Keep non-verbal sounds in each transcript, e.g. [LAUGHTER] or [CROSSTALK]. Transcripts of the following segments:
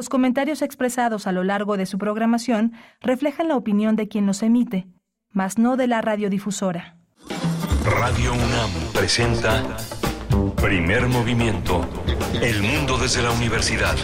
Los comentarios expresados a lo largo de su programación reflejan la opinión de quien los emite, mas no de la radiodifusora. Radio UNAM presenta Primer Movimiento. El mundo desde la universidad.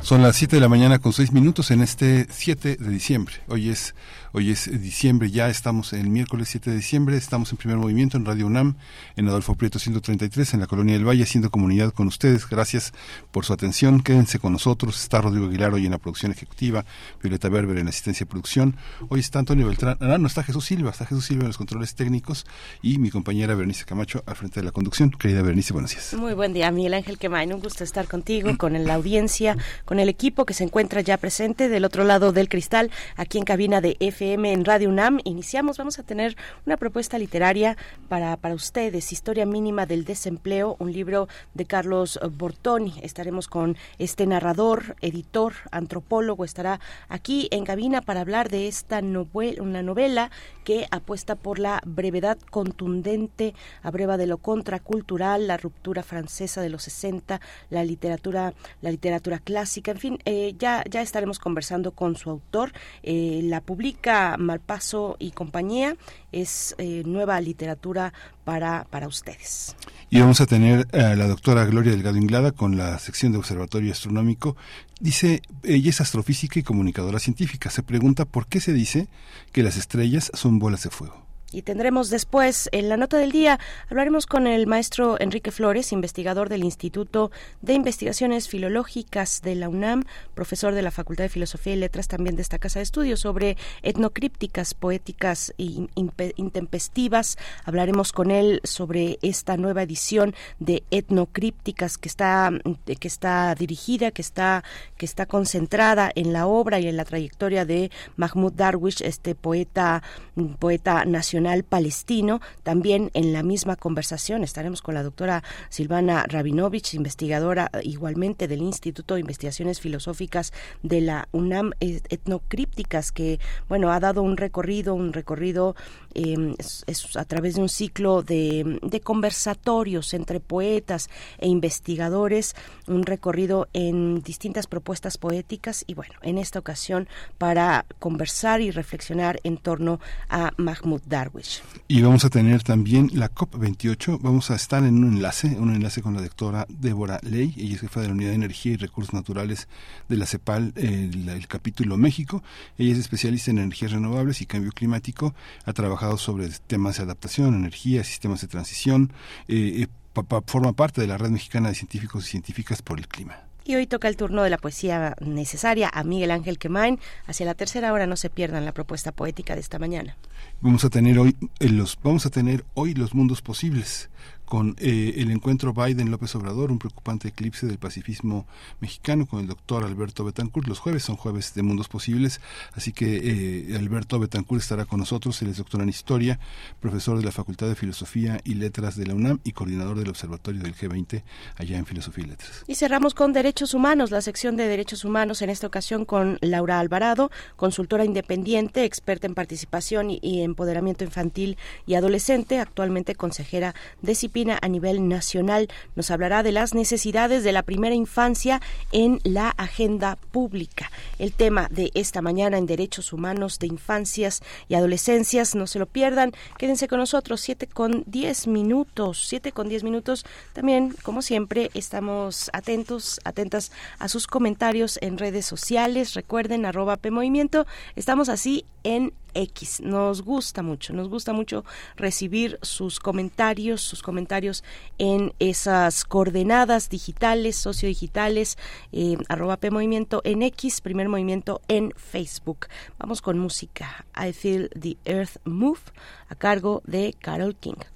Son las 7 de la mañana con 6 minutos en este 7 de diciembre. Hoy es Hoy es diciembre, ya estamos el miércoles 7 de diciembre, estamos en primer movimiento en Radio UNAM, en Adolfo Prieto 133, en la Colonia del Valle, haciendo comunidad con ustedes. Gracias por su atención, quédense con nosotros. Está Rodrigo Aguilar hoy en la producción ejecutiva, Violeta Berber en la asistencia de producción. Hoy está Antonio Beltrán, ah, no, está Jesús Silva, está Jesús Silva en los controles técnicos y mi compañera Berenice Camacho al frente de la conducción. Querida Berenice, buenos días. Muy buen día, Miguel Ángel Quemain, un gusto estar contigo, con la audiencia, con el equipo que se encuentra ya presente del otro lado del cristal, aquí en cabina de FM en Radio UNAM iniciamos, vamos a tener una propuesta literaria para, para ustedes, Historia Mínima del Desempleo, un libro de Carlos Bortoni. Estaremos con este narrador, editor, antropólogo, estará aquí en cabina para hablar de esta novela, una novela que apuesta por la brevedad contundente, a breva de lo contracultural, la ruptura francesa de los 60, la literatura, la literatura clásica, en fin, eh, ya, ya estaremos conversando con su autor. Eh, la publica Malpaso y compañía es eh, nueva literatura para, para ustedes. Y vamos a tener a la doctora Gloria Delgado Inglada con la sección de Observatorio Astronómico. Dice, ella es astrofísica y comunicadora científica. Se pregunta por qué se dice que las estrellas son bolas de fuego. Y tendremos después, en la nota del día, hablaremos con el maestro Enrique Flores, investigador del Instituto de Investigaciones Filológicas de la UNAM, profesor de la Facultad de Filosofía y Letras también de esta casa de estudios, sobre etnocrípticas, poéticas e intempestivas. Hablaremos con él sobre esta nueva edición de etnocrípticas que está, que está dirigida, que está, que está concentrada en la obra y en la trayectoria de Mahmoud Darwish, este poeta, poeta nacional palestino. También en la misma conversación estaremos con la doctora Silvana Rabinovich, investigadora eh, igualmente del Instituto de Investigaciones Filosóficas de la UNAM Etnocrípticas, que bueno ha dado un recorrido, un recorrido Em, es, a través de un ciclo de, conversatorios entre poetas e investigadores, un recorrido en distintas propuestas poéticas y bueno, en esta ocasión para conversar y reflexionar en torno a Mahmoud Y vamos a tener también la COP28, vamos a estar en un enlace, un enlace con la doctora Débora Ley, ella es jefa de la Unidad de Energía y Recursos Naturales de la CEPAL, el, el capítulo México, ella es especialista en energías renovables y cambio climático, ha trabajado sobre temas de adaptación, energía, sistemas de transición. Eh, eh, forma parte de la Red Mexicana de Científicos y Científicas por el Clima. Y hoy toca el turno de la poesía necesaria a Miguel Ángel Quemain. Hacia la tercera hora no se pierdan la propuesta poética de esta mañana. Vamos a tener hoy eh, los vamos a tener hoy los mundos posibles con eh, el encuentro Biden-López Obrador, un preocupante eclipse del pacifismo mexicano con el doctor Alberto Betancourt. Los jueves son jueves de mundos posibles, así que eh, Alberto Betancourt estará con nosotros. Él es doctor en Historia, profesor de la Facultad de Filosofía y Letras de la UNAM y coordinador del Observatorio del G20 allá en Filosofía y Letras. Y cerramos con Derechos Humanos, la sección de Derechos Humanos, en esta ocasión con Laura Alvarado, consultora independiente, experta en participación y empoderamiento infantil y adolescente, actualmente consejera de a nivel nacional. Nos hablará de las necesidades de la primera infancia en la agenda pública. El tema de esta mañana en Derechos Humanos de Infancias y Adolescencias. No se lo pierdan. Quédense con nosotros. Siete con diez minutos. Siete con diez minutos. También, como siempre, estamos atentos, atentas a sus comentarios en redes sociales. Recuerden, arroba PMovimiento. Estamos así en X. Nos gusta mucho, nos gusta mucho recibir sus comentarios, sus comentarios en esas coordenadas digitales, sociodigitales, eh, arroba P Movimiento en X, primer movimiento en Facebook. Vamos con música. I Feel the Earth Move a cargo de Carol King.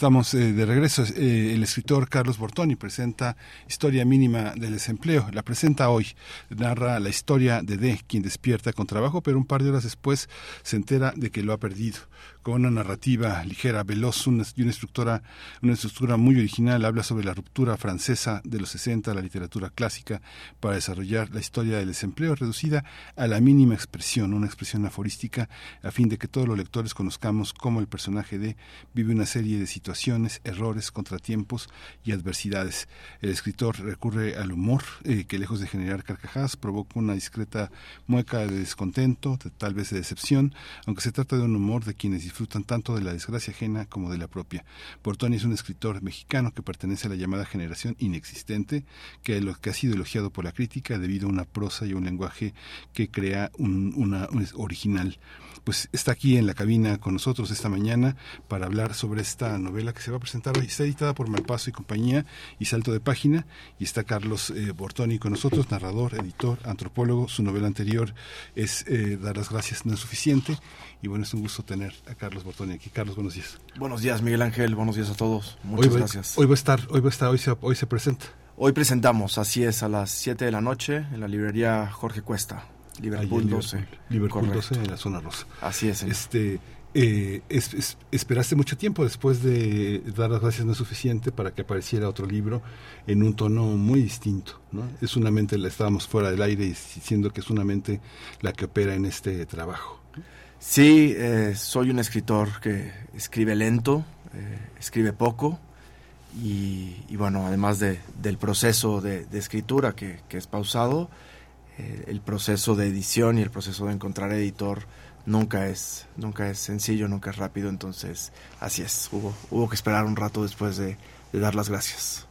Estamos eh, de regreso. Eh, el escritor Carlos Bortoni presenta Historia Mínima del Desempleo. La presenta hoy. Narra la historia de D, quien despierta con trabajo, pero un par de horas después se entera de que lo ha perdido con una narrativa ligera, veloz una, y una estructura, una estructura muy original. Habla sobre la ruptura francesa de los 60, la literatura clásica, para desarrollar la historia del desempleo reducida a la mínima expresión, una expresión aforística, a fin de que todos los lectores conozcamos cómo el personaje de vive una serie de situaciones, errores, contratiempos y adversidades. El escritor recurre al humor, eh, que lejos de generar carcajadas, provoca una discreta mueca de descontento, tal vez de decepción, aunque se trata de un humor de quienes disfrutan tanto de la desgracia ajena como de la propia. Portoni es un escritor mexicano que pertenece a la llamada generación inexistente, que, que ha sido elogiado por la crítica debido a una prosa y un lenguaje que crea un, una, un original pues está aquí en la cabina con nosotros esta mañana para hablar sobre esta novela que se va a presentar hoy. Está editada por Malpaso y compañía y Salto de Página y está Carlos eh, Bortoni con nosotros, narrador, editor, antropólogo. Su novela anterior es eh, Dar las gracias no es suficiente y bueno, es un gusto tener a Carlos Bortoni aquí. Carlos, buenos días. Buenos días, Miguel Ángel. Buenos días a todos. Muchas gracias. Hoy va a estar, hoy va a estar, hoy se, hoy se presenta. Hoy presentamos, así es, a las 7 de la noche en la librería Jorge Cuesta. Liverpool 12. Liverpool 12 en la zona rosa. Así es. Este, eh, esperaste mucho tiempo después de dar las gracias no es suficiente para que apareciera otro libro en un tono muy distinto. ¿no? Es una mente, la estábamos fuera del aire diciendo que es una mente la que opera en este trabajo. Sí, eh, soy un escritor que escribe lento, eh, escribe poco y, bueno, además de, del proceso de, escritura que, que es pausado, eh, el proceso de edición y el proceso de encontrar editor nunca es nunca es sencillo nunca es rápido entonces así es hubo hubo que esperar un rato después de, dar las gracias.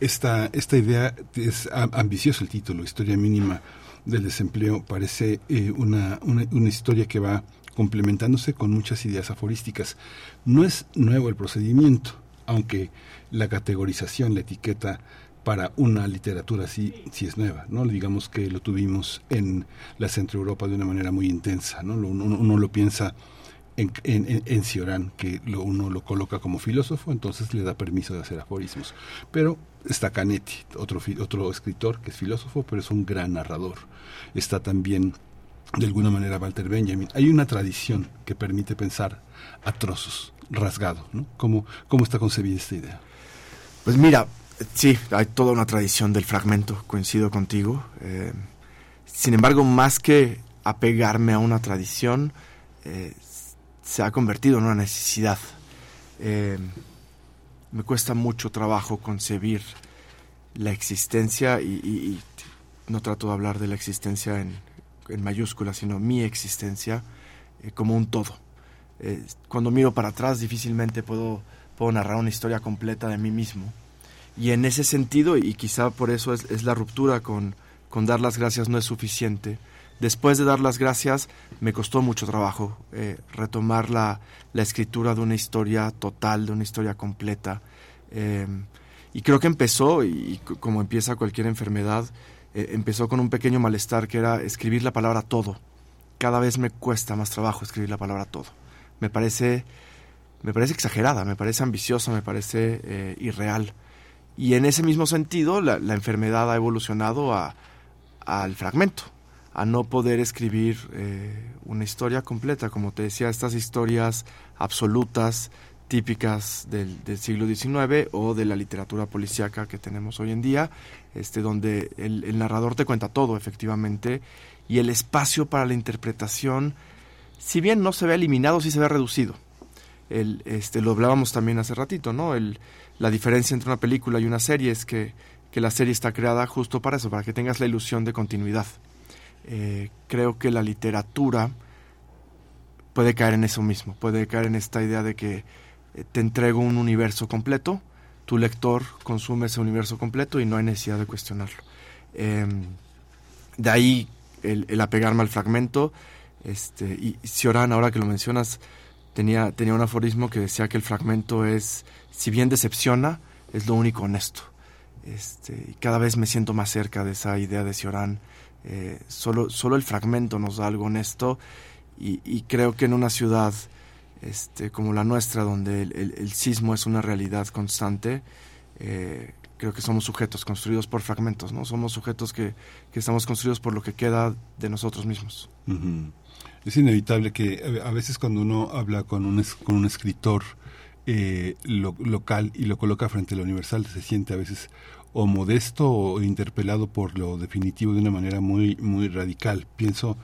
Esta esta idea es ambicioso el título historia mínima del desempleo. Parece eh, una, una, una historia que va complementándose con muchas ideas aforísticas. No es nuevo el procedimiento aunque la categorización la etiqueta para una literatura así si es nueva, ¿no? Digamos que lo tuvimos en la Centro Europa de una manera muy intensa, ¿no? Uno, lo piensa en, en, Cioran, que lo, uno lo coloca como filósofo, entonces le da permiso de hacer aforismos. Pero está Canetti, otro, otro escritor que es filósofo, pero es un gran narrador. Está también, de alguna manera, Walter Benjamin. Hay una tradición que permite pensar a trozos, rasgado, ¿no? ¿Cómo, cómo está concebida esta idea? Pues mira, Sí, hay toda una tradición del fragmento, coincido contigo. Eh, sin embargo, más que apegarme a una tradición, eh, se ha convertido en una necesidad. Eh, me cuesta mucho trabajo concebir la existencia y, no trato de hablar de la existencia en, en mayúsculas, sino mi existencia como un todo. cuando miro para atrás difícilmente puedo, puedo narrar una historia completa de mí mismo y en ese sentido, y quizá por eso es, la ruptura con, dar las gracias no es suficiente, después de dar las gracias me costó mucho trabajo eh, retomar la, la, escritura de una historia total, de una historia completa. Em, y creo que empezó, y, como empieza cualquier enfermedad, eh, empezó con un pequeño malestar que era escribir la palabra todo. Cada vez me cuesta más trabajo escribir la palabra todo. Me parece, me parece exagerada, me parece ambiciosa, me parece eh, irreal. Y en ese mismo sentido, la, enfermedad ha evolucionado a, al fragmento, a no poder escribir eh, una historia completa, como te decía, estas historias absolutas, típicas del, siglo XIX o de la literatura policíaca que tenemos hoy en día, este, donde el, narrador te cuenta todo, efectivamente, y el espacio para la interpretación, si bien no se ve eliminado, sí se ve reducido. El, este, lo hablábamos también hace ratito, ¿no? El, la diferencia entre una película y una serie es que, la serie está creada justo para eso, para que tengas la ilusión de continuidad. Eh, creo que la literatura puede caer en eso mismo, puede caer en esta idea de que eh, te entrego un universo completo, tu lector consume ese universo completo y no hay necesidad de cuestionarlo. Em, de ahí el, el apegarme al fragmento. Este, y Cioran, ahora que lo mencionas, tenía, tenía un aforismo que decía que el fragmento es, si bien decepciona, es lo único honesto. Este, y cada vez me siento más cerca de esa idea de Cioran. Eh, solo, solo el fragmento nos da algo honesto y, y creo que en una ciudad este, como la nuestra, donde el, el- sismo es una realidad constante, eh, creo que somos sujetos construidos por fragmentos, ¿no? Somos sujetos que, que estamos construidos por lo que queda de nosotros mismos. Es inevitable que a a veces cuando uno habla con un, con un escritor eh, lo- local y lo coloca frente a la universal, se siente a veces o modesto o interpelado por lo definitivo de una manera muy, muy radical. Pienso,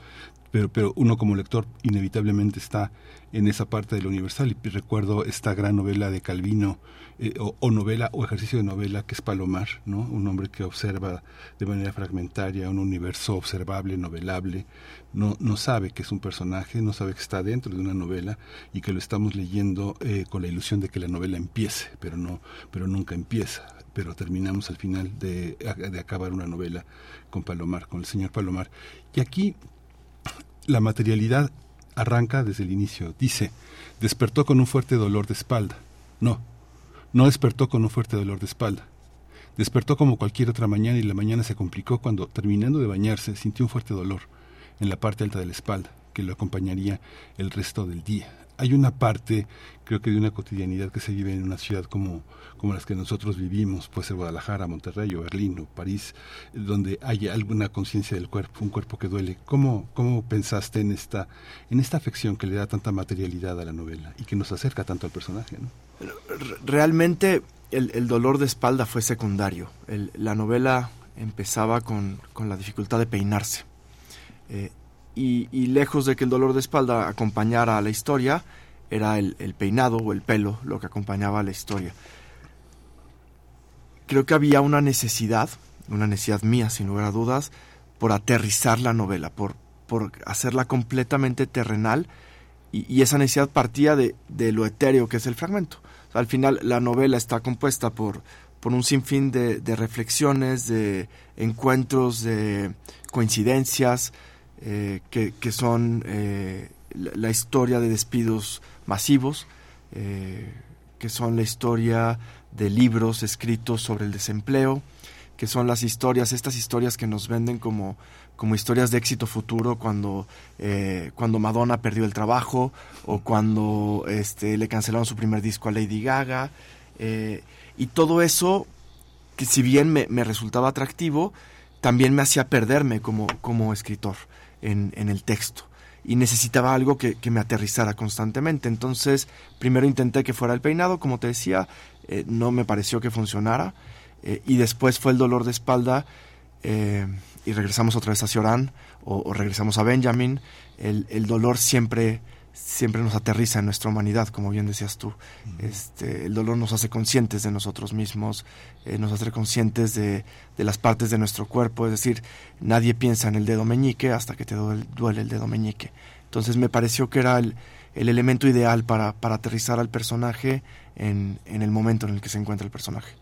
pero, pero uno como lector inevitablemente está en esa parte de lo universal y recuerdo esta gran novela de Calvino eh, o, novela o ejercicio de novela que es Palomar, ¿no? Un hombre que observa de manera fragmentaria un universo observable, novelable, no, no sabe que es un personaje, no sabe que está dentro de una novela y que lo estamos leyendo eh, con la ilusión de que la novela empiece, pero no, pero nunca empieza. Pero terminamos al final de, de acabar una novela con Palomar, con el señor Palomar. Y aquí la materialidad arranca desde el inicio. Dice, despertó con un fuerte dolor de espalda. No, no despertó con un fuerte dolor de espalda. Despertó como cualquier otra mañana y la mañana se complicó cuando, terminando de bañarse, sintió un fuerte dolor en la parte alta de la espalda que lo acompañaría el resto del día. Hay una parte, creo que de una cotidianidad que se vive en una ciudad como, como las que nosotros vivimos, puede ser Guadalajara, Monterrey o Berlín o París, donde hay alguna conciencia del cuerpo, un cuerpo que duele. ¿Cómo, cómo pensaste en esta, en esta afección que le da tanta materialidad a la novela y que nos acerca tanto al personaje? ¿no? Re- Realmente el, dolor de espalda fue secundario. La novela empezaba con, con la dificultad de peinarse. Eh, y, lejos de que el dolor de espalda acompañara a la historia, era el, el peinado o el pelo lo que acompañaba a la historia. Creo que había una necesidad, una necesidad mía sin lugar a dudas, por aterrizar la novela, por, por hacerla completamente terrenal y, y esa necesidad partía de, de lo etéreo que es el fragmento. Al final la novela está compuesta por, por un sinfín de, reflexiones, de encuentros, de coincidencias, eh, que, que son eh, la, la historia de despidos masivos, eh, que son la historia de libros escritos sobre el desempleo, que son las historias, estas historias que nos venden como, como historias de éxito futuro cuando, eh, cuando Madonna perdió el trabajo o cuando este, le cancelaron su primer disco a Lady Gaga. eh, y todo eso, que si bien me, resultaba atractivo, también me hacía perderme como, como escritor en, en el texto. Y necesitaba algo que, que me aterrizara constantemente. Entonces, primero intenté que fuera el peinado, como te decía, eh, no me pareció que funcionara. Y después fue el dolor de espalda y regresamos otra vez a Cioran o, o regresamos a Benjamin. El, el dolor siempre, siempre nos aterriza en nuestra humanidad, como bien decías tú. este, el dolor nos hace conscientes de nosotros mismos, eh, nos hace conscientes de, de las partes de nuestro cuerpo. Es decir, nadie piensa en el dedo meñique hasta que te duele, duele el dedo meñique. Entonces me pareció que era el, el elemento ideal para, para aterrizar al personaje en, en el momento en el que se encuentra el personaje.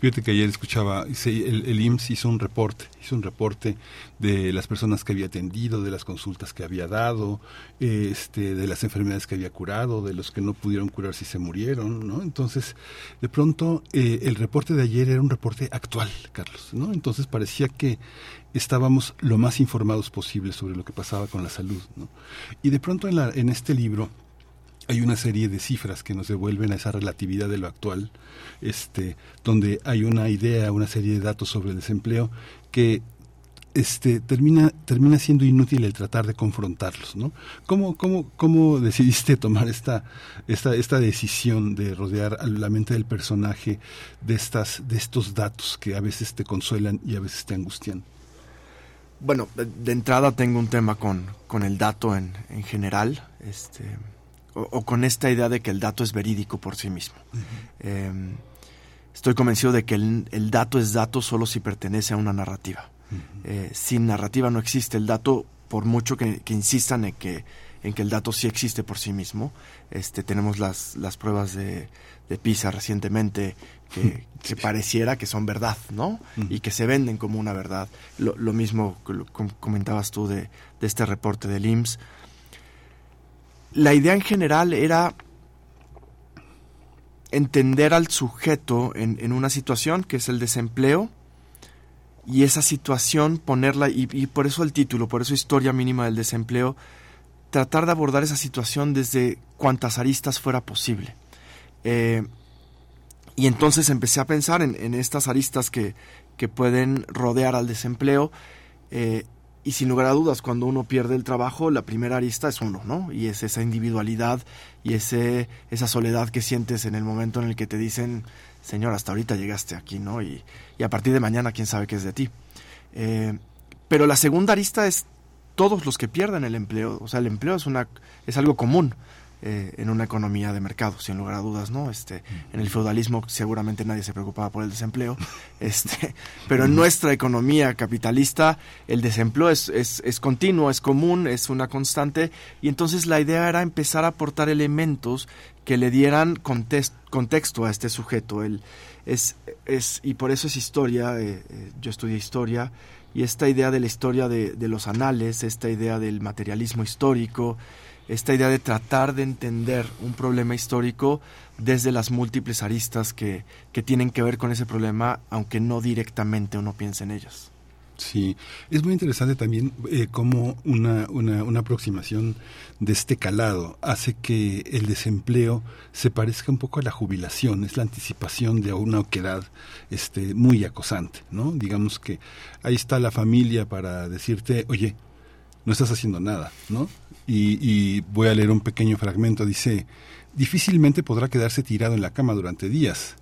Fíjate que ayer escuchaba, el, el IMSS hizo un reporte, hizo un reporte de las personas que había atendido, de las consultas que había dado, este, de las enfermedades que había curado, de los que no pudieron curar si se murieron, ¿no? Entonces, de pronto, eh, el reporte de ayer era un reporte actual, Carlos, ¿no? Entonces parecía que estábamos lo más informados posible sobre lo que pasaba con la salud, ¿no? Y de pronto en, la, en este libro, hay una serie de cifras que nos devuelven a esa relatividad de lo actual, este, donde hay una idea, una serie de datos sobre el desempleo que este, termina, termina siendo inútil el tratar de confrontarlos, ¿no? ¿Cómo, cómo, cómo decidiste tomar esta, esta, esta decisión de rodear a la mente del personaje de, estas, de estos datos que a veces te consuelan y a veces te angustian? Bueno, de, entrada tengo un tema con, con el dato en, en general, este, o, o con esta idea de que el dato es verídico por sí mismo. Eh, estoy convencido de que el, el dato es dato solo si pertenece a una narrativa. Eh, sin narrativa no existe el dato, por mucho que, que insistan en que, en que el dato sí existe por sí mismo. Este, tenemos las, las pruebas de, de PISA recientemente que, [LAUGHS] que pareciera que son verdad, ¿no? Y que se venden como una verdad. Lo, lo mismo que lo com- comentabas tú de, de este reporte del IMSS. La idea en general era entender al sujeto en, en una situación que es el desempleo y esa situación ponerla, y, por eso el título, por eso historia mínima del desempleo, tratar de abordar esa situación desde cuantas aristas fuera posible. Eh, y entonces empecé a pensar en, en estas aristas que, que pueden rodear al desempleo. eh, y sin lugar a dudas, cuando uno pierde el trabajo, la primera arista es uno, ¿no? Y es esa individualidad y ese, esa soledad que sientes en el momento en el que te dicen, señor, hasta ahorita llegaste aquí, ¿no? Y, y a partir de mañana, quién sabe qué es de ti. Eh, pero la segunda arista es todos los que pierden el empleo. O sea, el empleo es, una, es algo común eh, en una economía de mercado, sin lugar a dudas, ¿no? Este, en el feudalismo seguramente nadie se preocupaba por el desempleo, [LAUGHS] este, pero en nuestra economía capitalista el desempleo es, es, es continuo, es común, es una constante, y entonces la idea era empezar a aportar elementos que le dieran context- contexto a este sujeto. El, es, es, y por eso es historia, eh, eh, yo estudié historia, y esta idea de la historia de, de los anales, esta idea del materialismo histórico, esta idea de tratar de entender un problema histórico desde las múltiples aristas que, que tienen que ver con ese problema, aunque no directamente uno piense en ellas. Sí, es muy interesante también eh, cómo una, una, una aproximación de este calado hace que el desempleo se parezca un poco a la jubilación, es la anticipación de una oquedad este, muy acosante, ¿no? Digamos que ahí está la familia para decirte, oye, no estás haciendo nada, ¿no? Y, voy a leer un pequeño fragmento, dice, difícilmente podrá quedarse tirado en la cama durante días.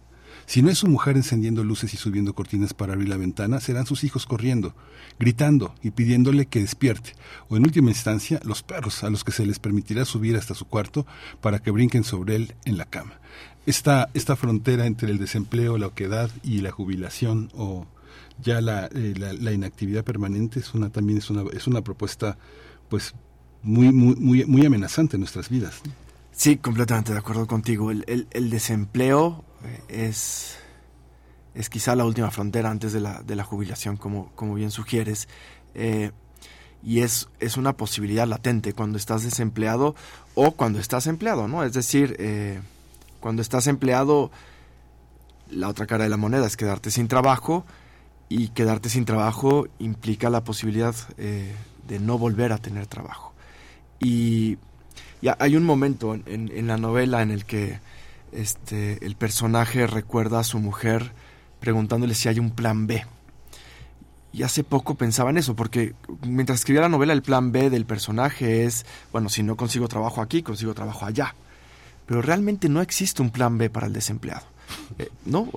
Si no es su mujer encendiendo luces y subiendo cortinas para abrir la ventana, serán sus hijos corriendo, gritando y pidiéndole que despierte, o en última instancia, los perros a los que se les permitirá subir hasta su cuarto para que brinquen sobre él en la cama. Esta, esta frontera entre el desempleo, la oquedad y la jubilación o ya la, eh, la, la inactividad permanente es una también es una, es una propuesta pues muy, muy, muy, muy amenazante en nuestras vidas. Sí, completamente de acuerdo contigo. El, el- el desempleo eh, es, es quizá la última frontera antes de la, de la jubilación, como, como bien sugieres. Eh, y es, es una posibilidad latente cuando estás desempleado o cuando estás empleado, ¿no? Es decir, cuando estás empleado, la otra cara de la moneda es quedarte sin trabajo y quedarte sin trabajo implica la posibilidad eh, de no volver a tener trabajo. Y, y hay un momento en, la novela en el que este, el personaje recuerda a su mujer preguntándole si hay un plan B. Y hace poco pensaba en eso, porque mientras escribía la novela el plan B del personaje es, bueno, si no consigo trabajo aquí, consigo trabajo allá. Pero realmente no existe un plan B para el desempleado. Eh, no,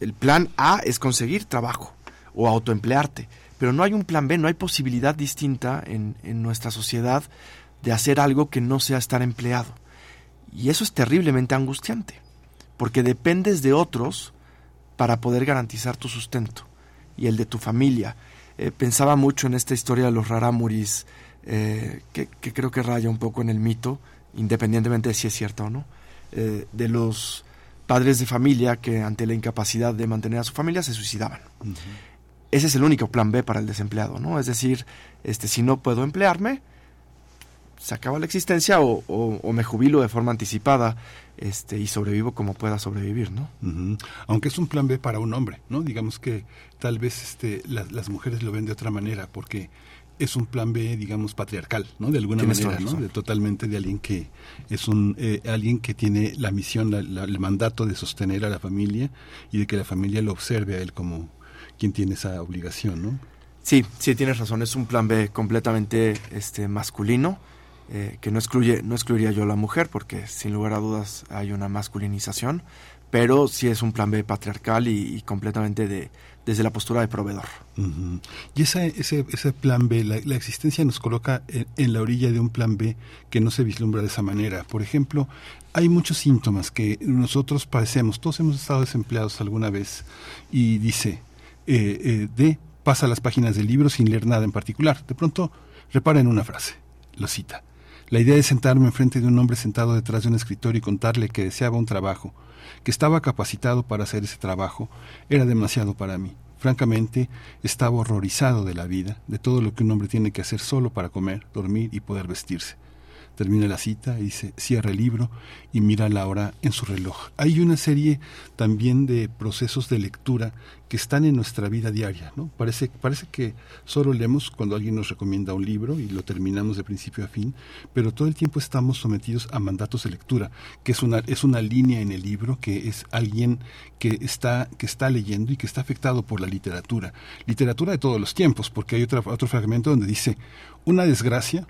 el plan A es conseguir trabajo o autoemplearte, pero no hay un plan B, no hay posibilidad distinta en, en nuestra sociedad de hacer algo que no sea estar empleado. Y eso es terriblemente angustiante, porque dependes de otros para poder garantizar tu sustento y el de tu familia. Eh, pensaba mucho en esta historia de los rarámuris, eh, que, que creo que raya un poco en el mito, independientemente de si es cierta o no, eh, de los padres de familia que ante la incapacidad de mantener a su familia se suicidaban. Ese es el único plan B para el desempleado, ¿no? Es decir, este, si no puedo emplearme, se acaba la existencia o, o- o me jubilo de forma anticipada este, y sobrevivo como pueda sobrevivir, ¿no? Aunque es un plan B para un hombre, ¿no? Digamos que tal vez este, las, las mujeres lo ven de otra manera, porque es un plan B, digamos, patriarcal, ¿no? De alguna Tienes manera, ¿no? De, totalmente de alguien que es un eh, alguien que tiene la misión, la- la- el mandato de sostener a la familia y de que la familia lo observe a él como quien tiene esa obligación, ¿no? Sí, sí, tienes razón, es un plan B completamente este, masculino, eh, que no, excluye, no excluiría yo a la mujer, porque sin lugar a dudas hay una masculinización, pero sí es un plan B patriarcal y, y completamente de, desde la postura de proveedor. Y ese, ese, ese plan B, la, la existencia nos coloca en, en la orilla de un plan B que no se vislumbra de esa manera. Por ejemplo, hay muchos síntomas que nosotros padecemos, todos hemos estado desempleados alguna vez, y dice, eh, eh, D, pasa las páginas del libro sin leer nada en particular. De pronto, repara en una frase, lo cita. La idea de sentarme enfrente de un hombre sentado detrás de un escritorio y contarle que deseaba un trabajo, que estaba capacitado para hacer ese trabajo, era demasiado para mí. Francamente, estaba horrorizado de la vida, de todo lo que un hombre tiene que hacer solo para comer, dormir y poder vestirse. Termina la cita y dice, cierra el libro y mira la hora en su reloj. Hay una serie también de procesos de lectura que están en nuestra vida diaria, ¿no? Parece, parece que solo leemos cuando alguien nos recomienda un libro y lo terminamos de principio a fin, pero todo el tiempo estamos sometidos a mandatos de lectura, que es una, es una línea en el libro, que es alguien que está, que está leyendo y que está afectado por la literatura. Literatura de todos los tiempos, porque hay otra, otro fragmento donde dice, una desgracia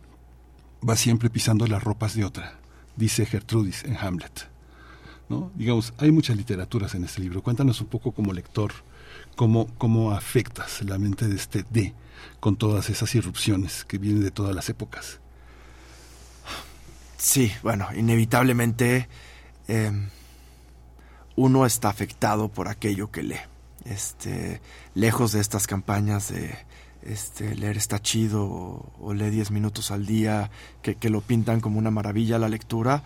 va siempre pisando las ropas de otra, dice Gertrudis en Hamlet. ¿no? Digamos, hay muchas literaturas en este libro. Cuéntanos un poco como lector cómo, cómo afectas la mente de este D con todas esas irrupciones que vienen de todas las épocas. Sí, bueno, inevitablemente eh, uno está afectado por aquello que lee. Este, lejos de estas campañas de este, leer está chido o, o lee 10 minutos al día, que, lo pintan como una maravilla la lectura.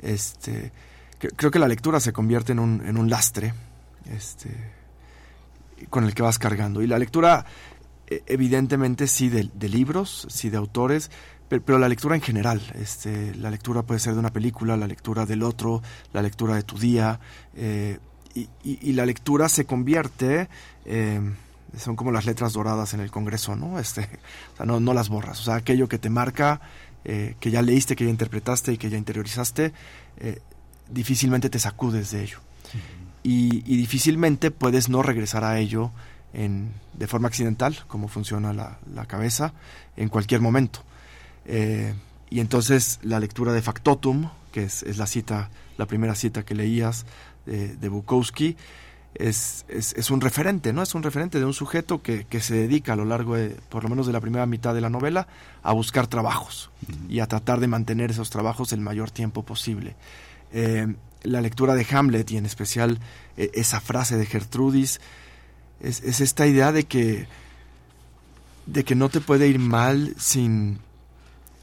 Este, creo que la lectura se convierte en un, en un lastre este, con el que vas cargando. Y la lectura, e, evidentemente, sí de, libros, sí de autores, pero, la lectura en general. Este, la lectura puede ser de una película, la lectura del otro, la lectura de tu día. Eh, y, la lectura se convierte... Eh, son como las letras doradas en el Congreso, ¿no? Este, o sea, no, no las borras. O sea, aquello que te marca, eh, que ya leíste, que ya interpretaste y que ya interiorizaste, eh, difícilmente te sacudes de ello. Uh -huh. y, y, difícilmente puedes no regresar a ello en, de forma accidental, como funciona la, la cabeza, en cualquier momento. Eh, y entonces la lectura de Factotum, que es, es la cita, la primera cita que leías de, de Bukowski, es, es, es, un referente, ¿no? Es un referente de un sujeto que, que, se dedica a lo largo de, por lo menos de la primera mitad de la novela, a buscar trabajos uh -huh. y a tratar de mantener esos trabajos el mayor tiempo posible. Eh, la lectura de Hamlet y en especial eh, esa frase de Gertrudis es, es, esta idea de que de que no te puede ir mal sin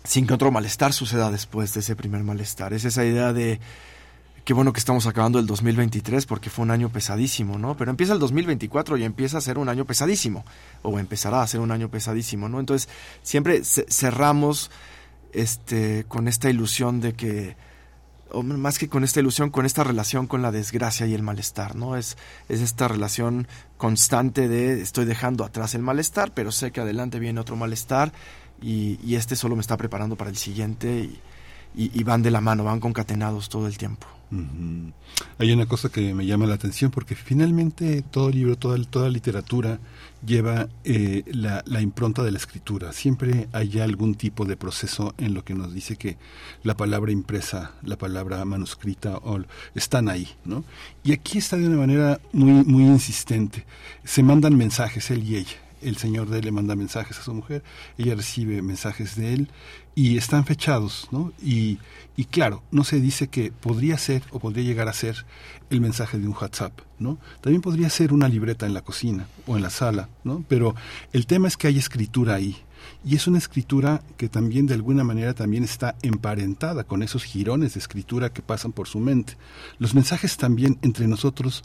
sin que otro malestar suceda después de ese primer malestar. Es esa idea de qué bueno que estamos acabando el 2023 porque fue un año pesadísimo, ¿no? Pero empieza el 2024 y empieza a ser un año pesadísimo, o empezará a ser un año pesadísimo, ¿no? Entonces, siempre cerramos este, con esta ilusión de que, o más que con esta ilusión, con esta relación con la desgracia y el malestar, ¿no? Es, es esta relación constante de estoy dejando atrás el malestar, pero sé que adelante viene otro malestar y, y este solo me está preparando para el siguiente y, y, van de la mano, van concatenados todo el tiempo. Uh. Hay una cosa que me llama la atención porque finalmente todo libro, toda, toda literatura lleva eh, la, la, impronta de la escritura. Siempre hay algún tipo de proceso en lo que nos dice que la palabra impresa, la palabra manuscrita o, están ahí, ¿no? Y aquí está de una manera muy, muy insistente. Se mandan mensajes él y ella. El señor de él le manda mensajes a su mujer, ella recibe mensajes de él y están fechados, ¿no? Y, y claro, no se dice que podría ser o podría llegar a ser el mensaje de un WhatsApp, ¿no? También podría ser una libreta en la cocina o en la sala, ¿no? Pero el tema es que hay escritura ahí. Y es una escritura que también de alguna manera también está emparentada con esos jirones de escritura que pasan por su mente. Los mensajes también entre nosotros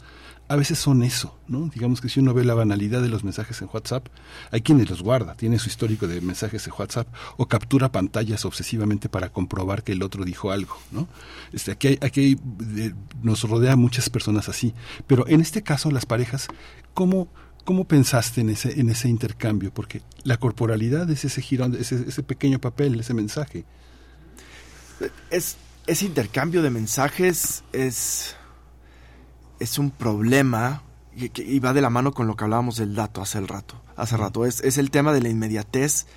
a veces son eso, ¿no? Digamos que si uno ve la banalidad de los mensajes en WhatsApp, hay quienes los guarda, tiene su histórico de mensajes en WhatsApp o captura pantallas obsesivamente para comprobar que el otro dijo algo, ¿no? Este, aquí nos rodea muchas personas así, pero en este caso las parejas, ¿cómo, cómo pensaste en ese, en ese intercambio? Porque la corporalidad es ese girón, ese, ese pequeño papel, ese mensaje. Es, ese intercambio de mensajes es es un problema y, y, va de la mano con lo que hablábamos del dato hace el rato. Hace rato es, es el tema de la inmediatez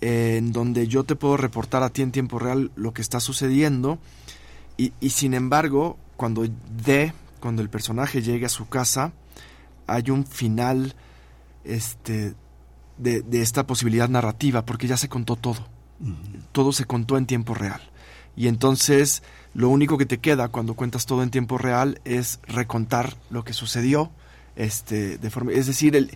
eh, en donde yo te puedo reportar a ti en tiempo real lo que está sucediendo y, y sin embargo cuando de cuando el personaje llegue a su casa hay un final este de, de esta posibilidad narrativa porque ya se contó todo. Uh -huh. Todo se contó en tiempo real. Y entonces lo único que te queda cuando cuentas todo en tiempo real es recontar lo que sucedió. Este, de forma, es decir, el,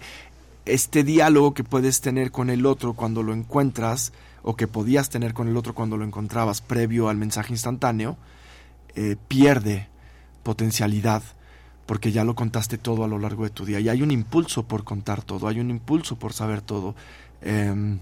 este diálogo que puedes tener con el otro cuando lo encuentras o que podías tener con el otro cuando lo encontrabas previo al mensaje instantáneo, eh, pierde potencialidad porque ya lo contaste todo a lo largo de tu día y hay un impulso por contar todo, hay un impulso por saber todo. Em,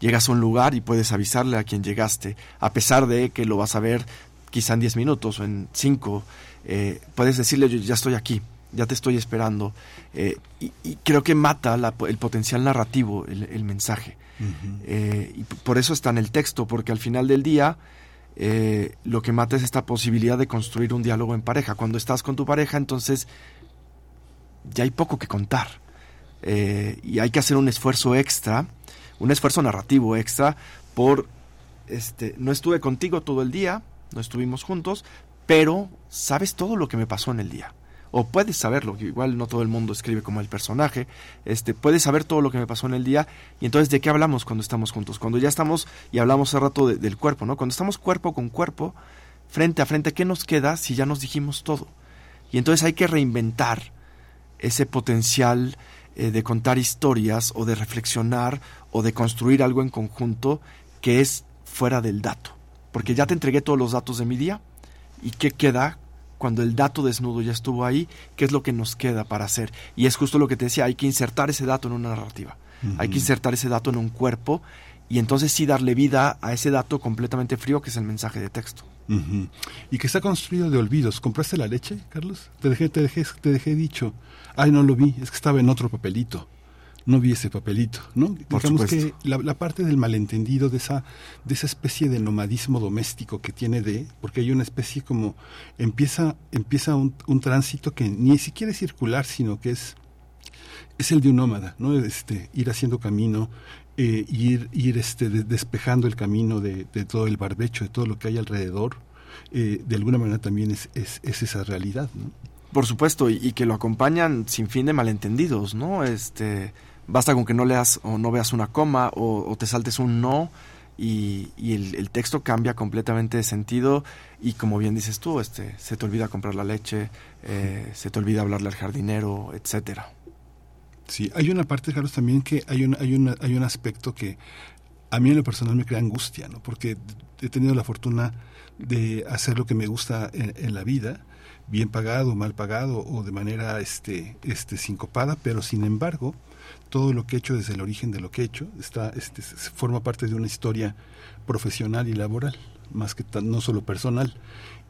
llegas a un lugar y puedes avisarle a quien llegaste, a pesar de que lo vas a ver quizá en 10 minutos o en 5, eh, puedes decirle yo ya estoy aquí, ya te estoy esperando. Eh, y, y creo que mata la- el potencial narrativo, el, el mensaje. Eh, y por eso está en el texto, porque al final del día lo que mata es esta posibilidad de construir un diálogo en pareja. Cuando estás con tu pareja, entonces ya hay poco que contar. Y hay que hacer un esfuerzo extra, un esfuerzo narrativo extra por, este, no estuve contigo todo el día, no estuvimos juntos, pero sabes todo lo que me pasó en el día. O puedes saberlo, que igual no todo el mundo escribe como el personaje, este, puedes saber todo lo que me pasó en el día, y entonces ¿de qué hablamos cuando estamos juntos? Cuando ya estamos, y hablamos hace rato de- del cuerpo, ¿no? Cuando estamos cuerpo con cuerpo, frente a frente, ¿qué nos queda si ya nos dijimos todo? Y entonces hay que reinventar ese potencial eh, de contar historias o de reflexionar o de construir algo en conjunto que es fuera del dato. Porque ya te entregué todos los datos de mi día y qué queda cuando el dato desnudo ya estuvo ahí, qué es lo que nos queda para hacer. Y es justo lo que te decía, hay que insertar ese dato en una narrativa, hay que insertar ese dato en un cuerpo y entonces sí darle vida a ese dato completamente frío que es el mensaje de texto. Y que está construido de olvidos. ¿Compraste la leche, Carlos? Te dejé, te dejé, te dejé dicho. Ay, no lo vi, es que estaba en otro papelito. No vi ese papelito, ¿no? Por Digamos supuesto. que la, la parte del malentendido de esa, de esa especie de nomadismo doméstico que tiene de, porque hay una especie como, empieza, empieza un, un tránsito que ni siquiera es circular, sino que es, es el de un nómada, ¿no? Este, ir haciendo camino, eh, ir, ir este, de- despejando el camino de, de todo el barbecho, de todo lo que hay alrededor, eh, de alguna manera también es, es, es esa realidad, ¿no? Por supuesto, y, y que lo acompañan sin fin de malentendidos, ¿no? Este, basta con que no leas o no veas una coma o, o te saltes un no y, y el, el texto cambia completamente de sentido y como bien dices tú, este, se te olvida comprar la leche, eh, se te olvida hablarle al jardinero, etcétera. Sí, hay una parte, Carlos, también que hay un, hay, una, hay un aspecto que a mí en lo personal me crea angustia, ¿no? Porque he tenido la fortuna de hacer lo que me gusta en, la vida, bien pagado, mal pagado o de manera este, este, sincopada, pero sin embargo, todo lo que he hecho desde el origen de lo que he hecho está, este, forma parte de una historia profesional y laboral, más que tan- no solo personal.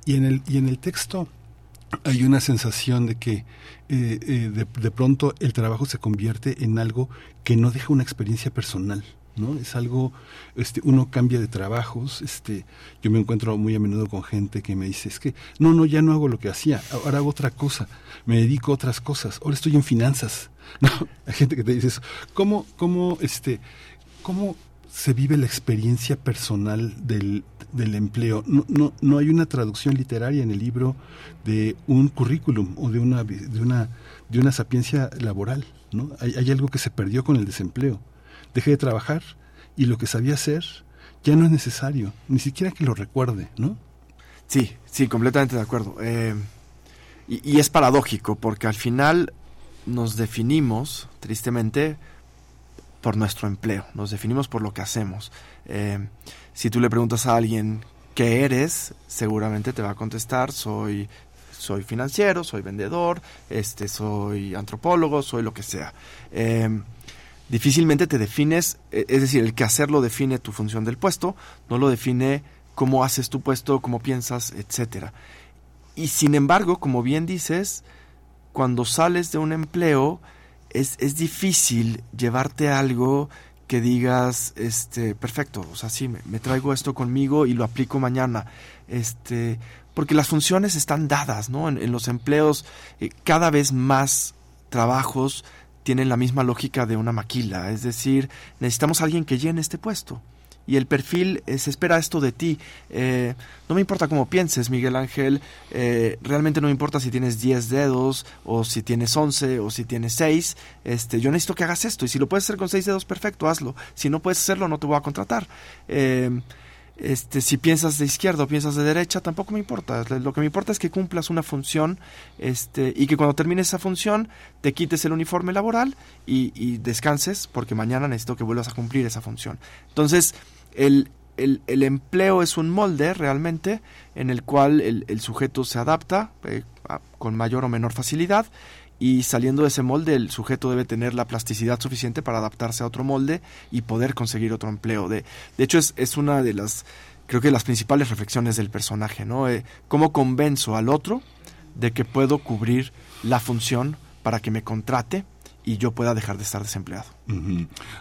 Y en el, y en el texto hay una sensación de que eh, eh, de, de pronto el trabajo se convierte en algo que no deja una experiencia personal. ¿no? Es algo, este, uno cambia de trabajos, este, yo me encuentro muy a menudo con gente que me dice, es que, no, no, ya no hago lo que hacía, ahora hago otra cosa, me dedico a otras cosas, ahora estoy en finanzas, [LAUGHS] ¿no? Hay gente que te dice eso, ¿cómo, cómo, este, cómo se vive la experiencia personal del, del empleo. No, no, no hay una traducción literaria en el libro de un currículum o de una, de una, de una sapiencia laboral. ¿no? Hay, hay algo que se perdió con el desempleo. Dejé de trabajar y lo que sabía hacer ya no es necesario, ni siquiera que lo recuerde, ¿no? Sí, sí, completamente de acuerdo. Eh, y, y es paradójico porque al final nos definimos, tristemente, por nuestro empleo, nos definimos por lo que hacemos. Eh, si tú le preguntas a alguien qué eres, seguramente te va a contestar soy soy financiero, soy vendedor, este soy antropólogo, soy lo que sea. Eh, difícilmente te defines, eh, es decir, el que hacer lo define tu función del puesto, no lo define cómo haces tu puesto, cómo piensas, etcétera. Y sin embargo, como bien dices, cuando sales de un empleo, es, es difícil llevarte algo que digas, este, perfecto, o sea, sí, me, traigo esto conmigo y lo aplico mañana. Este, porque las funciones están dadas, ¿no? En, los empleos, eh, cada vez más trabajos tienen la misma lógica de una maquila, es decir, necesitamos alguien que llene este puesto. Y el perfil eh, se espera esto de ti. Eh, no me importa cómo pienses, Miguel Ángel. eh, realmente no me importa si tienes 10 dedos, o si tienes 11, o si tienes 6. Este, yo necesito que hagas esto. Y si lo puedes hacer con 6 dedos, perfecto, hazlo. Si no puedes hacerlo, no te voy a contratar. Este, si piensas de izquierda o piensas de derecha, tampoco me importa. Lo que me importa es que cumplas una función este, y que cuando termines esa función te quites el uniforme laboral y, y descanses porque mañana necesito que vuelvas a cumplir esa función. Entonces, el, el, el empleo es un molde realmente en el cual el, el sujeto se adapta eh, con mayor o menor facilidad y saliendo de ese molde el sujeto debe tener la plasticidad suficiente para adaptarse a otro molde y poder conseguir otro empleo. De, de hecho es, es una de las, creo que las principales reflexiones del personaje, ¿no? Eh, ¿Cómo convenzo al otro de que puedo cubrir la función para que me contrate y yo pueda dejar de estar desempleado?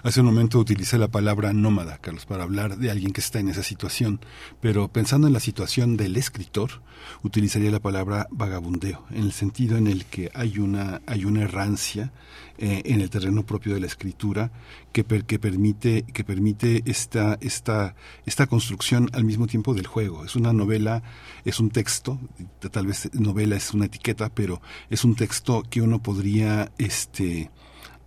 Hace un momento utilicé la palabra nómada, Carlos, para hablar de alguien que está en esa situación, pero pensando en la situación del escritor, utilizaría la palabra vagabundeo, en el sentido en el que hay una, hay una errancia eh, en el terreno propio de la escritura que, per- que permite, que permite esta, esta, esta construcción al mismo tiempo del juego. Es una novela, es un texto, tal vez novela es una etiqueta, pero es un texto que uno podría, este,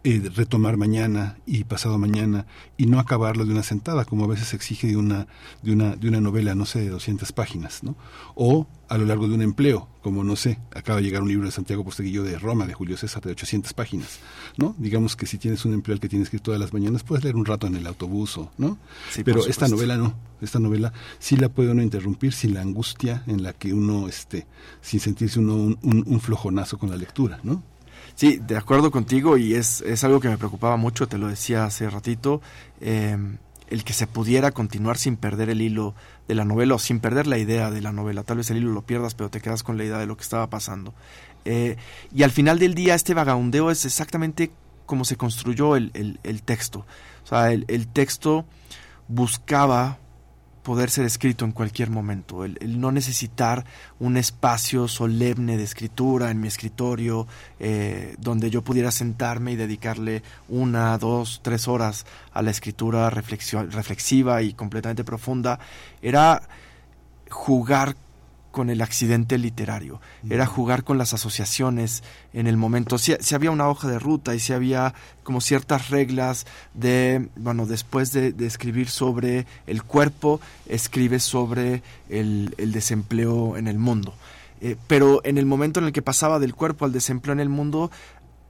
eh, retomar mañana y pasado mañana y no acabarlo de una sentada como a veces se exige de una de una de una novela no sé de 200 páginas no o a lo largo de un empleo como no sé acaba de llegar un libro de Santiago Posteguillo de Roma de Julio César de 800 páginas no digamos que si tienes un empleo al que tienes que ir todas las mañanas puedes leer un rato en el autobús o no Sí, pero esta novela no esta novela sí la puede uno interrumpir sin la angustia en la que uno esté sin sentirse uno un, un- un flojonazo con la lectura no Sí, de acuerdo contigo y es, es algo que me preocupaba mucho, te lo decía hace ratito, eh, el que se pudiera continuar sin perder el hilo de la novela o sin perder la idea de la novela. Tal vez el hilo lo pierdas, pero te quedas con la idea de lo que estaba pasando. Eh, y al final del día este vagabundeo es exactamente como se construyó el, el- el texto. O sea, el, el texto buscaba poder ser escrito en cualquier momento, el, no necesitar un espacio solemne de escritura en mi escritorio, eh, donde yo pudiera sentarme y dedicarle una, dos, tres horas a la escritura reflexiva y completamente profunda, era jugar con el accidente literario, era jugar con las asociaciones en el momento. Si, si había una hoja de ruta y si había como ciertas reglas de, bueno, después de, de escribir sobre el cuerpo, escribes sobre el, el desempleo en el mundo. Eh, pero en el momento en el que pasaba del cuerpo al desempleo en el mundo,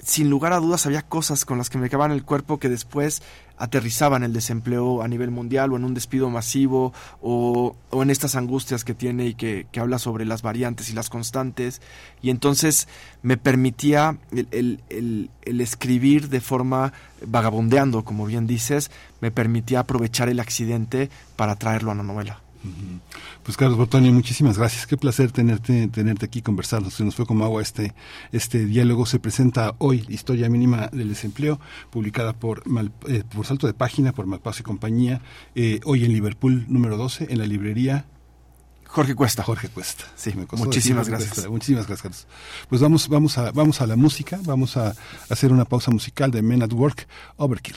sin lugar a dudas había cosas con las que me quedaban el cuerpo que después aterrizaban el desempleo a nivel mundial o en un despido masivo o, o en estas angustias que tiene y que, que habla sobre las variantes y las constantes. Y entonces me permitía el, el- el- el escribir de forma vagabundeando como bien dices me permitía aprovechar el accidente para traerlo a una novela Pues Carlos Bortoni, muchísimas gracias. Qué placer tenerte, tenerte aquí conversando. Se nos fue como agua este, este diálogo. Se presenta hoy Historia Mínima del Desempleo, publicada por, Mal- eh, por Salto de Página, por Malpaso y compañía, eh, hoy en Liverpool número 12, en la librería Jorge Cuesta Jorge Cuesta. Sí, me muchísimas decir gracias. Cuesta. Muchísimas gracias, Carlos. Pues vamos, vamos, a, vamos a la música, vamos a hacer una pausa musical de Men at Work, Overkill.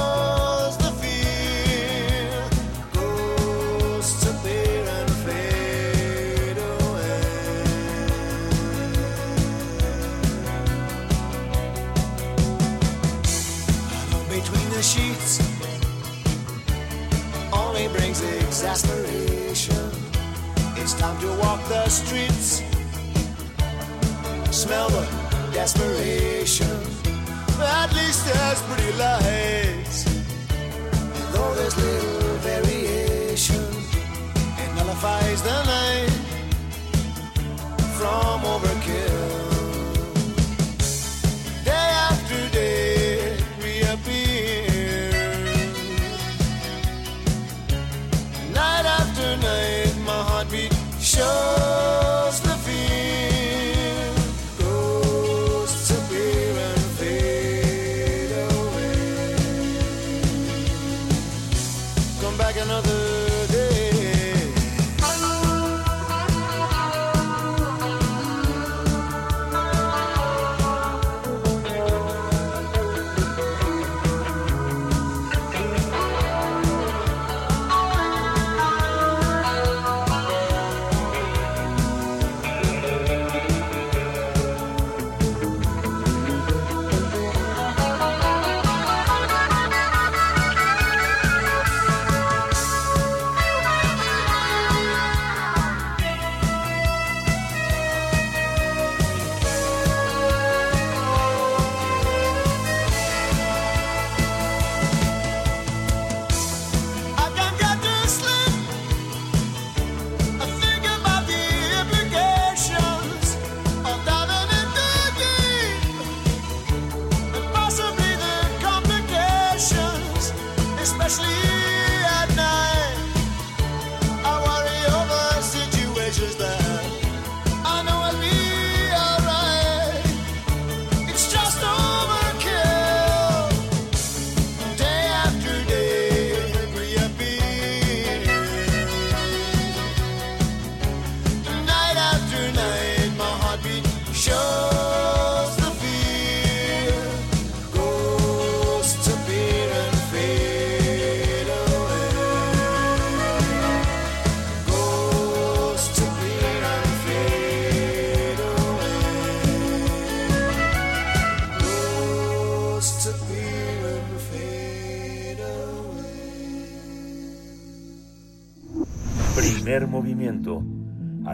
time to walk the streets, smell the desperation. At least there's pretty lights, though there's little variation, it nullifies the night from overkill.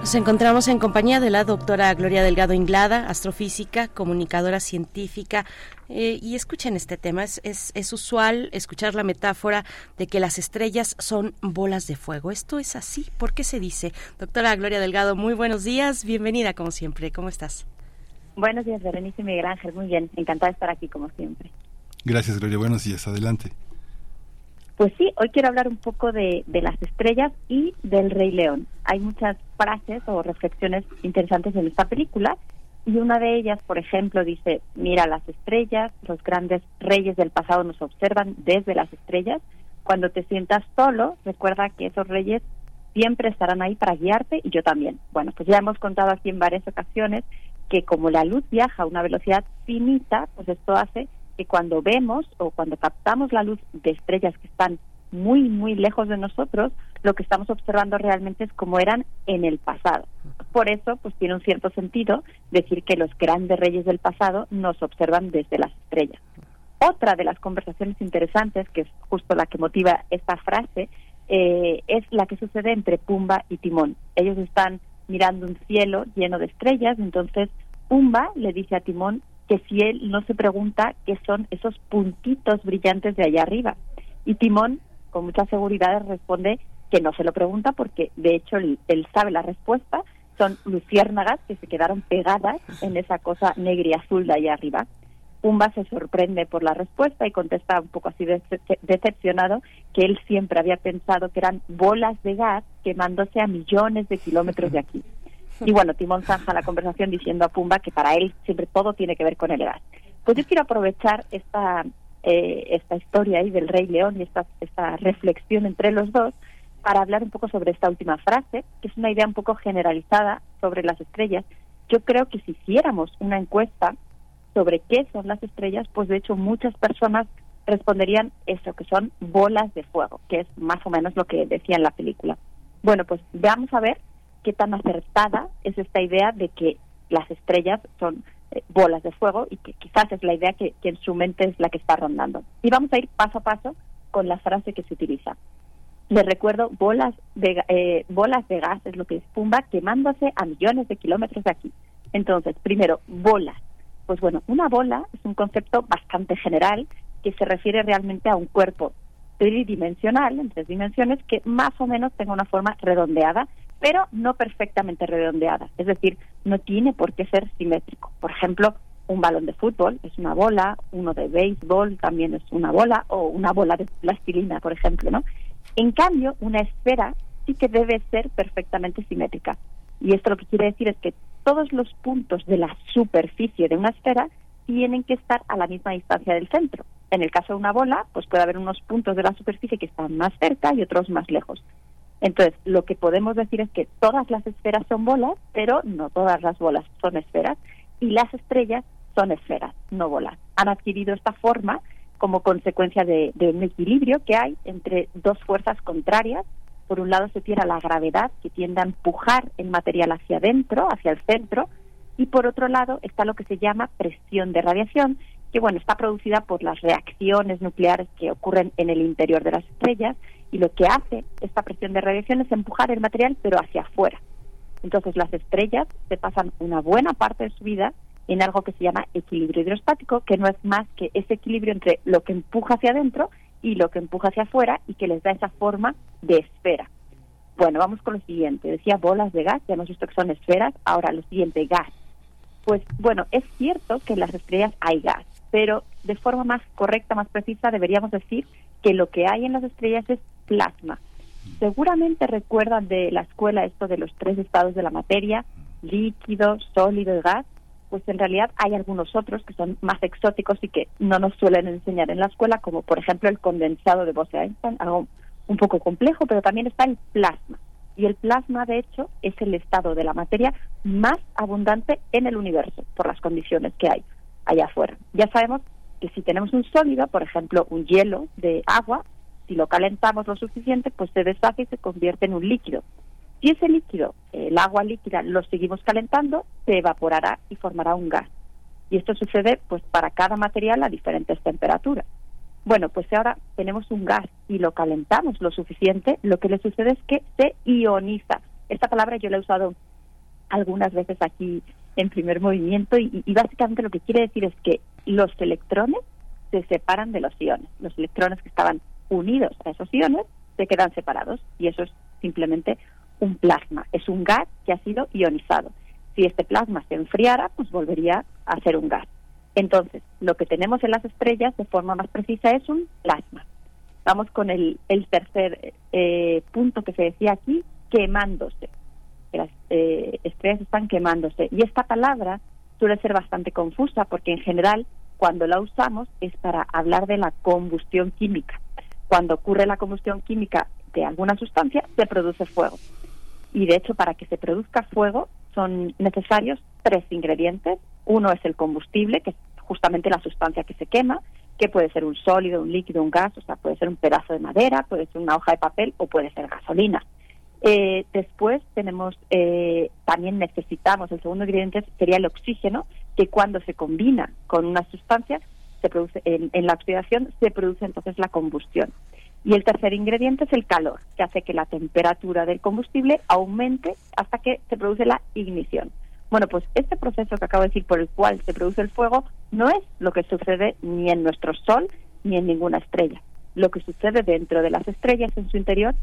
Nos encontramos en compañía de la doctora Gloria Delgado Inglada, astrofísica, comunicadora científica. eh, y escuchen este tema, es, es, es usual escuchar la metáfora de que las estrellas son bolas de fuego. ¿Esto es así? ¿Por qué se dice? Doctora Gloria Delgado, muy buenos días, bienvenida como siempre, ¿cómo estás? Buenos días, Berenice y Miguel Ángel. Muy bien, encantada de estar aquí como siempre. Gracias, Gloria. Buenos días. Adelante. Pues sí, hoy quiero hablar un poco de, las estrellas y del Rey León. Hay muchas frases o reflexiones interesantes en esta película y una de ellas, por ejemplo, dice, mira las estrellas, los grandes reyes del pasado nos observan desde las estrellas. Cuando te sientas solo, recuerda que esos reyes siempre estarán ahí para guiarte y yo también. Bueno, pues ya hemos contado aquí en varias ocasiones que como la luz viaja a una velocidad finita, pues esto hace que cuando vemos o cuando captamos la luz de estrellas que están muy, muy lejos de nosotros, lo que estamos observando realmente es como eran en el pasado. Por eso, pues tiene un cierto sentido decir que los grandes reyes del pasado nos observan desde las estrellas. Otra de las conversaciones interesantes, que es justo la que motiva esta frase, eh, es la que sucede entre Pumba y Timón. Ellos están mirando un cielo lleno de estrellas, entonces Pumba le dice a Timón que si él no se pregunta qué son esos puntitos brillantes de allá arriba. Y Timón, con mucha seguridad, responde que no se lo pregunta porque de hecho él, sabe la respuesta, son luciérnagas que se quedaron pegadas en esa cosa negra y azul de allá arriba. Pumba se sorprende por la respuesta y contesta un poco así dece- decepcionado que él siempre había pensado que eran bolas de gas quemándose a millones de kilómetros de aquí. Y bueno, Timón zanja la conversación diciendo a Pumba que para él siempre todo tiene que ver con el gas. Pues yo quiero aprovechar esta, eh, esta historia ahí del Rey León y esta, esta reflexión entre los dos para hablar un poco sobre esta última frase, que es una idea un poco generalizada sobre las estrellas. Yo creo que si hiciéramos una encuesta sobre qué son las estrellas, pues de hecho muchas personas responderían eso, que son bolas de fuego, que es más o menos lo que decía en la película. Bueno, pues veamos a ver qué tan acertada es esta idea de que las estrellas son eh, bolas de fuego y que quizás es la idea que, en su mente es la que está rondando. Y vamos a ir paso a paso con la frase que se utiliza. Les recuerdo, bolas de, eh, bolas de gas es lo que es Pumba quemándose a millones de kilómetros de aquí. Entonces, primero, bolas. Pues bueno, una bola es un concepto bastante general que se refiere realmente a un cuerpo tridimensional, en tres dimensiones, que más o menos tenga una forma redondeada, pero no perfectamente redondeada. Es decir, no tiene por qué ser simétrico. Por ejemplo, un balón de fútbol es una bola, uno de béisbol también es una bola, o una bola de plastilina, por ejemplo, ¿no? En cambio, una esfera sí que debe ser perfectamente simétrica. Y esto lo que quiere decir es que todos los puntos de la superficie de una esfera tienen que estar a la misma distancia del centro. En el caso de una bola, pues puede haber unos puntos de la superficie que están más cerca y otros más lejos. Entonces, lo que podemos decir es que todas las esferas son bolas, pero no todas las bolas son esferas, y las estrellas son esferas, no bolas. Han adquirido esta forma como consecuencia de, un equilibrio que hay entre dos fuerzas contrarias. Por un lado se tiene la gravedad que tiende a empujar el material hacia adentro, hacia el centro, y por otro lado está lo que se llama presión de radiación, que bueno, está producida por las reacciones nucleares que ocurren en el interior de las estrellas y lo que hace esta presión de radiación es empujar el material pero hacia afuera. Entonces las estrellas se pasan una buena parte de su vida en algo que se llama equilibrio hidrostático, que no es más que ese equilibrio entre lo que empuja hacia adentro y lo que empuja hacia afuera y que les da esa forma de esfera. Bueno, vamos con lo siguiente. Decía bolas de gas, ya hemos visto que son esferas. Ahora lo siguiente, gas. Pues bueno, es cierto que en las estrellas hay gas, pero de forma más correcta, más precisa, deberíamos decir que lo que hay en las estrellas es plasma. Seguramente recuerdan de la escuela esto de los tres estados de la materia, líquido, sólido y gas. Pues en realidad hay algunos otros que son más exóticos y que no nos suelen enseñar en la escuela, como por ejemplo el condensado de Bose-Einstein, algo un poco complejo, pero también está el plasma. Y el plasma, de hecho, es el estado de la materia más abundante en el universo, por las condiciones que hay allá afuera. Ya sabemos que si tenemos un sólido, por ejemplo, un hielo de agua, si lo calentamos lo suficiente, pues se deshace y se convierte en un líquido. Si ese líquido, el agua líquida, lo seguimos calentando, se evaporará y formará un gas. Y esto sucede pues para cada material a diferentes temperaturas. Bueno, pues si ahora tenemos un gas y lo calentamos lo suficiente, lo que le sucede es que se ioniza. Esta palabra yo la he usado algunas veces aquí en primer movimiento y, y básicamente lo que quiere decir es que los electrones se separan de los iones. Los electrones que estaban unidos a esos iones se quedan separados y eso es simplemente un plasma. Es un gas que ha sido ionizado. Si este plasma se enfriara, pues volvería a ser un gas. Entonces, lo que tenemos en las estrellas de forma más precisa es un plasma. Vamos con el, el tercer eh, punto que se decía aquí, quemándose. Las eh, estrellas están quemándose. Y esta palabra suele ser bastante confusa porque en general cuando la usamos es para hablar de la combustión química. Cuando ocurre la combustión química de alguna sustancia, se produce fuego. Y de hecho, para que se produzca fuego son necesarios tres ingredientes. Uno es el combustible, que es justamente la sustancia que se quema, que puede ser un sólido, un líquido, un gas, o sea, puede ser un pedazo de madera, puede ser una hoja de papel o puede ser gasolina. Eh, después tenemos, eh, también necesitamos, el segundo ingrediente sería el oxígeno, que cuando se combina con una sustancia, se produce, en, en la oxidación se produce entonces la combustión. Y el tercer ingrediente es el calor, que hace que la temperatura del combustible aumente hasta que se produce la ignición. Bueno, pues este proceso que acabo de decir por el cual se produce el fuego no es lo que sucede ni en nuestro Sol ni en ninguna estrella. Lo que sucede dentro de las estrellas en su interior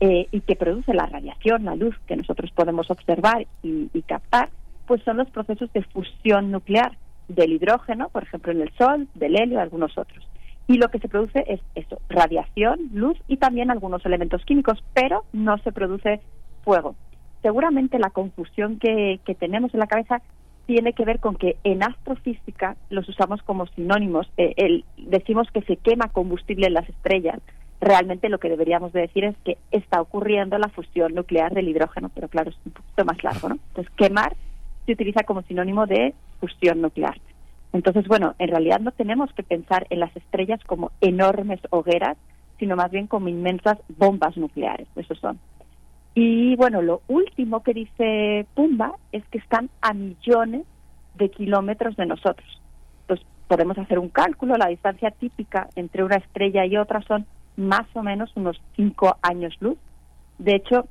eh, y que produce la radiación, la luz que nosotros podemos observar y, y captar, pues son los procesos de fusión nuclear del hidrógeno, por ejemplo en el Sol, del helio, algunos otros. Y lo que se produce es eso, radiación, luz y también algunos elementos químicos, pero no se produce fuego. Seguramente la confusión que, tenemos en la cabeza tiene que ver con que en astrofísica los usamos como sinónimos. Eh, el, decimos que se quema combustible en las estrellas. Realmente lo que deberíamos de decir es que está ocurriendo la fusión nuclear del hidrógeno, pero claro, es un poquito más largo, ¿no? Entonces, quemar se utiliza como sinónimo de fusión nuclear. Entonces, bueno, en realidad no tenemos que pensar en las estrellas como enormes hogueras, sino más bien como inmensas bombas nucleares, eso son. Y bueno, lo último que dice Pumba es que están a millones de kilómetros de nosotros. Pues podemos hacer un cálculo, la distancia típica entre una estrella y otra son más o menos unos cinco años luz. De hecho,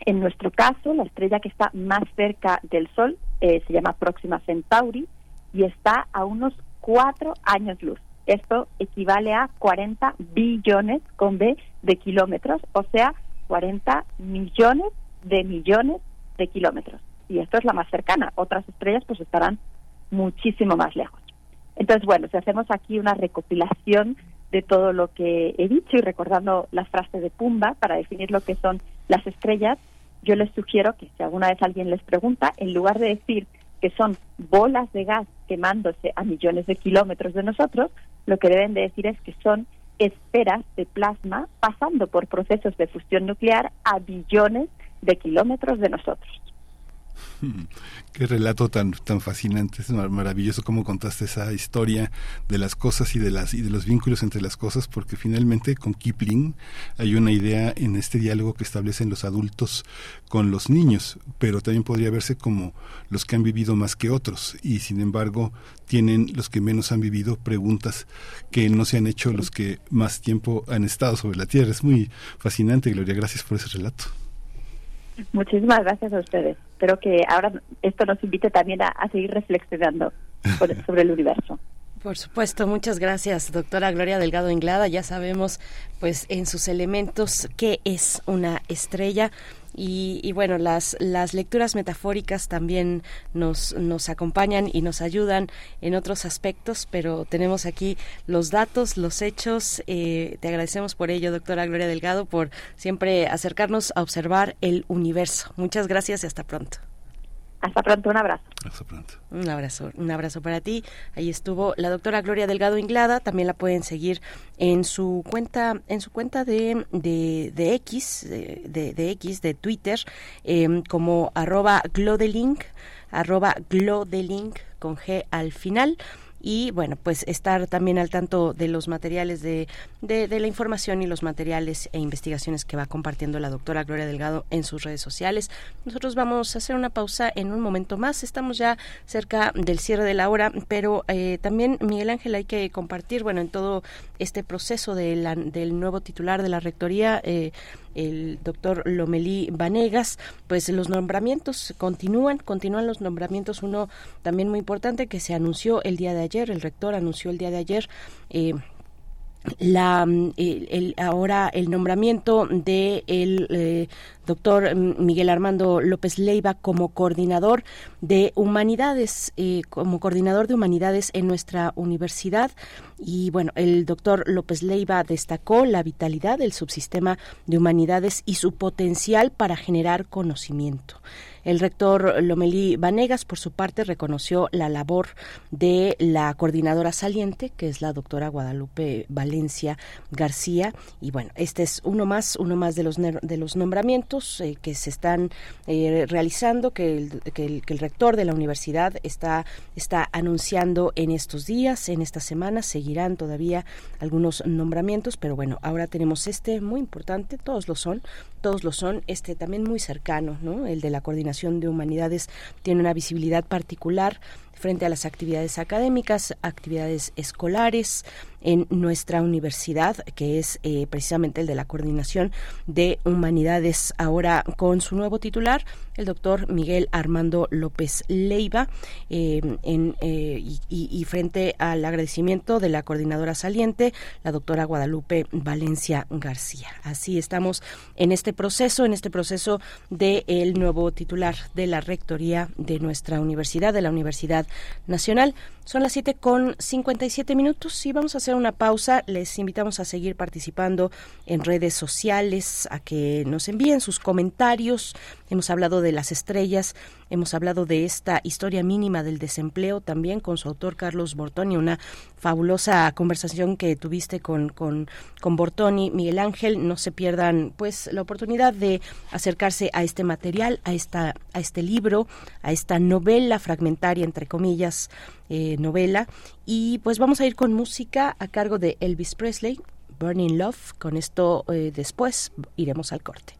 en nuestro caso, la estrella que está más cerca del Sol eh, se llama Próxima Centauri y está a unos cuatro años luz. Esto equivale a 40 billones con B de kilómetros, o sea, 40 millones de millones de kilómetros. Y esto es la más cercana. Otras estrellas pues estarán muchísimo más lejos. Entonces, bueno, si hacemos aquí una recopilación de todo lo que he dicho y recordando la frase de Pumba para definir lo que son las estrellas, yo les sugiero que si alguna vez alguien les pregunta, en lugar de decir que son bolas de gas quemándose a millones de kilómetros de nosotros, lo que deben de decir es que son esferas de plasma pasando por procesos de fusión nuclear a billones de kilómetros de nosotros. [LAUGHS] Qué relato tan tan fascinante, es mar- maravilloso cómo contaste esa historia de las cosas y de las y de los vínculos entre las cosas, porque finalmente con Kipling hay una idea en este diálogo que establecen los adultos con los niños, pero también podría verse como los que han vivido más que otros y sin embargo tienen los que menos han vivido preguntas que no se han hecho los que más tiempo han estado sobre la tierra. Es muy fascinante, Gloria, gracias por ese relato. Muchísimas gracias a ustedes. Espero que ahora esto nos invite también a, a seguir reflexionando por- [LAUGHS] sobre el universo. Por supuesto, muchas gracias, doctora Gloria Delgado Inglada. Ya sabemos, pues, en sus elementos qué es una estrella. Y, y bueno, las, las lecturas metafóricas también nos, nos acompañan y nos ayudan en otros aspectos, pero tenemos aquí los datos, los hechos. Eh, te agradecemos por ello, doctora Gloria Delgado, por siempre acercarnos a observar el universo. Muchas gracias y hasta pronto. Hasta pronto, un abrazo. Hasta pronto. Un abrazo, un abrazo para ti. Ahí estuvo la doctora Gloria Delgado Inglada. También la pueden seguir en su cuenta, en su cuenta de, de, de X, de, de- de X, de Twitter, eh, como arroba glodelink, arroba glodelink con G al final. Y bueno, pues estar también al tanto de los materiales de, de, la información y los materiales e investigaciones que va compartiendo la doctora Gloria Delgado en sus redes sociales. Nosotros vamos a hacer una pausa en un momento más. Estamos ya cerca del cierre de la hora, pero eh, también, Miguel Ángel, hay que compartir, bueno, en todo este proceso de la- del nuevo titular de la Rectoría, eh, el doctor Lomelí Vanegas, pues los nombramientos continúan, continúan los nombramientos. Uno también muy importante que se anunció el día de ayer, el rector anunció el día de ayer. eh, la mm, el, ahora el nombramiento de el eh, doctor mm, Miguel Armando López Leiva como coordinador de humanidades eh, como coordinador de humanidades en nuestra universidad y bueno el doctor López Leiva destacó la vitalidad del subsistema de humanidades y su potencial para generar conocimiento el rector Lomelí Vanegas, por su parte, reconoció la labor de la coordinadora saliente, que es la doctora Guadalupe Valencia García. Y bueno, este es uno más, uno más de los, de los nombramientos eh, que se están eh, realizando, que el, que, rector de la universidad está, está anunciando en estos días, en esta semana. Seguirán todavía algunos nombramientos, pero bueno, ahora tenemos este muy importante, todos lo son, todos lo son, este también muy cercano, ¿no? El de la coordinación de humanidades tiene una visibilidad particular frente a las actividades académicas, actividades escolares en nuestra universidad, que es eh, precisamente el de la coordinación de humanidades, ahora con su nuevo titular, el doctor Miguel Armando López Leiva, en, eh, y, frente al agradecimiento de la coordinadora saliente, la doctora Guadalupe Valencia García. Así estamos en este proceso, en este proceso del el nuevo titular de la rectoría de nuestra universidad, de la Universidad Nacional. Son las 7 con 57 minutos y vamos a hacer una pausa. Les invitamos a seguir participando en redes sociales, a que nos envíen sus comentarios. Hemos hablado de las estrellas, hemos hablado de esta historia mínima del desempleo también con su autor Carlos Bortoni, una fabulosa conversación que tuviste con, con, con Bortoni, Miguel Ángel. No se pierdan pues la oportunidad de acercarse a este material, a esta, a este libro, a esta novela fragmentaria, entre comillas, eh, novela. Y pues vamos a ir con música a cargo de Elvis Presley, Burning Love. Con esto eh, después iremos al corte.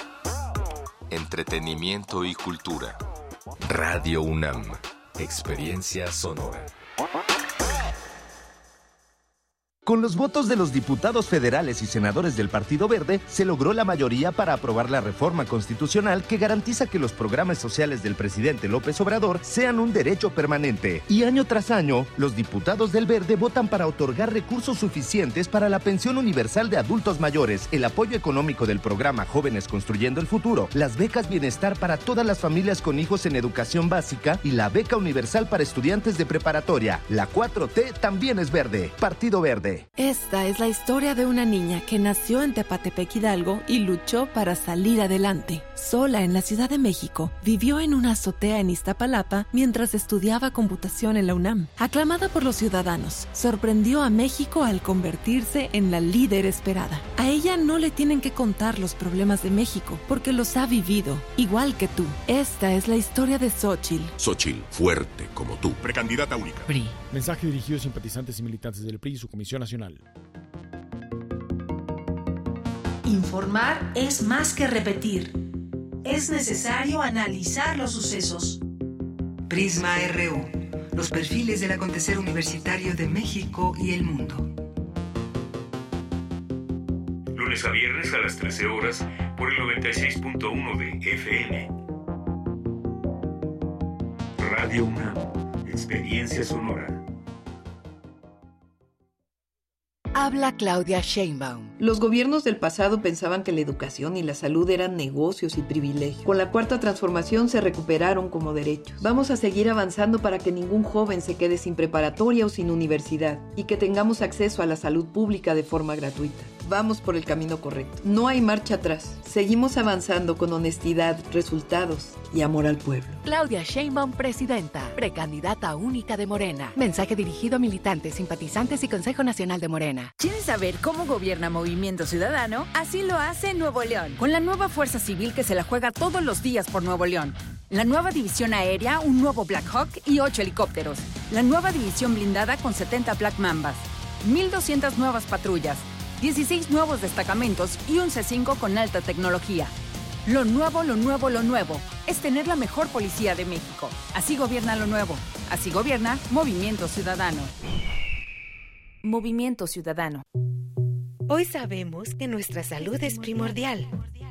Entretenimiento y cultura. Radio UNAM. Experiencia sonora. Con los votos de los diputados federales y senadores del Partido Verde, se logró la mayoría para aprobar la reforma constitucional que garantiza que los programas sociales del presidente López Obrador sean un derecho permanente. Y año tras año, los diputados del Verde votan para otorgar recursos suficientes para la pensión universal de adultos mayores, el apoyo económico del programa Jóvenes Construyendo el Futuro, las becas bienestar para todas las familias con hijos en educación básica y la beca universal para estudiantes de preparatoria. La 4T también es verde. Partido Verde. Esta es la historia de una niña que nació en Tepatepec Hidalgo y luchó para salir adelante. Sola en la Ciudad de México, vivió en una azotea en Iztapalapa mientras estudiaba computación en la UNAM. Aclamada por los ciudadanos, sorprendió a México al convertirse en la líder esperada. A ella no le tienen que contar los problemas de México porque los ha vivido, igual que tú. Esta es la historia de Xochitl. Xochitl, fuerte como tú. Precandidata única. PRI. Mensaje dirigido a simpatizantes y militantes del PRI y su Comisión Nacional. Informar es más que repetir. Es necesario analizar los sucesos. Prisma RU. Los perfiles del acontecer universitario de México y el mundo. Lunes a viernes a las 13 horas por el 96.1 de FM. Radio UNAM. Experiencia sonora. Habla Claudia Sheinbaum. Los gobiernos del pasado pensaban que la educación y la salud eran negocios y privilegios. Con la cuarta transformación se recuperaron como derechos. Vamos a seguir avanzando para que ningún joven se quede sin preparatoria o sin universidad y que tengamos acceso a la salud pública de forma gratuita. Vamos por el camino correcto. No hay marcha atrás. Seguimos avanzando con honestidad, resultados y amor al pueblo. Claudia Sheinbaum, presidenta, precandidata única de Morena. Mensaje dirigido a militantes, simpatizantes y Consejo Nacional de Morena. ¿Quieres saber cómo gobierna Movimiento Ciudadano? Así lo hace Nuevo León, con la nueva Fuerza Civil que se la juega todos los días por Nuevo León. La nueva división aérea, un nuevo Black Hawk y 8 helicópteros. La nueva división blindada con 70 Black Mambas. 1.200 nuevas patrullas. 16 nuevos destacamentos y un C5 con alta tecnología. Lo nuevo, lo nuevo, lo nuevo es tener la mejor policía de México. Así gobierna lo nuevo. Así gobierna Movimiento Ciudadano. Movimiento Ciudadano. Hoy sabemos que nuestra salud es primordial.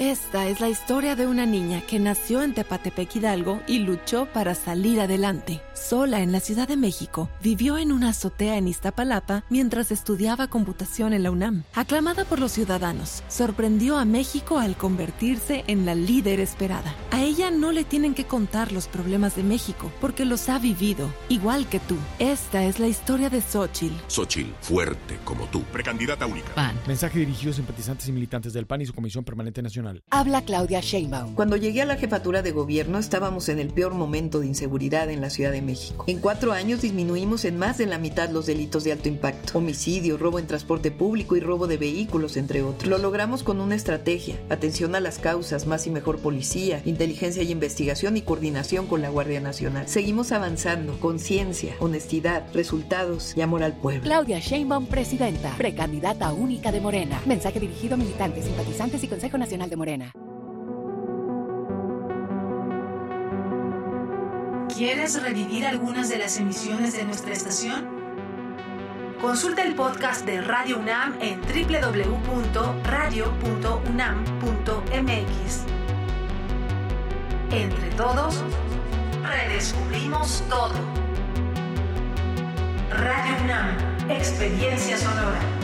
Esta es la historia de una niña que nació en Tepatepec Hidalgo y luchó para salir adelante. Sola en la Ciudad de México, vivió en una azotea en Iztapalapa mientras estudiaba computación en la UNAM. Aclamada por los ciudadanos, sorprendió a México al convertirse en la líder esperada. A ella no le tienen que contar los problemas de México porque los ha vivido, igual que tú. Esta es la historia de Xochitl. Xochitl, fuerte como tú. Precandidata única. PAN. Mensaje dirigido a simpatizantes y militantes del PAN y su Comisión Permanente Nacional. Habla Claudia Sheinbaum. Cuando llegué a la jefatura de gobierno estábamos en el peor momento de inseguridad en la Ciudad de México. México. En cuatro años disminuimos en más de la mitad los delitos de alto impacto, homicidio, robo en transporte público y robo de vehículos, entre otros. Lo logramos con una estrategia, atención a las causas, más y mejor policía, inteligencia y investigación y coordinación con la Guardia Nacional. Seguimos avanzando, conciencia, honestidad, resultados y amor al pueblo. Claudia Sheinbaum, presidenta, precandidata única de Morena. Mensaje dirigido a militantes, simpatizantes y Consejo Nacional de Morena. ¿Quieres revivir algunas de las emisiones de nuestra estación? Consulta el podcast de Radio UNAM en www.radio.unam.mx. Entre todos, redescubrimos todo. Radio UNAM, experiencia sonora.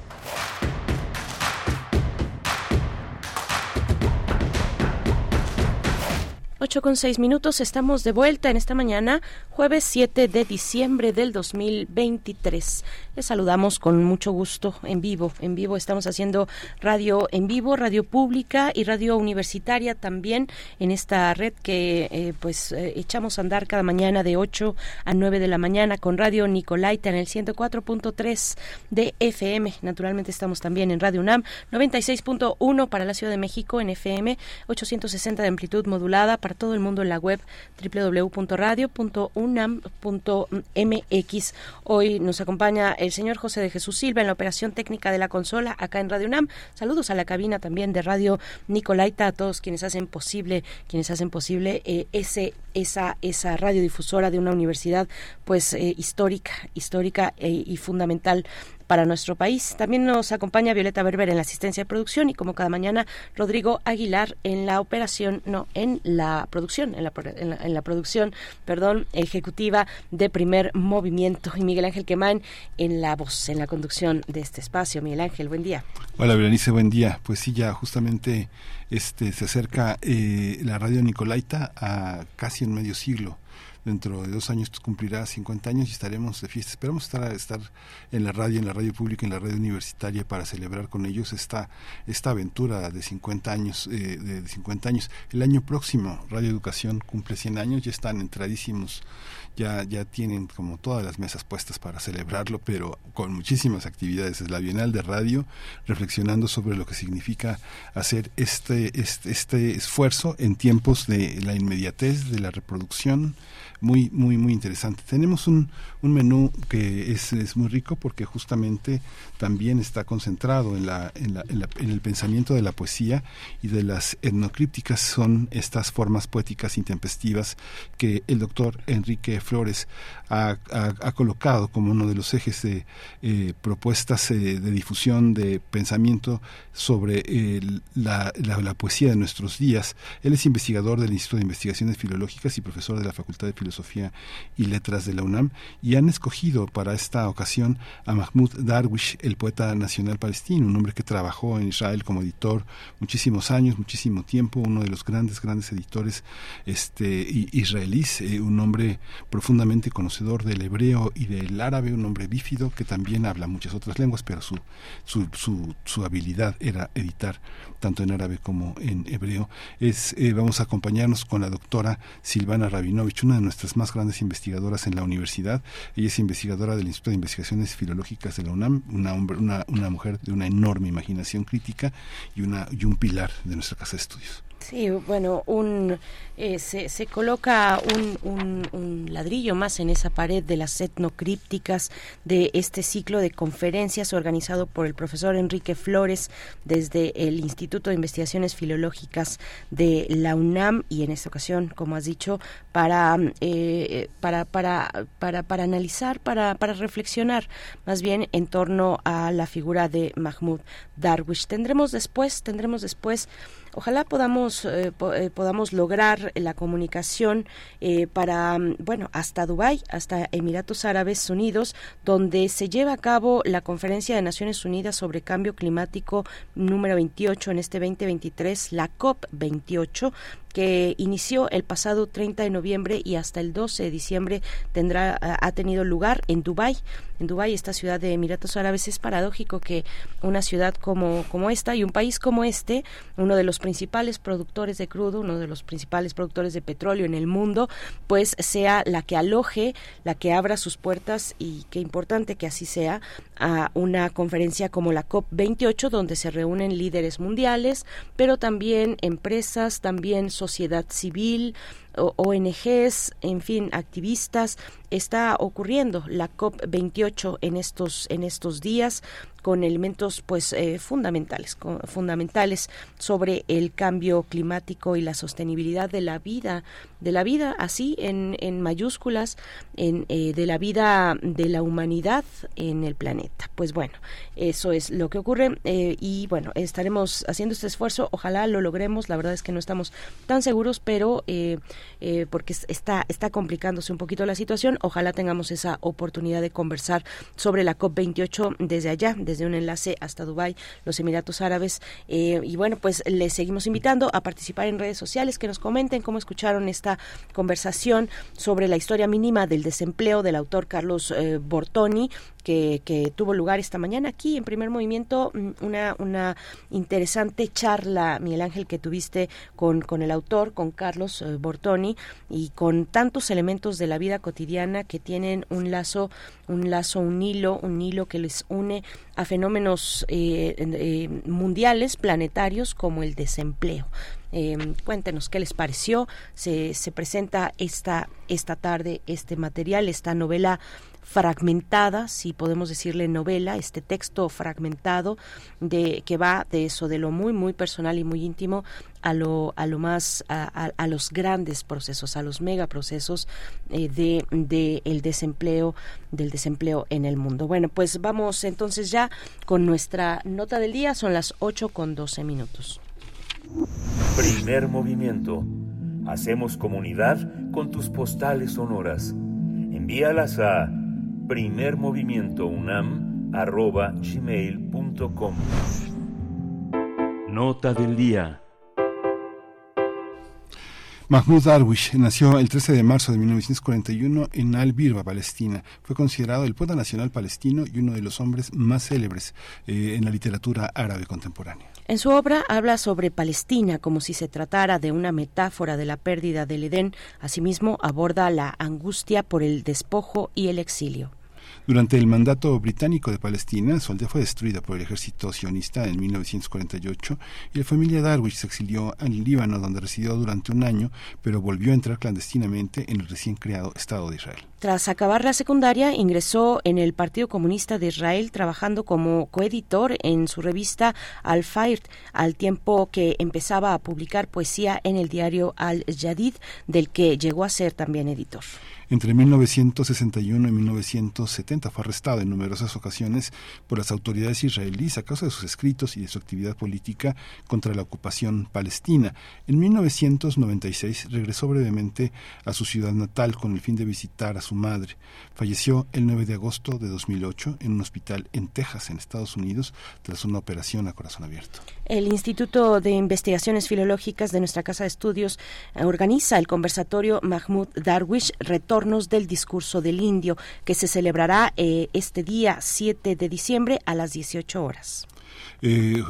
Ocho con seis minutos, estamos de vuelta en esta mañana, jueves 7 de diciembre del 2023. Les saludamos con mucho gusto en vivo. En vivo estamos haciendo radio en vivo, radio pública y radio universitaria también en esta red que eh, pues eh, echamos a andar cada mañana de 8 a 9 de la mañana con Radio Nicolaita en el 104.3 de FM. Naturalmente estamos también en Radio UNAM 96.1 para la Ciudad de México en FM, 860 de amplitud modulada para todo el mundo en la web www.radio.unam.mx. Hoy nos acompaña el señor José de Jesús Silva en la operación técnica de la consola acá en Radio UNAM. Saludos a la cabina también de Radio Nicolaita, a todos quienes hacen posible, quienes hacen posible eh, ese esa esa radiodifusora de una universidad pues eh, histórica, histórica eh, y fundamental para nuestro país. También nos acompaña Violeta Berber en la asistencia de producción y como cada mañana Rodrigo Aguilar en la operación, no, en la producción, en la, en la, en la producción, perdón, ejecutiva de primer movimiento y Miguel Ángel Quemán en la voz, en la conducción de este espacio. Miguel Ángel, buen día. Hola, Berenice, buen día. Pues sí, ya justamente este se acerca eh, la radio Nicolaita a casi un medio siglo dentro de dos años cumplirá 50 años y estaremos de fiesta. Esperamos estar, estar en la radio, en la radio pública, en la radio universitaria para celebrar con ellos esta, esta aventura de 50 años, eh, de 50 años. El año próximo, Radio Educación cumple 100 años, ya están entradísimos ya, ya tienen como todas las mesas puestas para celebrarlo, pero con muchísimas actividades. Es la Bienal de Radio, reflexionando sobre lo que significa hacer este, este, este esfuerzo en tiempos de la inmediatez, de la reproducción, muy, muy, muy interesante. Tenemos un, un menú que es, es, muy rico porque justamente también está concentrado en, la, en, la, en, el pensamiento de la poesía y de las etnocrípticas. Son estas formas poéticas intempestivas que el doctor Enrique Flores ha, ha, colocado como uno de los ejes de eh, propuestas eh, de difusión de pensamiento sobre eh, la, la, la poesía de nuestros días. Él es investigador del Instituto de Investigaciones Filológicas y profesor de la Facultad de Filosofía y Letras de la UNAM y han escogido para esta ocasión a Mahmoud Darwish, el poeta nacional palestino, un hombre que trabajó en Israel como editor muchísimos años, muchísimo tiempo, uno de los grandes, grandes editores este, israelíes, eh, un hombre profundamente conocedor del hebreo y del árabe, un hombre bífido que también habla muchas otras lenguas, pero su, su, su, su habilidad era editar tanto en árabe como en hebreo. Es, eh, vamos a acompañarnos con la doctora Silvana Rabinovich, una de nuestras más grandes investigadoras en la universidad. Ella es investigadora del Instituto de Investigaciones Filológicas de la UNAM, una, una mujer de una enorme imaginación crítica y, una, y un pilar de nuestra casa de estudios. Sí, bueno, un, eh, se, se, coloca un, ladrillo más en esa pared de las etnocrípticas de este ciclo de conferencias organizado por el profesor Enrique Flores desde el Instituto de Investigaciones Filológicas de la UNAM y en esta ocasión, como has dicho, para, eh, para, para, para, para analizar, para, para reflexionar más bien en torno a la figura de Mahmoud Darwish. Tendremos después, tendremos después ojalá podamos eh, eh, podamos lograr la comunicación eh, para bueno hasta Dubái hasta Emiratos Árabes Unidos donde se lleva a cabo la conferencia de Naciones Unidas sobre cambio climático número 28 en este 2023 la COP 28 que inició el pasado 30 de noviembre y hasta el 12 de diciembre tendrá ha tenido lugar en Dubái. En Dubái, esta ciudad de Emiratos Árabes, es paradójico que una ciudad como, como esta y un país como este, uno de los principales productores de crudo, uno de los principales productores de petróleo en el mundo, pues sea la que aloje, la que abra sus puertas y qué importante que así sea a una conferencia como la COP28 donde se reúnen líderes mundiales, pero también empresas, también sociedad civil, ONGs, en fin, activistas, está ocurriendo la COP28 en estos en estos días con elementos pues eh, fundamentales fundamentales sobre el cambio climático y la sostenibilidad de la vida de la vida así en, en mayúsculas en, eh, de la vida de la humanidad en el planeta. Pues bueno eso es lo que ocurre eh, y bueno estaremos haciendo este esfuerzo. Ojalá lo logremos. La verdad es que no estamos tan seguros pero porque está está complicándose un poquito la situación ojalá tengamos esa oportunidad de conversar sobre la COP 28 desde allá desde un enlace hasta Dubái, los Emiratos Árabes. Eh, y bueno, pues les seguimos invitando a participar en redes sociales, que nos comenten cómo escucharon esta conversación sobre la historia mínima del desempleo del autor Carlos eh, Bortoni, que, que, tuvo lugar esta mañana aquí en primer movimiento, mm, una, una interesante charla, Miguel Ángel, que tuviste con, con el autor, con Carlos eh, Bortoni, y con tantos elementos de la vida cotidiana que tienen un lazo, un lazo, un hilo, un hilo que les une a fenómenos eh, eh, mundiales, planetarios, como el desempleo. cuéntenos qué les pareció. Se, se presenta esta, esta tarde este material, esta novela fragmentada, si podemos decirle novela, este texto fragmentado de que va de eso, de lo muy muy personal y muy íntimo a lo a lo más a, los grandes procesos, a los megaprocesos eh, de, de el desempleo del desempleo en el mundo. Bueno, pues vamos entonces ya con nuestra nota del día. Son las 8 con 12 minutos. Primer movimiento. Hacemos comunidad con tus postales sonoras. Envíalas a primermovimientounam.gmail.com Nota del día. Mahmoud Darwish nació el 13 de marzo de 1941 en Al-Birba, Palestina. Fue considerado el poeta nacional palestino y uno de los hombres más célebres eh, en la literatura árabe contemporánea. En su obra habla sobre Palestina como si se tratara de una metáfora de la pérdida del Edén. Asimismo, aborda la angustia por el despojo y el exilio. Durante el mandato británico de Palestina, aldea fue destruida por el ejército sionista en 1948 y la familia Darwish se exilió al Líbano, donde residió durante un año, pero volvió a entrar clandestinamente en el recién creado Estado de Israel. Tras acabar la secundaria, ingresó en el Partido Comunista de Israel trabajando como coeditor en su revista Al-Fair, al tiempo que empezaba a publicar poesía en el diario Al-Jadid, del que llegó a ser también editor. Entre 1961 y 1970 fue arrestado en numerosas ocasiones por las autoridades israelíes a causa de sus escritos y de su actividad política contra la ocupación palestina. En 1996 regresó brevemente a su ciudad natal con el fin de visitar a su madre. Falleció el 9 de agosto de 2008 en un hospital en Texas, en Estados Unidos, tras una operación a corazón abierto. El Instituto de Investigaciones Filológicas de nuestra Casa de Estudios organiza el conversatorio Mahmoud Darwish Retorno del discurso del indio, que se celebrará eh, este día 7 de diciembre a las 18 horas. Eh,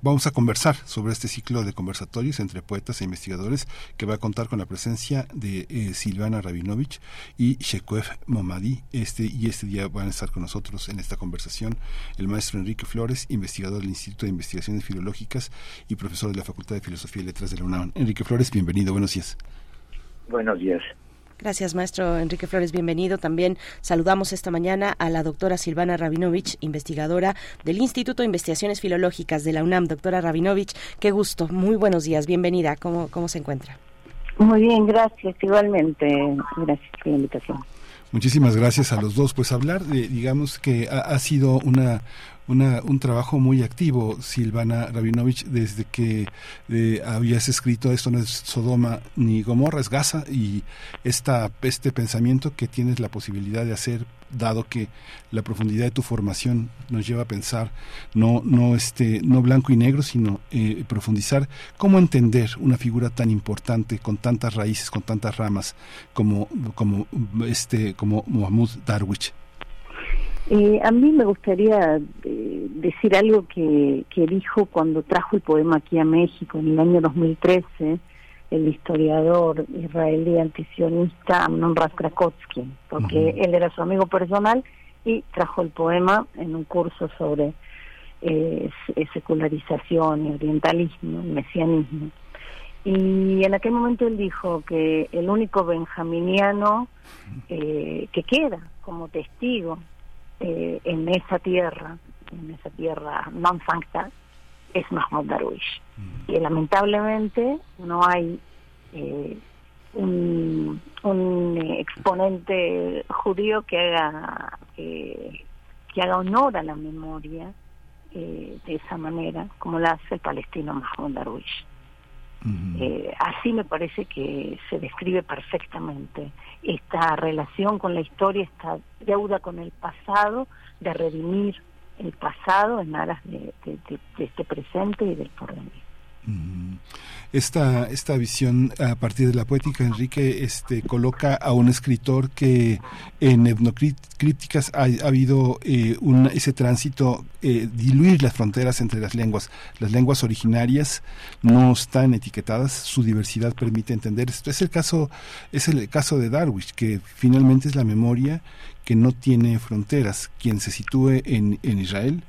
vamos a conversar sobre este ciclo de conversatorios entre poetas e investigadores que va a contar con la presencia de eh, Silvana Rabinovich y Shekwev Momadi. Este, y este día van a estar con nosotros en esta conversación el maestro Enrique Flores, investigador del Instituto de Investigaciones Filológicas y profesor de la Facultad de Filosofía y Letras de la UNAM. Enrique Flores, bienvenido, buenos días. Buenos días. Gracias, maestro Enrique Flores. Bienvenido. También saludamos esta mañana a la doctora Silvana Rabinovich, investigadora del Instituto de Investigaciones Filológicas de la UNAM. Doctora Rabinovich, qué gusto. Muy buenos días. Bienvenida. ¿Cómo, cómo se encuentra? Muy bien, gracias. Igualmente, gracias por la invitación. Muchísimas gracias a los dos. Pues hablar de, digamos que ha, ha sido una una, un trabajo muy activo, Silvana Rabinovich, desde que eh, habías escrito esto no es Sodoma ni Gomorra, es Gaza, y esta, este pensamiento que tienes la posibilidad de hacer dado que la profundidad de tu formación nos lleva a pensar no no este no blanco y negro sino eh, profundizar cómo entender una figura tan importante con tantas raíces con tantas ramas como como este como Mohamed Darwish Eh, a mí me gustaría eh, decir algo que, que dijo cuando trajo el poema aquí a México en el año 2013 el historiador israelí antisionista Amnon Ras Krakowski, porque él era su amigo personal y trajo el poema en un curso sobre eh, se- secularización y orientalismo, y mesianismo. Y en aquel momento él dijo que el único benjaminiano eh, que queda como testigo eh, en esa tierra, en esa tierra non sancta, es Mahmoud Darwish. Y lamentablemente no hay eh, un, un eh, exponente judío que haga que, que haga honor a la memoria eh, de esa manera, como la hace el palestino Mahmoud Darwish. Eh, así me parece que se describe perfectamente esta relación con la historia, esta deuda con el pasado, de redimir el pasado en aras de, de- de- de este presente y del porvenir. Esta esta visión a partir de la poética Enrique este coloca a un escritor que en etnocríticas ha, ha habido eh, un, ese tránsito eh, diluir las fronteras entre las lenguas. Las lenguas originarias no están etiquetadas su diversidad permite entender. Esto es el caso es el caso de Darwish que finalmente es la memoria que no tiene fronteras. Quien se sitúe en, en Israel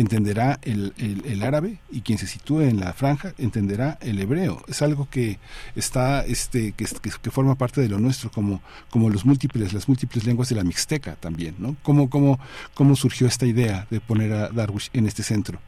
entenderá el, el, el árabe y quien se sitúe en la franja entenderá el hebreo. Es algo que está, este, que, que, que forma parte de lo nuestro, como, como los múltiples, las múltiples lenguas de la mixteca también, ¿no? ¿Cómo, cómo, cómo surgió esta idea de poner a Darwish en este centro?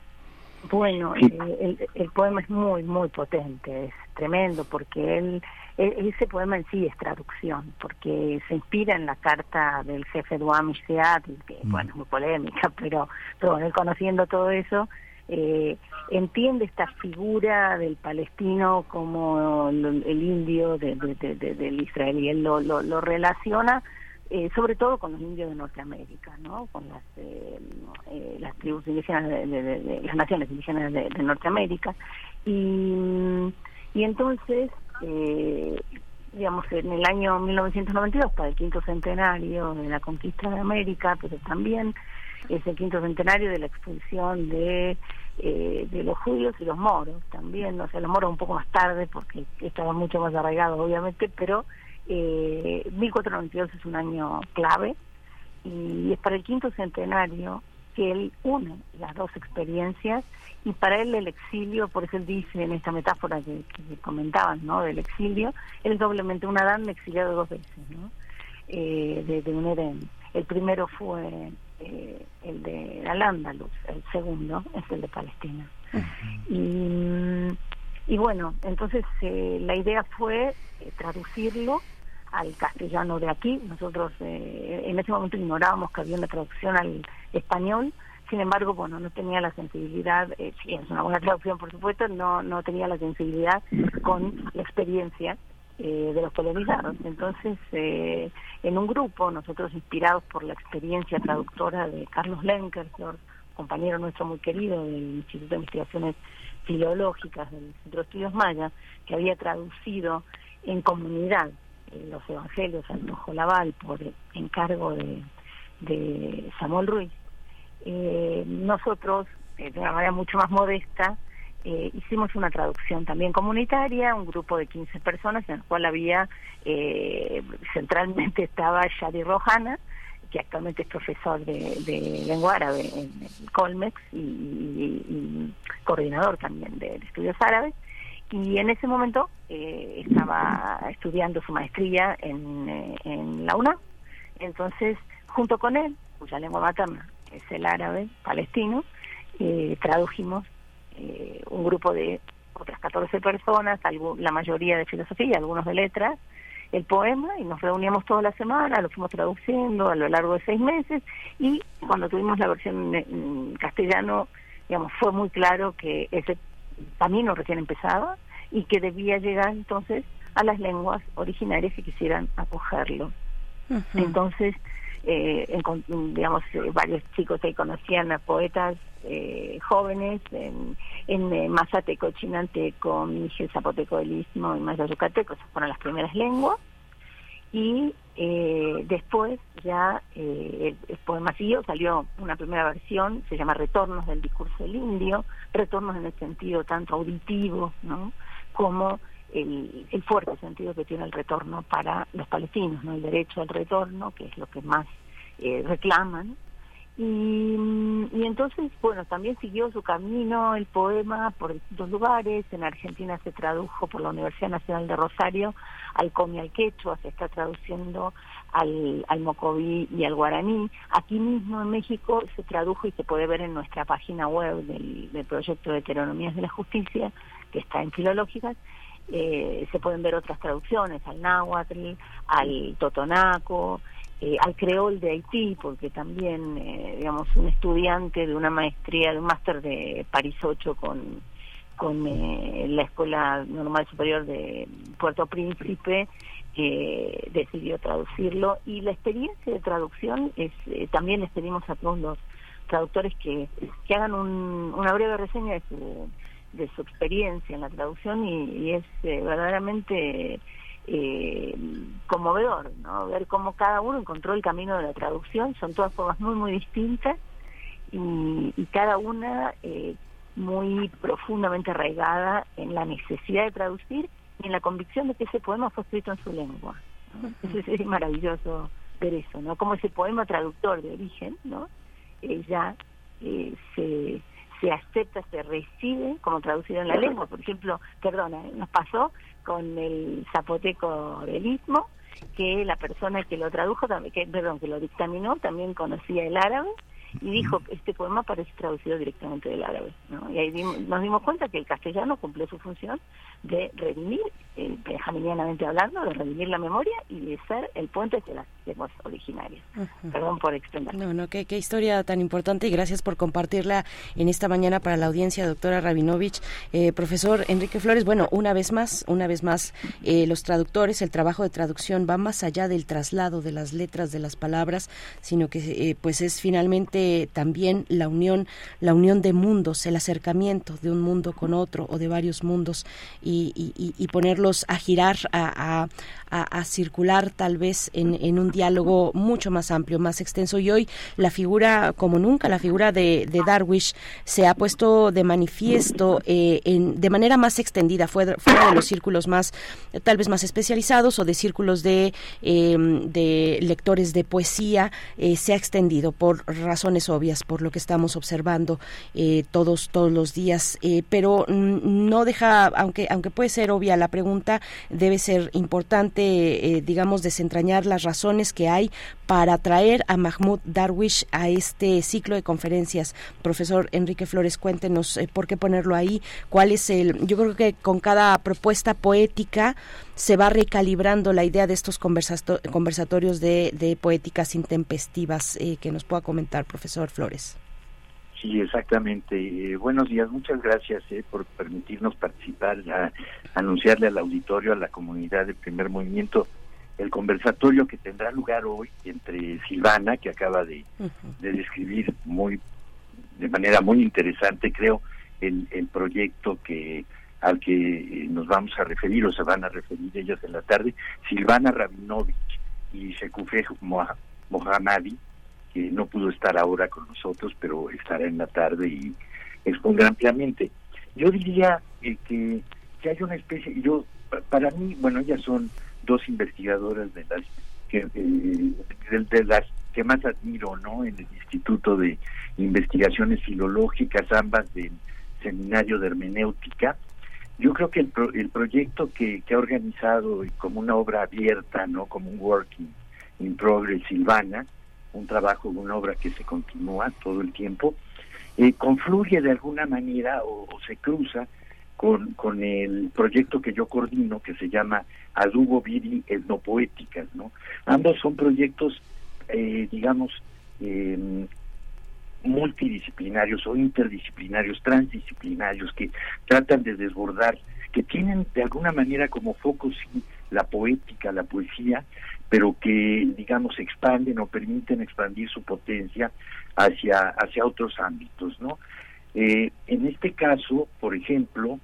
Bueno, eh, el, el poema es muy, muy potente, es tremendo, porque él, ese poema en sí es traducción, porque se inspira en la carta del jefe Duam Seat, que bueno, es muy polémica, [LAUGHS] pero, pero bueno, conociendo todo eso, eh, entiende esta figura del palestino como el, el indio de- de- de- de- del israelí, él lo, lo, lo relaciona eh, sobre todo con los indios de Norteamérica, ¿no? Con las eh, eh, las tribus indígenas de, de- de- de- las naciones indígenas de, de Norteamérica. Y y entonces eh, digamos en el año 1992 para el quinto centenario de la conquista de América, pero también es el quinto centenario de la expulsión de eh, de los judíos y los moros también, o sea, los moros un poco más tarde porque estaban mucho más arraigados obviamente, pero eh, 1492 es un año clave y es para el quinto centenario que él une las dos experiencias y para él el exilio, por eso él dice en esta metáfora que, que comentaban, ¿no? Del exilio, él es doblemente un Adán exiliado dos veces, ¿no? Eh, de, de un Edén. El primero fue eh, el de Al-Ándalus, el segundo es el de Palestina. Y, y bueno, entonces eh, la idea fue eh, traducirlo al castellano de aquí. Nosotros eh, en ese momento ignorábamos que había una traducción al español. Sin embargo, bueno, no tenía la sensibilidad, eh, es una buena traducción por supuesto, no, no tenía la sensibilidad con la experiencia eh, de los colonizados. Entonces, eh, en un grupo, nosotros inspirados por la experiencia traductora de Carlos Lenkersdorf, compañero nuestro muy querido del Instituto de Investigaciones Filológicas del Centro de Estudios Maya, que había traducido en comunidad eh, los evangelios al Tojolabal por encargo de Samuel Ruiz, eh, nosotros, eh, de una manera mucho más modesta, eh, hicimos una traducción también comunitaria, un grupo de 15 personas en el cual había, eh, centralmente estaba Shadi Rohana, que actualmente es profesor de, lengua árabe en Colmex y, coordinador también de, estudios árabes. Y en ese momento eh, estaba estudiando su maestría en, eh, en la UNA. Entonces, junto con él, cuya lengua materna es el árabe palestino, eh, tradujimos eh, un grupo de otras 14 personas, algu- la mayoría de filosofía y algunos de letras, el poema y nos reuníamos toda la semana, lo fuimos traduciendo a lo largo de seis meses y cuando tuvimos la versión en castellano, digamos, fue muy claro que ese camino recién empezaba y que debía llegar entonces a las lenguas originarias que quisieran acogerlo. Entonces, eh, digamos, eh, varios chicos ahí conocían a poetas eh, jóvenes en, en eh, Mazateco, Chinanteco, Miguel Zapoteco del Istmo y Maya Yucateco, esas fueron las primeras lenguas. Y eh, después ya eh, el, el poema siguió, salió una primera versión, se llama Retornos del discurso del indio, retornos en el sentido tanto auditivo, ¿no? como el, fuerte sentido que tiene el retorno para los palestinos, ¿no? el derecho al retorno, que es lo que más eh, reclaman. Y, y entonces, bueno, también siguió su camino el poema por distintos lugares. En Argentina se tradujo por la Universidad Nacional de Rosario al comi al quechua, se está traduciendo al, al mocoví y al guaraní. Aquí mismo en México se tradujo y se puede ver en nuestra página web del, del proyecto de Heteronomías de la Justicia, que está en Filológicas, eh, se pueden ver otras traducciones al náhuatl, al totonaco, eh, al creol de Haití, porque también, eh, digamos, un estudiante de una maestría, de un máster de París 8 con, con eh, la Escuela Normal Superior de Puerto Príncipe, eh, decidió traducirlo. Y la experiencia de traducción es, también les pedimos a todos los traductores que, que hagan un- una breve reseña de su, de su experiencia en la traducción y, y es eh, verdaderamente eh, conmovedor, ¿no? Ver cómo cada uno encontró el camino de la traducción, son todas formas muy, muy distintas y, y cada una eh, muy profundamente arraigada en la necesidad de traducir y en la convicción de que ese poema fue escrito en su lengua. ¿no? Eso es, es maravilloso ver eso, ¿no? Como ese poema traductor de origen, ¿no? Eh, ya eh, se, se acepta, se recibe como traducido en la lengua. Por ejemplo, perdona, ¿eh? nos pasó con el zapoteco del Istmo, que la persona que lo tradujo, también, que, perdón, que lo dictaminó, también conocía el árabe y dijo que este poema parece traducido directamente del árabe. ¿no? Y ahí dimos- nos dimos cuenta que el castellano cumplió su función de redimir, eh, benjaminianamente hablando, de redimir la memoria y de ser el puente hacia las lenguas originarias. Perdón por extender. No, no, qué, qué historia tan importante y gracias por compartirla en esta mañana para la audiencia, doctora Rabinovich. Eh, profesor Enrique Flores, bueno, una vez más, una vez más, eh, los traductores, el trabajo de traducción va más allá del traslado de las letras, de las palabras, sino que eh, pues es finalmente también la unión, la unión de mundos, el acercamiento de un mundo con otro o de varios mundos y, ponerlos a girar, a, circular tal vez en, un diálogo mucho más amplio, más extenso. Y hoy la figura, como nunca, la figura de, Darwish se ha puesto de manifiesto eh, en, de manera más extendida, fuera, fuera de los círculos más, tal vez más especializados o de círculos de, eh, de lectores de poesía, eh, se ha extendido por razones obvias, por lo que estamos observando eh, todos, todos los días. eh, pero mm, no deja, aunque, aunque puede ser obvia la pregunta, debe ser importante, eh, digamos, desentrañar las razones que hay para traer a Mahmoud Darwish a este ciclo de conferencias. Profesor Enrique Flores, cuéntenos por qué ponerlo ahí, cuál es el, yo creo que con cada propuesta poética se va recalibrando la idea de estos conversato- conversatorios de, de poéticas intempestivas eh, que nos pueda comentar, profesor Flores. Sí, exactamente. Eh, buenos días, muchas gracias eh, por permitirnos participar, a, anunciarle al auditorio, a la comunidad de primer movimiento, el conversatorio que tendrá lugar hoy entre Silvana, que acaba de, de describir muy de manera muy interesante, creo, el, el proyecto que al que eh, nos vamos a referir o se van a referir ellos en la tarde, Silvana Rabinovich y Shekufe Moha- Mohammadi, que no pudo estar ahora con nosotros, pero estará en la tarde y expondrá ampliamente. Yo diría eh, que, que hay una especie, yo pa- para mí, bueno, ellas son dos investigadoras de las que, eh, de, de las que más admiro, ¿no? En el Instituto de Investigaciones Filológicas, ambas del Seminario de Hermenéutica. Yo creo que el, pro- el proyecto que, que ha organizado como una obra abierta, ¿no? Como un working in progress Silvana, un trabajo, una obra que se continúa todo el tiempo, eh, confluye de alguna manera o, o se cruza con, con el proyecto que yo coordino que se llama Adubo Viri Etnopoéticas, ¿no? Ambos son proyectos, eh, digamos, eh, multidisciplinarios o interdisciplinarios, transdisciplinarios, que tratan de desbordar, que tienen de alguna manera como foco sí, la poética, la poesía, pero que, digamos, expanden o permiten expandir su potencia hacia, hacia otros ámbitos, ¿no? Eh, en este caso, por ejemplo,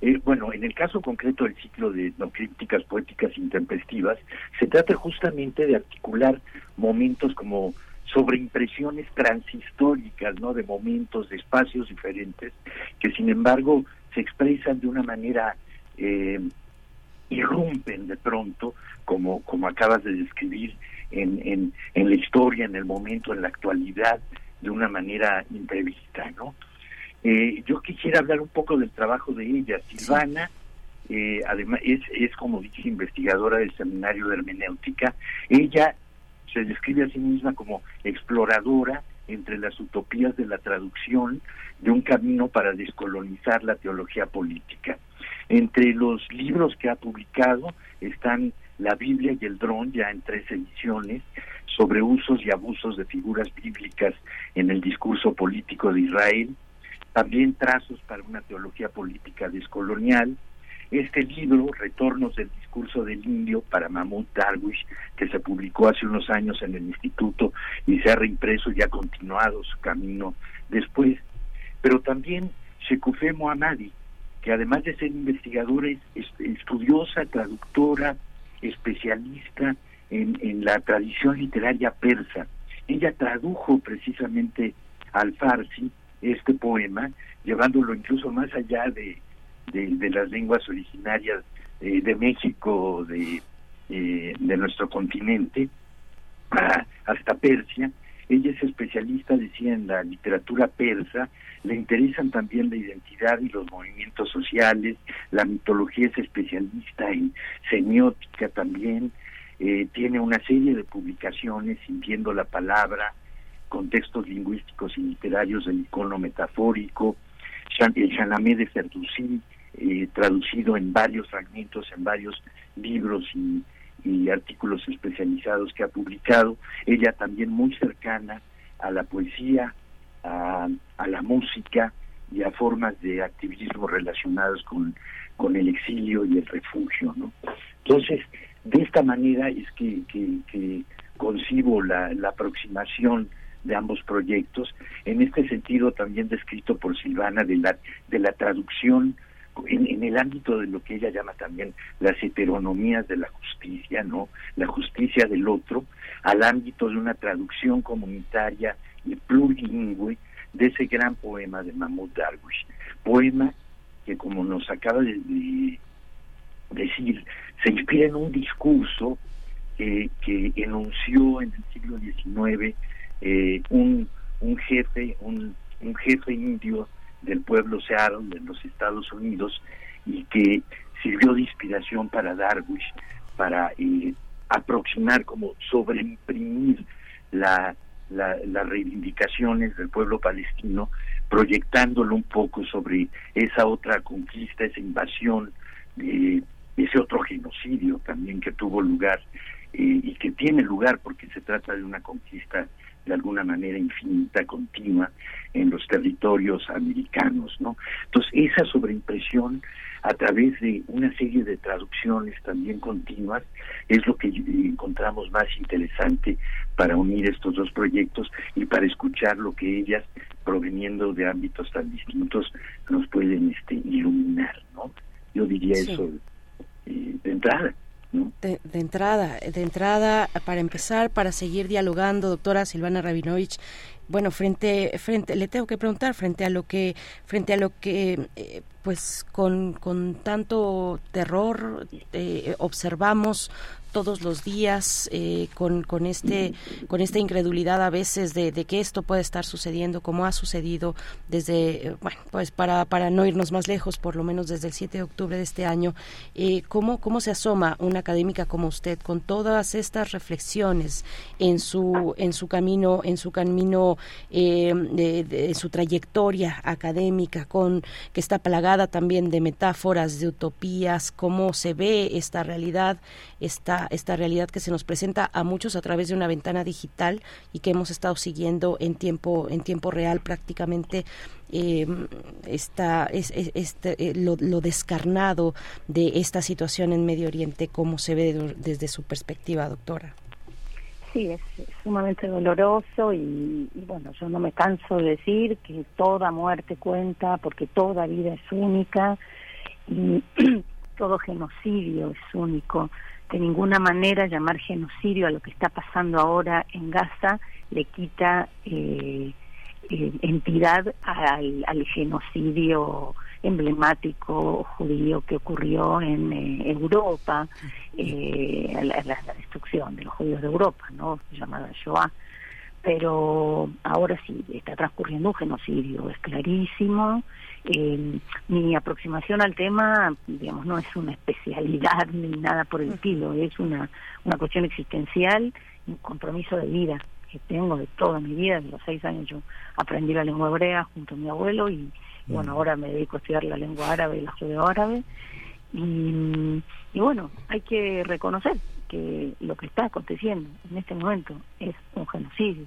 eh, bueno, en el caso concreto del ciclo de no críticas poéticas intempestivas, se trata justamente de articular momentos como sobre impresiones transhistóricas, ¿no? De momentos, de espacios diferentes, que sin embargo se expresan de una manera, eh, irrumpen de pronto, como, como acabas de describir, en, en, en la historia, en el momento, en la actualidad, de una manera imprevista, ¿no? Eh, yo quisiera hablar un poco del trabajo de ella. Silvana, eh, además, es, es, como dije, investigadora del Seminario de Hermenéutica. Ella se describe a sí misma como exploradora entre las utopías de la traducción de un camino para descolonizar la teología política. Entre los libros que ha publicado están La Biblia y el Dron, ya en tres ediciones, sobre usos y abusos de figuras bíblicas en el discurso político de Israel, también Trazos para una teología política descolonial, este libro, Retornos del discurso del indio para Mahmoud Darwish, que se publicó hace unos años en el instituto y se ha reimpreso y ha continuado su camino después, pero también Shekufé Mohammadi, que además de ser investigadora es, es estudiosa, traductora, especialista en, en la tradición literaria persa. Ella tradujo precisamente al farsi este poema, llevándolo incluso más allá de, de, las lenguas originarias eh, de México, de, eh, de nuestro continente, [CLEARS THROAT] hasta Persia. Ella es especialista, decía, en la literatura persa, le interesan también la identidad y los movimientos sociales, la mitología es especialista en semiótica también, eh, tiene una serie de publicaciones, Sintiendo la Palabra, contextos lingüísticos y literarios del icono metafórico, el Shanamé de Ferdusí, eh, traducido en varios fragmentos, en varios libros y, artículos especializados que ha publicado. Ella también muy cercana a la poesía, a, la música y a formas de activismo relacionados con, el exilio y el refugio. ¿no? Entonces, de esta manera es que concibo la, la aproximación de ambos proyectos, en este sentido también descrito por Silvana de la, de la traducción en, el ámbito de lo que ella llama también las heteronomías de la justicia, ¿no? La justicia del otro, al ámbito de una traducción comunitaria y plurilingüe de ese gran poema de Mahmoud Darwish. Poema que, como nos acaba de, de decir, se inspira en un discurso que enunció en el siglo XIX eh, un, un jefe, un, un jefe indio del pueblo Seattle de los Estados Unidos y que sirvió de inspiración para Darwish para eh, aproximar como sobreimprimir la, la, las reivindicaciones del pueblo palestino proyectándolo un poco sobre esa otra conquista esa invasión eh, ese otro genocidio también que tuvo lugar eh, y que tiene lugar porque se trata de una conquista de alguna manera infinita, continua, en los territorios americanos, ¿no? Entonces, esa sobreimpresión a través de una serie de traducciones también continuas es lo que encontramos más interesante para unir estos dos proyectos y para escuchar lo que ellas, proveniendo de ámbitos tan distintos, nos pueden este, iluminar, ¿no? Yo diría sí. eso eh, de entrada. De, entrada, de entrada, para empezar, para seguir dialogando, doctora Silvana Rabinovich, bueno, frente, frente, le tengo que preguntar, frente a lo que, frente a lo que, eh, pues, con, con tanto terror eh, observamos todos los días eh, con, con, este, con esta incredulidad a veces de, de, que esto puede estar sucediendo como ha sucedido desde, eh, bueno, pues para, para no irnos más lejos, por lo menos desde el 7 de octubre de este año, eh, ¿cómo, ¿cómo se asoma una académica como usted con todas estas reflexiones en su, en su camino, en su camino, eh, de, de, su trayectoria académica, con que está plagada también de metáforas, de utopías, cómo se ve esta realidad, esta, esta realidad que se nos presenta a muchos a través de una ventana digital y que hemos estado siguiendo en tiempo, en tiempo real prácticamente eh, es, es, este, eh, lo, lo, descarnado de esta situación en Medio Oriente, cómo se ve desde su perspectiva, doctora. Sí, es, sumamente doloroso y, bueno, yo no me canso de decir que toda muerte cuenta porque toda vida es única y [CLEARS THROAT] todo genocidio es único. De ninguna manera llamar genocidio a lo que está pasando ahora en Gaza le quita eh, eh, entidad al, genocidio emblemático judío que ocurrió en eh, Europa, eh, la, la, destrucción de los judíos de Europa, no llamada Shoah. Pero ahora sí, está transcurriendo un genocidio, es clarísimo. Eh, mi aproximación al tema, digamos, no es una especialidad [LAUGHS] ni nada por el estilo, es una, una cuestión existencial, un compromiso de vida que tengo de toda mi vida, de los seis años yo aprendí la lengua hebrea junto a mi abuelo y, bueno, ahora me dedico a estudiar la lengua árabe y la judeo-árabe. Y, y bueno, hay que reconocer que lo que está aconteciendo en este momento es un genocidio,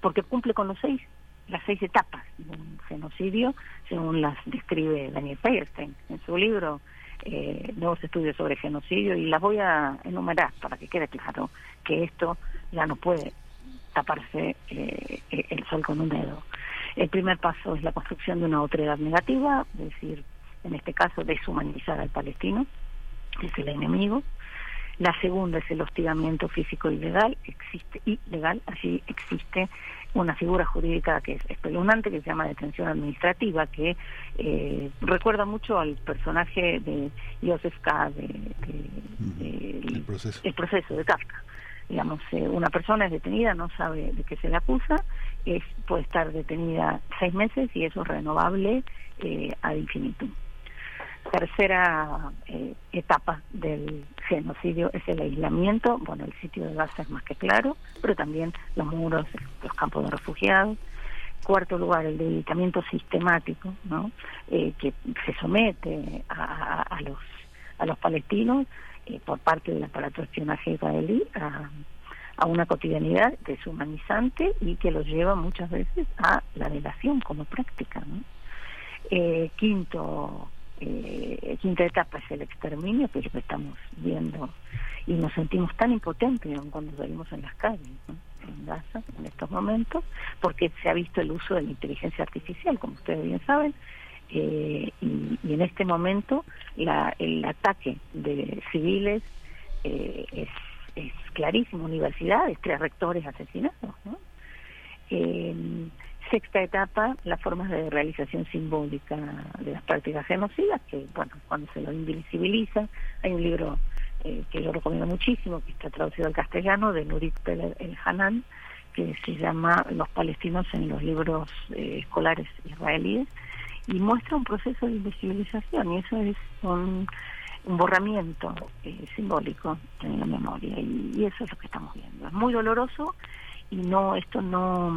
porque cumple con los seis, las seis etapas de un genocidio, según las describe Daniel Feierstein en su libro eh, Nuevos Estudios sobre Genocidio, y las voy a enumerar para que quede claro que esto ya no puede taparse eh, el sol con un dedo. El primer paso es la construcción de una otredad negativa, es decir, en este caso deshumanizar al palestino, que es el enemigo. La segunda es el hostigamiento físico y legal, existe y legal, allí existe una figura jurídica que es espeluznante, que se llama detención administrativa, que eh, recuerda mucho al personaje de Joseph K. De, de, de, el, proceso. el proceso de Kafka digamos, eh, una persona es detenida, no sabe de qué se le acusa, es, puede estar detenida seis meses y eso es renovable eh, ad infinitum. Tercera eh, etapa del genocidio es el aislamiento. Bueno, el sitio de Gaza es más que claro, pero también los muros, los campos de refugiados. Cuarto lugar, el debilitamiento sistemático, ¿no? Eh, que se somete a, a, los a los palestinos eh, por parte del aparato de espionaje israelí a, a una cotidianidad deshumanizante y que los lleva muchas veces a la delación como práctica. ¿no? Eh, quinto, eh, quinta etapa es el exterminio, que es lo que estamos viendo y nos sentimos tan impotentes cuando salimos en las calles. en Gaza en estos momentos, porque se ha visto el uso de la inteligencia artificial, como ustedes bien saben, eh, y, y, en este momento la, el ataque de civiles eh, es, es, clarísimo, universidades, tres rectores asesinados. ¿no? Eh, sexta etapa, las formas de realización simbólica de las prácticas genocidas, que bueno, cuando se lo invisibiliza, hay un libro eh, que yo recomiendo muchísimo, que está traducido al castellano, de Nurit Peler El Hanan, que se llama Los palestinos en los libros eh, escolares israelíes, y muestra un proceso de invisibilización, y eso es un, un borramiento eh, simbólico en la memoria, y, y, eso es lo que estamos viendo. Es muy doloroso, y no esto no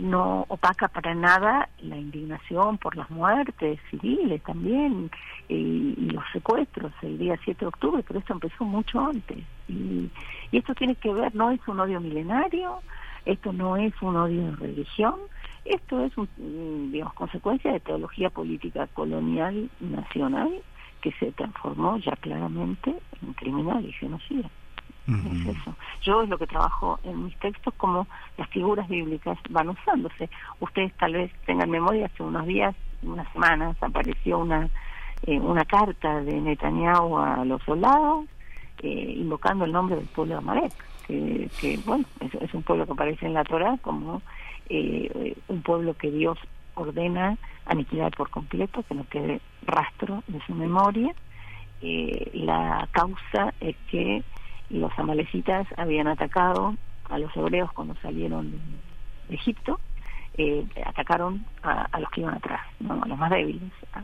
no opaca para nada la indignación por las muertes civiles también eh, y los secuestros el día 7 de octubre, pero esto empezó mucho antes. Y, y esto tiene que ver, no es un odio milenario, esto no es un odio de religión, esto es, un, digamos, consecuencia de teología política colonial nacional que se transformó ya claramente en criminal y genocida. Es eso. Yo es lo que trabajo en mis textos, como las figuras bíblicas van usándose. Ustedes tal vez tengan memoria, hace unos días, unas semanas, apareció una, eh, una carta de Netanyahu a los soldados eh, invocando el nombre del pueblo de Amalek, que, bueno, es, es, un pueblo que aparece en la Torah como eh, un pueblo que Dios ordena aniquilar por completo, que no quede rastro de su memoria eh, la causa es que los amalecitas habían atacado a los hebreos cuando salieron de Egipto, eh, atacaron a, a los que iban atrás, ¿no? a los más débiles, a,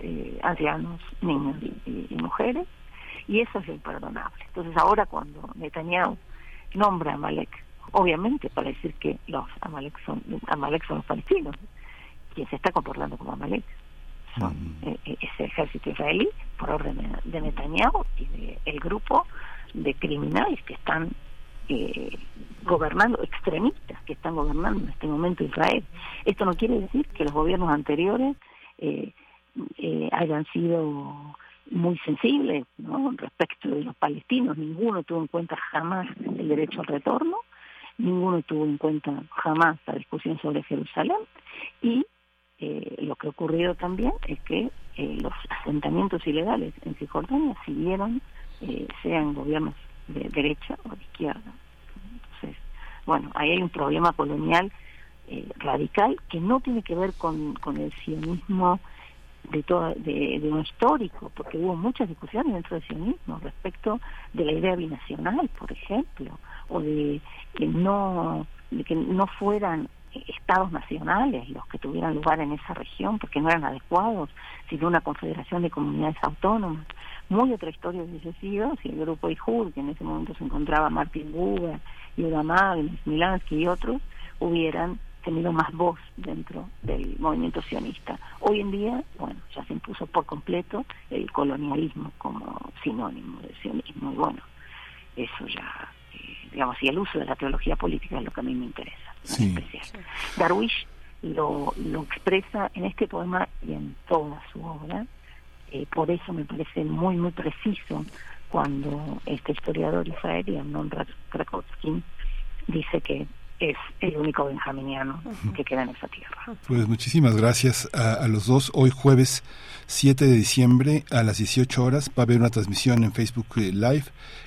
eh, ancianos, niños y, y- y mujeres, y eso es imperdonable. Entonces ahora cuando Netanyahu nombra a Amalek, obviamente para decir que los Amalek son, Amalek son los palestinos, quien se está comportando como Amalek son eh, eh, ese ejército israelí por orden de- de Netanyahu y de el grupo de criminales que están eh, gobernando, extremistas que están gobernando en este momento Israel. Esto no quiere decir que los gobiernos anteriores eh, eh, hayan sido muy sensibles ¿no? respecto de los palestinos. Ninguno tuvo en cuenta jamás el derecho al retorno, ninguno tuvo en cuenta jamás la discusión sobre Jerusalén y eh, lo que ha ocurrido también es que eh, los asentamientos ilegales en Cisjordania siguieron, eh, sean gobiernos de derecha o de izquierda. Entonces, bueno, ahí hay un problema colonial eh, radical que no tiene que ver con, con el sionismo de, todo, de, un histórico, porque hubo muchas discusiones dentro del sionismo respecto de la idea binacional, por ejemplo, o de que no fueran estados nacionales los que tuvieran lugar en esa región, porque no eran adecuados, sino una confederación de comunidades autónomas. Muy otra historia hubiese sido si el grupo IJUD, que en ese momento se encontraba Martin Buber, Yuda Magnus, Milansky y otros, hubieran tenido más voz dentro del movimiento sionista. Hoy en día, bueno, ya se impuso por completo el colonialismo como sinónimo del sionismo y bueno, eso ya, eh, digamos, y el uso de la teología política es lo que a mí me interesa. Sí. Darwish lo, lo expresa en este poema y en toda su obra, eh, por eso me parece muy, muy preciso cuando este historiador israelí, Amnon Ra- Krakowski, dice que es el único benjaminiano que queda en esa tierra. Pues muchísimas gracias a, a los dos. Hoy jueves 7 de diciembre a las 18 horas va a haber una transmisión en Facebook eh, Live.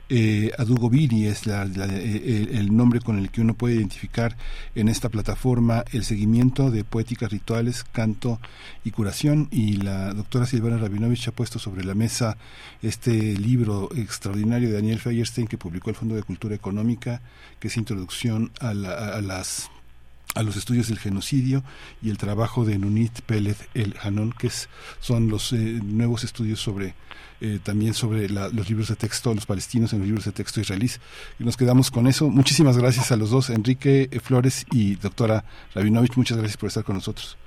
Eh, Adugo Viri es la- eh, el, nombre con el que uno puede identificar en esta plataforma el seguimiento de poéticas rituales, canto y curación. Y la doctora Silvana Rabinovich ha puesto sobre la mesa este libro extraordinario de Daniel Feierstein que publicó el Fondo de Cultura Económica, que es Introducción a, la- a las a los estudios del genocidio y el trabajo de Nunit Pérez El Hanon, que es, son los eh, nuevos estudios sobre eh, también sobre la- los libros de texto, los palestinos en los libros de texto israelíes. Y nos quedamos con eso. Muchísimas gracias a los dos, Enrique Flores y doctora Rabinovich. Muchas gracias por estar con nosotros.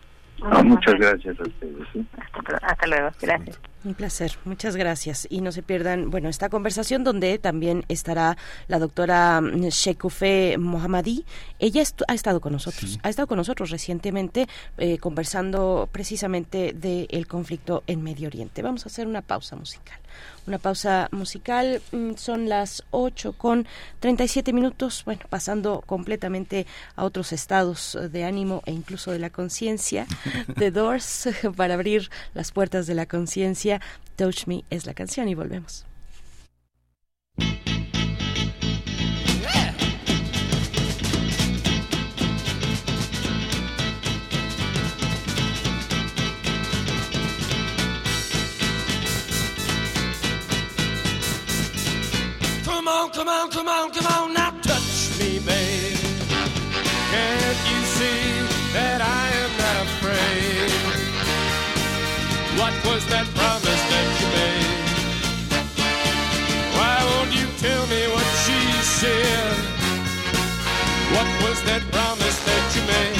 No, muchas gracias a ustedes. ¿sí? Hasta, hasta luego, gracias. Un placer, muchas gracias. Y no se pierdan, bueno, esta conversación donde también estará la doctora mm, Shekufe Mohammadi. Ella ha estado con nosotros, ha estado con nosotros recientemente eh, conversando precisamente del conflicto en Medio Oriente. Vamos a hacer una pausa musical. Una pausa musical, mm, son las 8 con 37 minutos, bueno, pasando completamente a otros estados de ánimo e incluso de la conciencia. [LAUGHS] The Doors, [LAUGHS] para abrir las puertas de la conciencia. Touch Me es la canción y volvemos. Come on, come on, come on, come on, now touch me, babe. Can't you see that I am not afraid? What was that that promise that you made?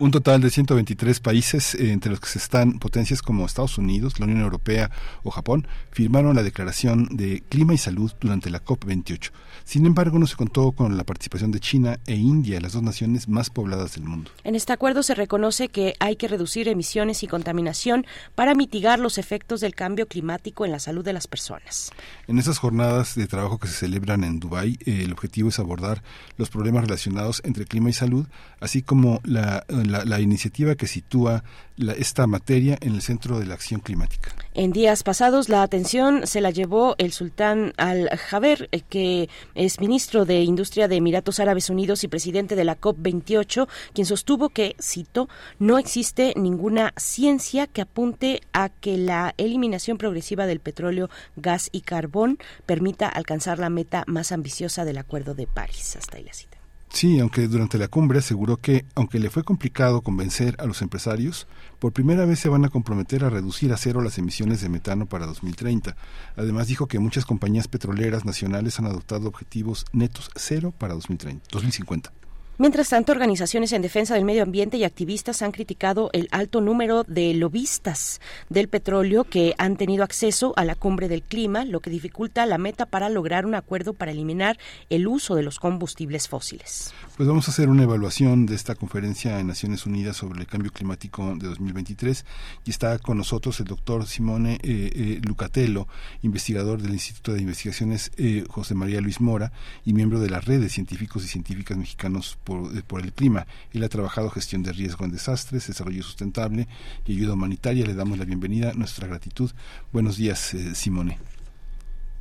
Un total de 123 países, eh, entre los que se están potencias como Estados Unidos, la Unión Europea o Japón, firmaron la Declaración de Clima y Salud durante la COP28. Sin embargo, no se contó con la participación de China e India, las dos naciones más pobladas del mundo. En este acuerdo se reconoce que hay que reducir emisiones y contaminación para mitigar los efectos del cambio climático en la salud de las personas. En esas jornadas de trabajo que se celebran en Dubái, eh, el objetivo es abordar los problemas relacionados entre clima y salud, así como la, la, la iniciativa que sitúa la, esta materia en el centro de la acción climática. En días pasados, la atención se la llevó el sultán Al-Jaber, eh, que es ministro de Industria de Emiratos Árabes Unidos y presidente de la COP28, quien sostuvo que, cito, no existe ninguna ciencia que apunte a que la eliminación progresiva del petróleo, gas y carbón permita alcanzar la meta más ambiciosa del Acuerdo de París. Hasta ahí la cita. Sí, aunque durante la cumbre aseguró que, aunque le fue complicado convencer a los empresarios, por primera vez se van a comprometer a reducir a cero las emisiones de metano para 2030. Además dijo que muchas compañías petroleras nacionales han adoptado objetivos netos cero para 2030, 2050. Mientras tanto, organizaciones en defensa del medio ambiente y activistas han criticado el alto número de lobistas del petróleo que han tenido acceso a la cumbre del clima, lo que dificulta la meta para lograr un acuerdo para eliminar el uso de los combustibles fósiles. Pues vamos a hacer una evaluación de esta conferencia en Naciones Unidas sobre el cambio climático de 2023 y está con nosotros el doctor Simone eh, eh, Lucatello, investigador del Instituto de Investigaciones eh, José María Luis Mora y miembro de la red de científicos y científicas mexicanos por, por, el clima. Él ha trabajado gestión de riesgo en desastres, desarrollo sustentable y ayuda humanitaria. Le damos la bienvenida, nuestra gratitud. Buenos días, eh, Simone.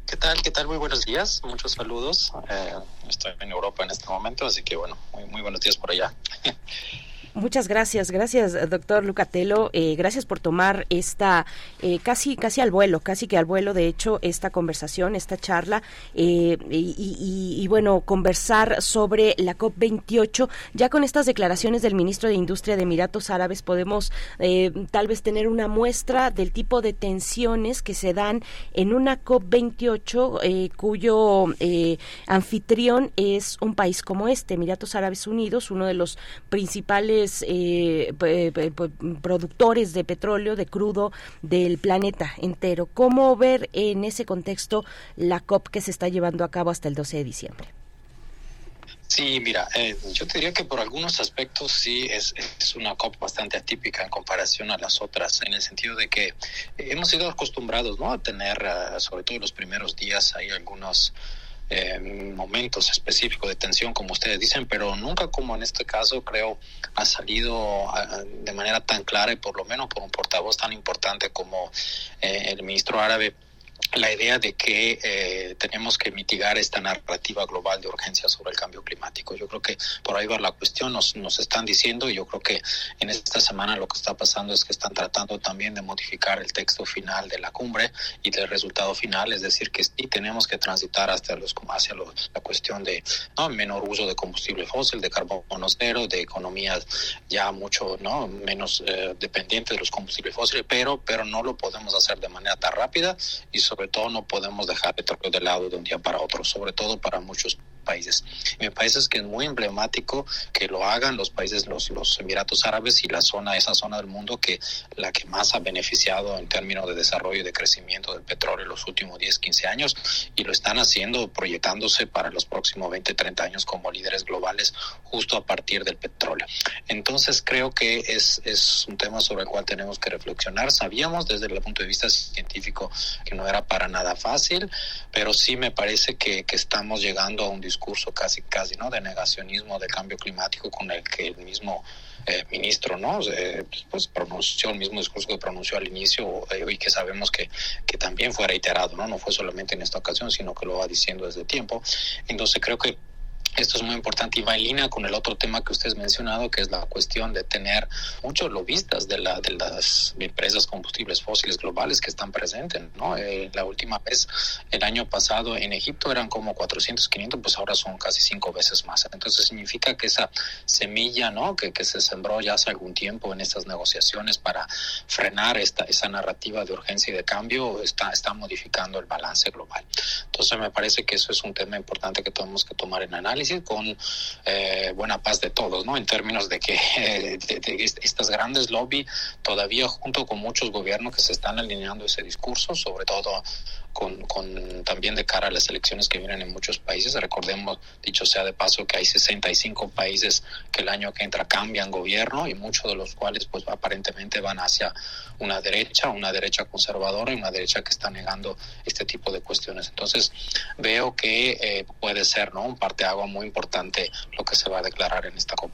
¿Qué tal? ¿Qué tal? Muy buenos días. Muchos saludos. Eh, estoy en Europa en este momento, así que bueno, muy, muy buenos días por allá. [LAUGHS] Muchas gracias, gracias doctor Lucatelo, eh, gracias por tomar esta eh, casi casi al vuelo, casi que al vuelo de hecho esta conversación, esta charla eh, y, y, bueno conversar sobre la COP 28 ya con estas declaraciones del ministro de Industria de Emiratos Árabes podemos eh, tal vez tener una muestra del tipo de tensiones que se dan en una COP 28 eh, cuyo eh, anfitrión es un país como este, Emiratos Árabes Unidos, uno de los principales eh, productores de petróleo, de crudo del planeta entero. ¿Cómo ver en ese contexto la COP que se está llevando a cabo hasta el 12 de diciembre? Sí, mira, eh, yo te diría que por algunos aspectos sí es, es, una COP bastante atípica en comparación a las otras, en el sentido de que hemos sido acostumbrados ¿no? a tener, uh, sobre todo en los primeros días, hay algunos eh, momentos específicos de tensión, como ustedes dicen, pero nunca como en este caso creo ha salido uh, de manera tan clara y por lo menos por un portavoz tan importante como eh, el ministro árabe la idea de que eh, tenemos que mitigar esta narrativa global de urgencia sobre el cambio climático. Yo creo que por ahí va la cuestión, nos, nos están diciendo y yo creo que en esta semana lo que está pasando es que están tratando también de modificar el texto final de la cumbre y del resultado final, es decir, que sí tenemos que transitar hasta los, hacia los, la cuestión de ¿no? menor uso de combustible fósil, de carbono cero, de economías ya mucho no menos eh, dependientes de los combustibles fósiles, pero, pero no lo podemos hacer de manera tan rápida y sobre todo no podemos dejar petróleo de lado de un día para otro, sobre todo para muchos países. Me parece que es muy emblemático que lo hagan los países, los, los Emiratos Árabes y la zona, esa zona del mundo que la que más ha beneficiado en términos de desarrollo y de crecimiento del petróleo en los últimos 10, 15 años y lo están haciendo proyectándose para los próximos 20, 30 años como líderes globales justo a partir del petróleo. Entonces creo que es, es un tema sobre el cual tenemos que reflexionar. Sabíamos desde el punto de vista científico que no era para nada fácil, pero sí me parece que, que estamos llegando a un discurso casi, casi, ¿no? De negacionismo del cambio climático con el que el mismo eh, ministro, ¿no? Eh, pues pronunció el mismo discurso que pronunció al inicio eh, y que sabemos que, que también fue reiterado, ¿no? No fue solamente en esta ocasión, sino que lo va diciendo desde tiempo. Entonces creo que esto es muy importante y va en línea con el otro tema que usted ha mencionado, que es la cuestión de tener muchos lobistas de, la, de las empresas combustibles fósiles globales que están presentes. ¿no? Eh, la última vez, el año pasado en Egipto eran como 400, 500, pues ahora son casi cinco veces más. Entonces significa que esa semilla ¿no? que, que se sembró ya hace algún tiempo en estas negociaciones para frenar esta, esa narrativa de urgencia y de cambio está, está modificando el balance global. Entonces me parece que eso es un tema importante que tenemos que tomar en análisis con eh, buena paz de todos, ¿no? En términos de que [LAUGHS] eh, estas grandes lobby todavía junto con muchos gobiernos que se están alineando ese discurso, sobre todo con, con, también de cara a las elecciones que vienen en muchos países. Recordemos, dicho sea de paso, que hay 65 países que el año que entra cambian gobierno y muchos de los cuales pues aparentemente van hacia una derecha, una derecha conservadora y una derecha que está negando este tipo de cuestiones. Entonces veo que eh, puede ser ¿no? un parteagua muy importante lo que se va a declarar en esta COP.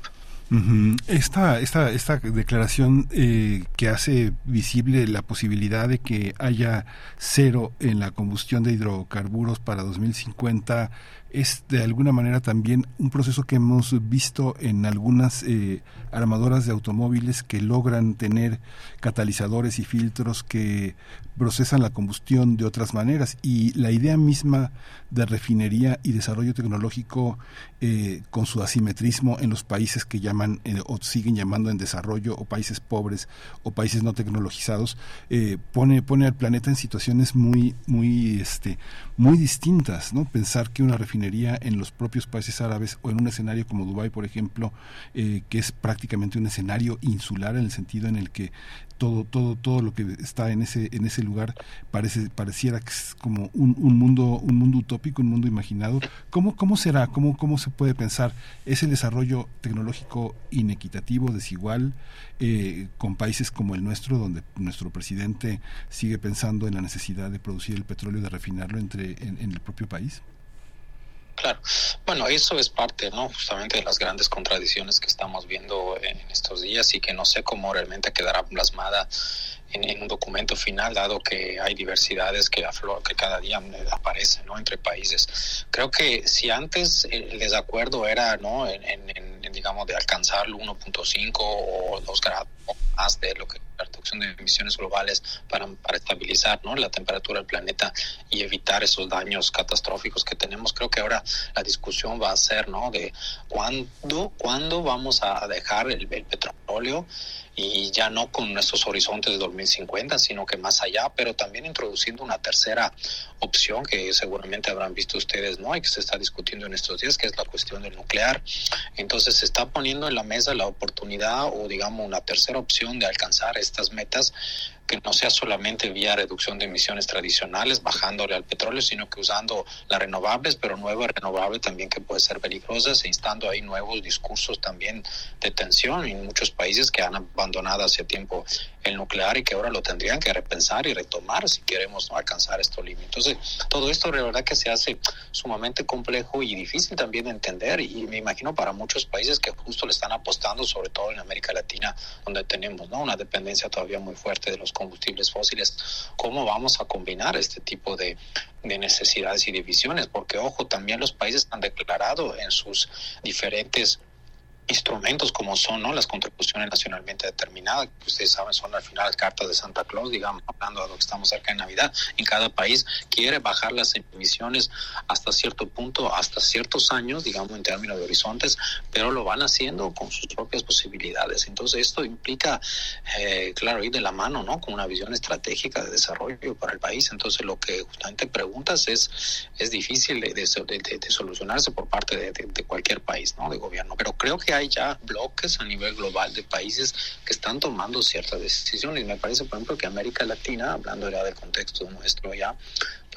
Esta, esta, esta declaración eh, que hace visible la posibilidad de que haya cero en la combustión de hidrocarburos para 2050 es de alguna manera también un proceso que hemos visto en algunas eh, armadoras de automóviles que logran tener catalizadores y filtros que procesan la combustión de otras maneras. Y la idea misma de refinería y desarrollo tecnológico eh, con su asimetrismo en los países que llaman eh, o siguen llamando en desarrollo o países pobres o países no tecnologizados eh, pone pone al planeta en situaciones muy muy este muy distintas no pensar que una refinería en los propios países árabes o en un escenario como Dubái por ejemplo que es prácticamente un escenario insular en el sentido en el que todo todo todo lo que está en ese en ese lugar parece pareciera que es como un, un mundo un mundo utópico un mundo imaginado. Cómo cómo será cómo cómo se puede pensar es el desarrollo tecnológico inequitativo desigual eh, con países como el nuestro donde nuestro presidente sigue pensando en la necesidad de producir el petróleo de refinarlo entre en, en el propio país Claro. Bueno, eso es parte, ¿no? Justamente de las grandes contradicciones que estamos viendo en estos días y que no sé cómo realmente quedará plasmada en, un documento final, dado que hay diversidades que, que cada día aparecen, ¿no? Entre países. Creo que si antes el desacuerdo era, ¿no? En digamos, de alcanzar 1.5 o 2 grados más de lo que la reducción de emisiones globales para, para estabilizar ¿no? la temperatura del planeta y evitar esos daños catastróficos que tenemos. Creo que ahora la discusión va a ser ¿no? de cuándo, cuándo vamos a dejar el, el petróleo y ya no con nuestros horizontes de 2050, sino que más allá, pero también introduciendo una tercera opción que seguramente habrán visto ustedes, ¿no? Y que se está discutiendo en estos días, que es la cuestión del nuclear. Entonces se está poniendo en la mesa la oportunidad o digamos una tercera opción de alcanzar estas metas que no sea solamente vía reducción de emisiones tradicionales, bajándole al petróleo, sino que usando las renovables, pero nuevas renovables también que pueden ser peligrosas, e instando ahí nuevos discursos también de tensión en muchos países que han abandonado hace tiempo el nuclear y que ahora lo tendrían que repensar y retomar si queremos alcanzar estos límites. Entonces, todo esto de verdad que se hace sumamente complejo y difícil también de entender y me imagino para muchos países que justo le están apostando, sobre todo en América Latina, donde tenemos ¿no? una dependencia todavía muy fuerte de los combustibles fósiles, ¿cómo vamos a combinar este tipo de, de necesidades y de visiones? Porque, ojo, también los países han declarado en sus diferentes instrumentos como son ¿no? las contribuciones nacionalmente determinadas, que ustedes saben son al final cartas de Santa Claus, digamos, hablando de lo que estamos cerca de Navidad, en cada país quiere bajar las emisiones hasta cierto punto, hasta ciertos años, digamos, en términos de horizontes, pero lo van haciendo con sus propias posibilidades. Entonces esto implica, eh, claro, ir de la mano, ¿no? Con una visión estratégica de desarrollo para el país. Entonces lo que justamente preguntas es, es difícil de, de, de solucionarse por parte de, cualquier país, ¿no? De gobierno. Pero creo que hay ya bloques a nivel global de países que están tomando ciertas decisiones. Me parece, por ejemplo, que América Latina, hablando ya del contexto nuestro ya,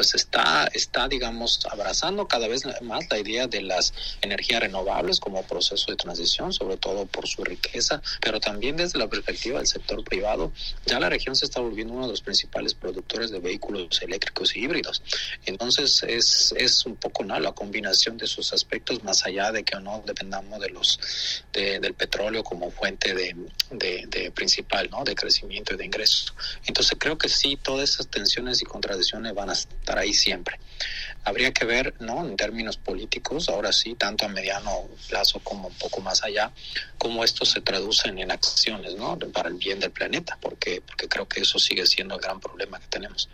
pues está, está, digamos, abrazando cada vez más la idea de las energías renovables como proceso de transición, sobre todo por su riqueza, pero también desde la perspectiva del sector privado, ya la región se está volviendo uno de los principales productores de vehículos eléctricos y híbridos. Entonces es, es un poco ¿no? la combinación de sus aspectos, más allá de que no dependamos de los del petróleo como fuente de, de, de principal, ¿no? de crecimiento y de ingresos. Entonces creo que sí, todas esas tensiones y contradicciones van a estar ahí siempre. Habría que ver, ¿no? En términos políticos, ahora sí, tanto a mediano plazo como un poco más allá, cómo esto se traduce en acciones, ¿no? Para el bien del planeta, porque, porque creo que eso sigue siendo el gran problema que tenemos.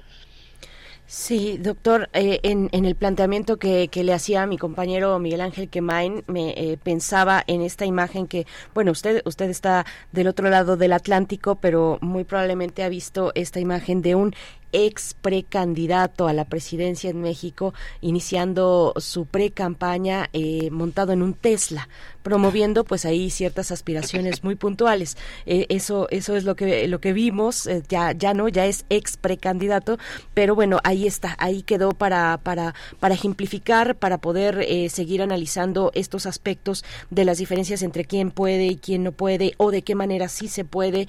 Sí, doctor, eh, en, en, el planteamiento que, que, le hacía a mi compañero Miguel Ángel Quemain, me eh, pensaba en esta imagen que, bueno, usted, usted está del otro lado del Atlántico, pero muy probablemente ha visto esta imagen de un ex precandidato a la presidencia en México, iniciando su pre-campaña eh, montado en un Tesla, promoviendo pues ahí ciertas aspiraciones muy puntuales. Eh, eso eso es lo que lo que vimos, eh, ya ya no, ya es ex precandidato, pero bueno, ahí está, ahí quedó para para para ejemplificar, para poder seguir analizando estos aspectos de las diferencias entre quién puede y quién no puede o de qué manera sí se puede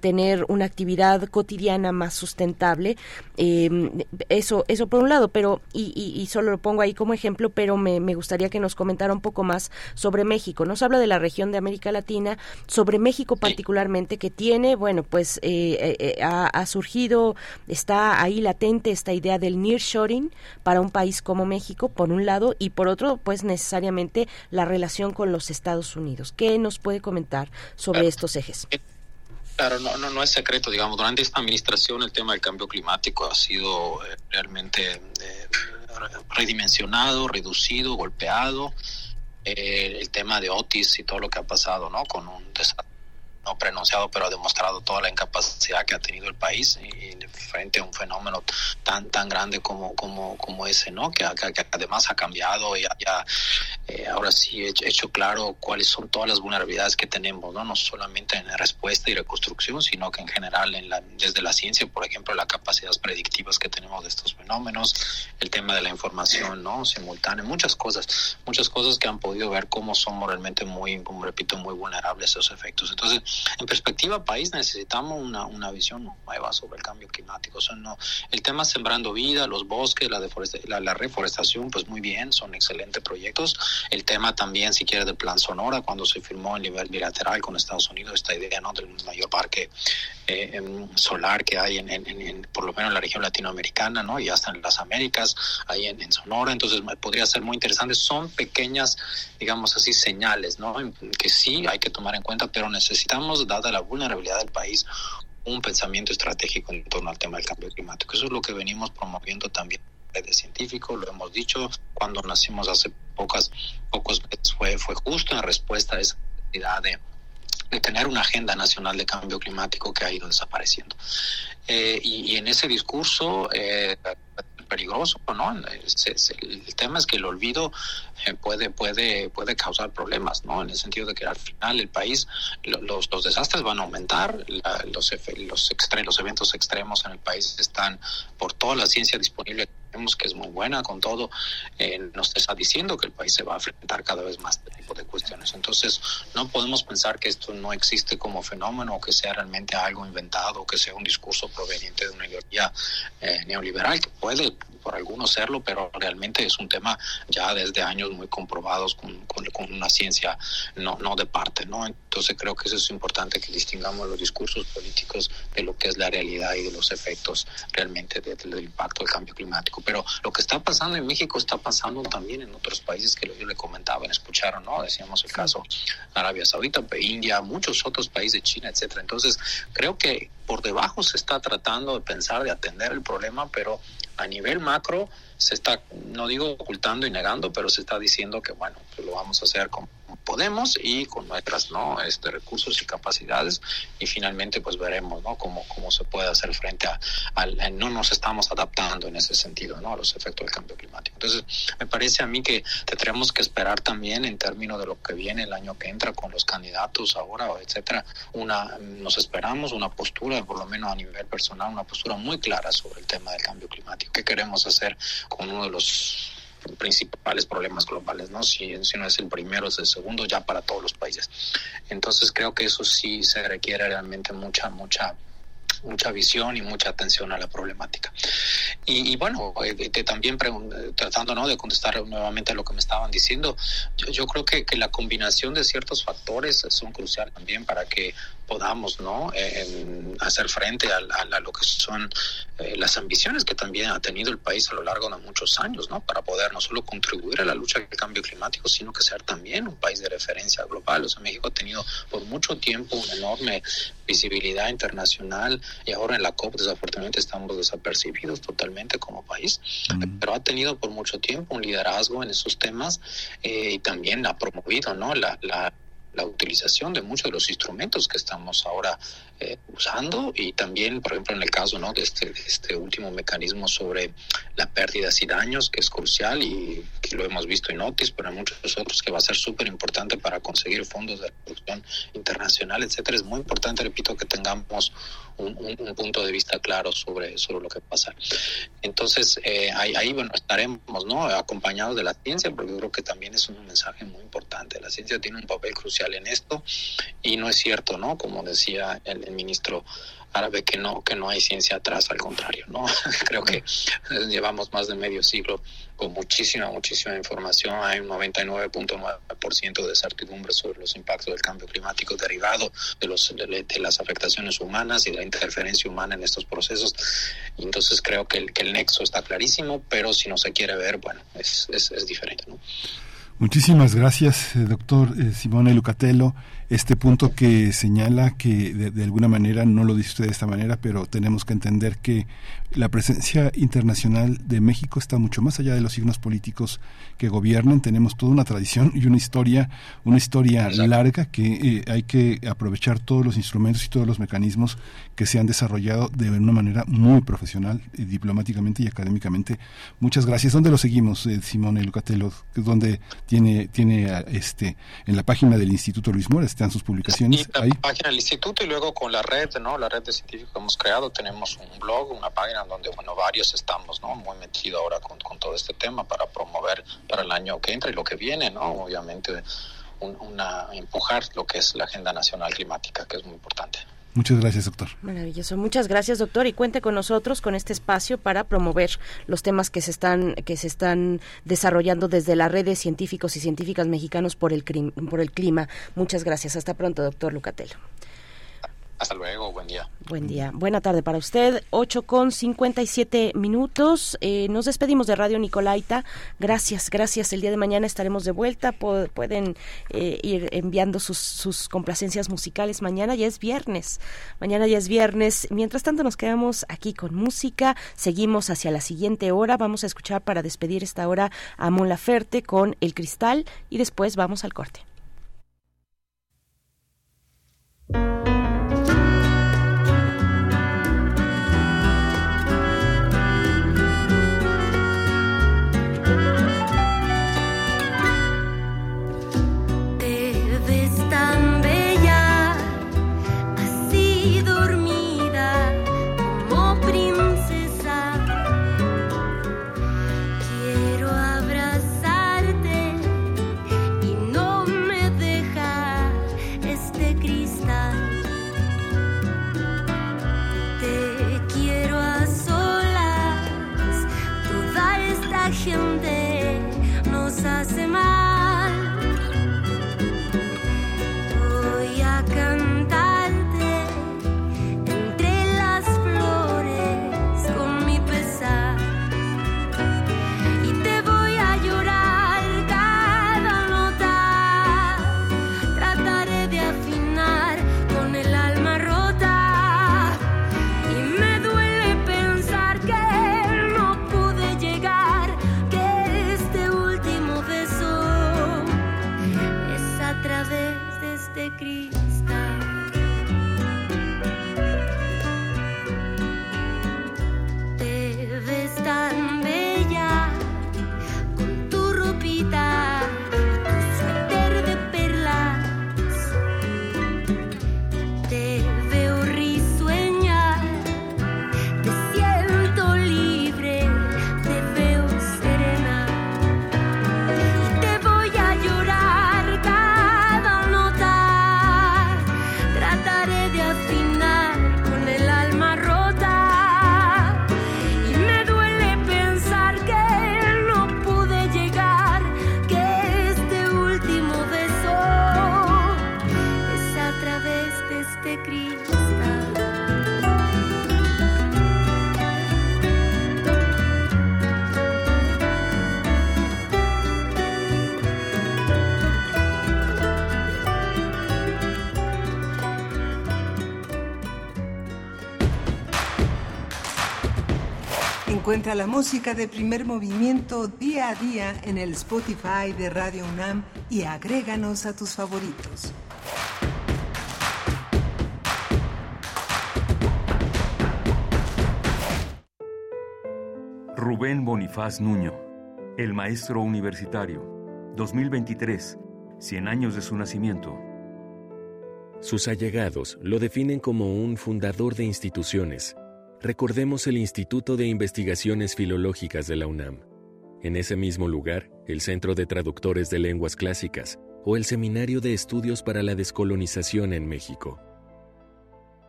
tener una actividad cotidiana más sustentable eh, eso, eso por un lado, pero, y, y, solo lo pongo ahí como ejemplo, pero me, me, gustaría que nos comentara un poco más sobre México. Nos habla de la región de América Latina, sobre México particularmente, que tiene, bueno, pues eh, eh, eh, ha, ha, surgido, está ahí latente esta idea del nearshoring para un país como México, por un lado, y por otro, pues necesariamente la relación con los Estados Unidos. ¿Qué nos puede comentar sobre estos ejes? Claro, no, no, no es secreto, digamos, durante esta administración el tema del cambio climático ha sido eh, realmente eh, redimensionado, reducido, golpeado. Eh, el tema de Otis y todo lo que ha pasado, ¿no? Con un desastre no pronunciado, pero ha demostrado toda la incapacidad que ha tenido el país y, frente a un fenómeno tan tan grande como como como ese, ¿no? Que, que, además ha cambiado y ya eh, ahora sí he hecho, claro cuáles son todas las vulnerabilidades que tenemos, ¿no? No solamente en respuesta y reconstrucción, sino que en general en la, desde la ciencia, por ejemplo, las capacidades predictivas que tenemos de estos fenómenos, el tema de la información, ¿no? Simultánea, muchas cosas, muchas cosas que han podido ver cómo somos realmente muy, como repito, muy vulnerables a esos efectos. Entonces, en perspectiva país necesitamos una, una visión nueva sobre el cambio climático. O no, el tema sembrando vida, los bosques, la, la, la, reforestación, pues muy bien, son excelentes proyectos. El tema también, si quiere, del plan Sonora, cuando se firmó a nivel bilateral con Estados Unidos esta idea ¿no? del mayor parque eh, em, solar que hay en, por lo menos en la región latinoamericana, ¿no? Y hasta en las Américas, ahí en, Sonora. Entonces podría ser muy interesante. Son pequeñas, digamos así, señales, ¿no? Que sí hay que tomar en cuenta, pero necesitamos, dada la vulnerabilidad del país, un pensamiento estratégico en torno al tema del cambio climático. Eso es lo que venimos promoviendo también de científicos, lo hemos dicho, cuando nacimos hace pocas, pocos meses fue, fue justo en respuesta a esa necesidad de, de tener una agenda nacional de cambio climático que ha ido desapareciendo. Eh, y, en ese discurso eh, peligroso, ¿no? el tema es que el olvido eh, puede, puede, puede causar problemas, ¿no? En el sentido de que al final el país, los, los desastres van a aumentar, los, los, los eventos extremos en el país están por toda la ciencia disponible vemos que es muy buena con todo, eh, nos está diciendo que el país se va a enfrentar cada vez más este tipo de cuestiones. Entonces, no podemos pensar que esto no existe como fenómeno que sea realmente algo inventado que sea un discurso proveniente de una ideología eh, neoliberal, que puede por algunos serlo, pero realmente es un tema ya desde años muy comprobados con, con, con, una ciencia no, no de parte, ¿no? Entonces creo que eso es importante que distingamos los discursos políticos de lo que es la realidad y de los efectos realmente del impacto del cambio climático. Pero lo que está pasando en México está pasando también en otros países que yo le comentaba, escucharon, ¿no? Decíamos el caso Arabia Saudita, India, muchos otros países, China, etcétera. Entonces, creo que por debajo se está tratando de pensar, de atender el problema, pero a nivel macro se está, no digo ocultando y negando, pero se está diciendo que, bueno, pues lo vamos a hacer como podemos y con nuestras no este recursos y capacidades y finalmente pues veremos no cómo, cómo se puede hacer frente a, al no nos estamos adaptando en ese sentido no a los efectos del cambio climático. Entonces me parece a mí que tendremos que esperar también en términos de lo que viene el año que entra con los candidatos ahora etcétera una nos esperamos una postura por lo menos a nivel personal una postura muy clara sobre el tema del cambio climático. Qué queremos hacer con uno de los principales problemas globales, ¿no? Si, si no es el primero, es el segundo ya para todos los países. Entonces creo que eso sí se requiere realmente mucha, mucha mucha visión y mucha atención a la problemática. Y, bueno, eh, también tratando ¿no? de contestar nuevamente a lo que me estaban diciendo, yo, yo creo que, que, la combinación de ciertos factores son crucial también para que podamos no hacer frente a, lo que son eh, las ambiciones que también ha tenido el país a lo largo de muchos años no para poder no solo contribuir a la lucha contra el cambio climático sino que ser también un país de referencia global. O sea México ha tenido por mucho tiempo una enorme visibilidad internacional y ahora en la COP desafortunadamente estamos desapercibidos totalmente como país pero ha tenido por mucho tiempo un liderazgo en esos temas eh, y también ha promovido no la, la la utilización de muchos de los instrumentos que estamos ahora eh, usando y también, por ejemplo, en el caso ¿no? de, este, este último mecanismo sobre la pérdidas y daños, que es crucial y que lo hemos visto en Otis, pero en muchos otros que va a ser súper importante para conseguir fondos de producción internacional, etcétera. Es muy importante, repito, que tengamos un, punto de vista claro sobre, sobre lo que pasa. Entonces, eh, ahí, ahí, bueno, estaremos ¿no? acompañados de la ciencia, porque yo creo que también es un mensaje muy importante. La ciencia tiene un papel crucial en esto y no es cierto, ¿no? Como decía el, el ministro árabe que no que no hay ciencia atrás al contrario no [LAUGHS] creo que llevamos más de medio siglo con muchísima muchísima información. Hay un 99.9% de certidumbre sobre los impactos del cambio climático derivado de los de, las afectaciones humanas y la interferencia humana en estos procesos. Entonces creo que el, que el nexo está clarísimo pero si no se quiere ver bueno es, es, diferente Muchísimas gracias, eh, doctor eh, Simone Lucatello este punto que señala que de, alguna manera, no lo dice usted de esta manera, pero tenemos que entender que la presencia internacional de México está mucho más allá de los signos políticos que gobiernan. Tenemos toda una tradición y una historia, una historia larga que eh, hay que aprovechar todos los instrumentos y todos los mecanismos que se han desarrollado de una manera muy profesional, eh, diplomáticamente y académicamente. Muchas gracias. ¿Dónde lo seguimos, eh, Simone Lucatello? ¿Dónde tiene, tiene este, en la página del Instituto Luis Mora? Están sus publicaciones. la página del instituto y luego con la red, ¿no? La red de científicos que hemos creado, tenemos un blog, una página donde, bueno, varios estamos, ¿no? Muy metidos ahora con, con todo este tema para promover para el año que entra y lo que viene, ¿no? Obviamente, una, empujar lo que es la agenda nacional climática, que es muy importante. Muchas gracias, doctor. Maravilloso. Muchas gracias, doctor, y cuente con nosotros con este espacio para promover los temas que se están que se están desarrollando desde la red de científicos y científicas mexicanos por el por el clima. Muchas gracias. Hasta pronto, doctor Lucatelo. Hasta luego, buen día. Buen día, buena tarde para usted. 8 con 57 minutos. Eh, nos despedimos de Radio Nicolaita. Gracias, gracias. El día de mañana estaremos de vuelta. pueden eh, ir enviando sus, sus complacencias musicales. Mañana ya es viernes. Mañana ya es viernes. Mientras tanto, nos quedamos aquí con música. Seguimos hacia la siguiente hora. Vamos a escuchar para despedir esta hora a Mon Laferte con El Cristal y después vamos al corte. Encuentra la música de primer movimiento día a día en el Spotify de Radio UNAM y agréganos a tus favoritos. Rubén Bonifaz Nuño, el maestro universitario, 2023, 100 años de su nacimiento. Sus allegados lo definen como un fundador de instituciones. Recordemos el Instituto de Investigaciones Filológicas de la UNAM. En ese mismo lugar, el Centro de Traductores de Lenguas Clásicas o el Seminario de Estudios para la Descolonización en México.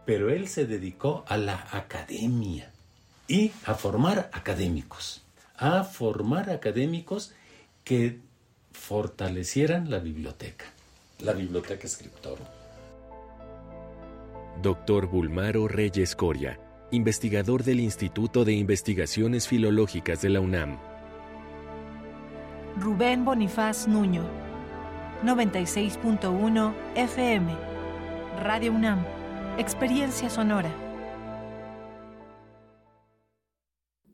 Pero él se dedicó a la academia y a formar académicos, a formar académicos que fortalecieran la biblioteca, la biblioteca escritora. Doctor Bulmaro Reyes Coria, investigador del Instituto de Investigaciones Filológicas de la UNAM. Rubén Bonifaz Nuño, 96.1 FM, Radio UNAM, Experiencia Sonora.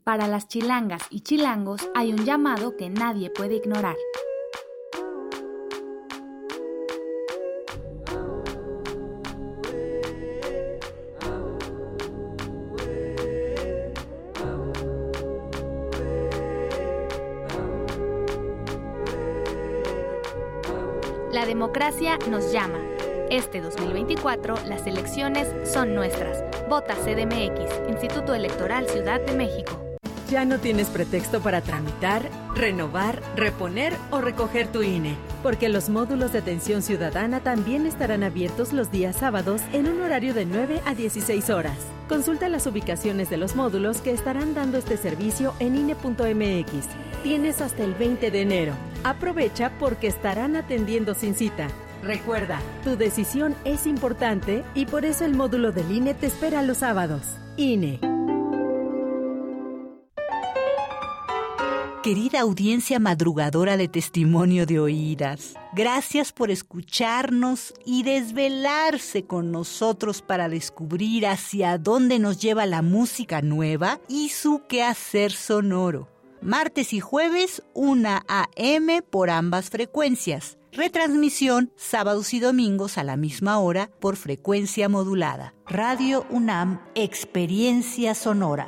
Para las chilangas y chilangos hay un llamado que nadie puede ignorar. Nos llama. Este 2024 las elecciones son nuestras. Vota CDMX, Instituto Electoral Ciudad de México. Ya no tienes pretexto para tramitar, renovar, reponer o recoger tu INE, porque los módulos de atención ciudadana también estarán abiertos los días sábados en un horario de 9 a 16 horas. Consulta las ubicaciones de los módulos que estarán dando este servicio en INE.mx. Tienes hasta el 20 de enero. Aprovecha porque estarán atendiendo sin cita. Recuerda, tu decisión es importante y por eso el módulo del INE te espera los sábados. INE. Querida audiencia madrugadora de testimonio de oídas, gracias por escucharnos y desvelarse con nosotros para descubrir hacia dónde nos lleva la música nueva y su quehacer sonoro. Martes y jueves, 1 a.m. por ambas frecuencias. Retransmisión sábados y domingos a la misma hora por frecuencia modulada. Radio UNAM, Experiencia Sonora.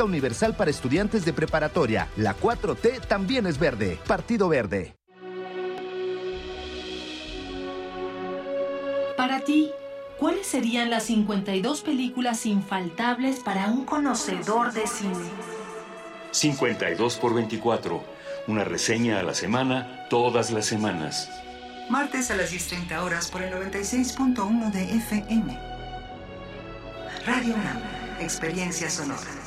universal para estudiantes de preparatoria. La 4T también es verde. Partido Verde. Para ti, ¿cuáles serían las 52 películas infaltables para un conocedor de cine? 52 por 24. Una reseña a la semana, todas las semanas. Martes a las 10.30 horas por el 96.1 de FM. Radio UNAM, Experiencia Sonora.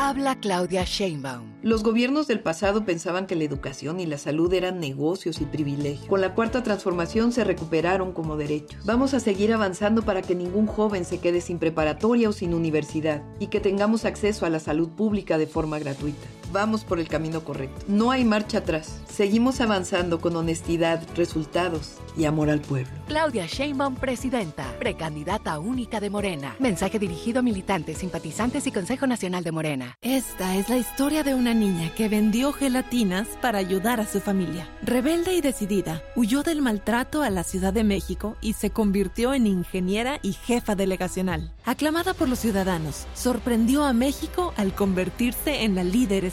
Habla Claudia Sheinbaum. Los gobiernos del pasado pensaban que la educación y la salud eran negocios y privilegios. Con la cuarta transformación se recuperaron como derechos. Vamos a seguir avanzando para que ningún joven se quede sin preparatoria o sin universidad y que tengamos acceso a la salud pública de forma gratuita. Vamos por el camino correcto. No hay marcha atrás. Seguimos avanzando con honestidad, resultados y amor al pueblo. Claudia Sheinbaum, presidenta, precandidata única de Morena. Mensaje dirigido a militantes, simpatizantes y Consejo Nacional de Morena. Esta es la historia de una niña que vendió gelatinas para ayudar a su familia. Rebelde y decidida, huyó del maltrato a la Ciudad de México y se convirtió en ingeniera y jefa delegacional. Aclamada por los ciudadanos, sorprendió a México al convertirse en la líder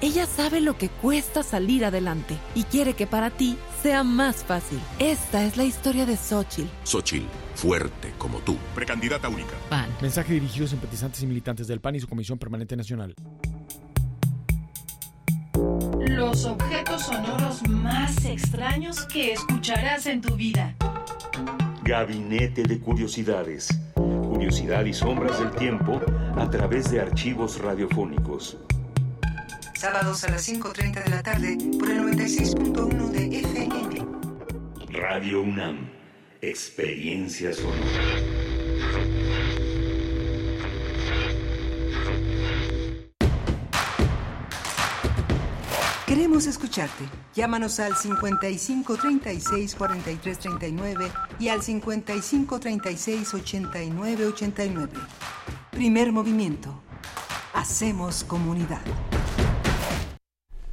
Ella sabe lo que cuesta salir adelante y quiere que para ti sea más fácil. Esta es la historia de Xochitl. Xochitl, fuerte como tú. Precandidata única. PAN. Mensaje dirigido a simpatizantes y militantes del PAN y su Comisión Permanente Nacional. Los objetos sonoros más extraños que escucharás en tu vida. Gabinete de Curiosidades. Curiosidad y sombras del tiempo a través de archivos radiofónicos. Sábados a las 5.30 de la tarde por el 96.1 de FM. Radio UNAM. Experiencia sonora. Queremos escucharte. Llámanos al 55 36 43 39 y al 55 36 89 89. Primer movimiento. Hacemos comunidad.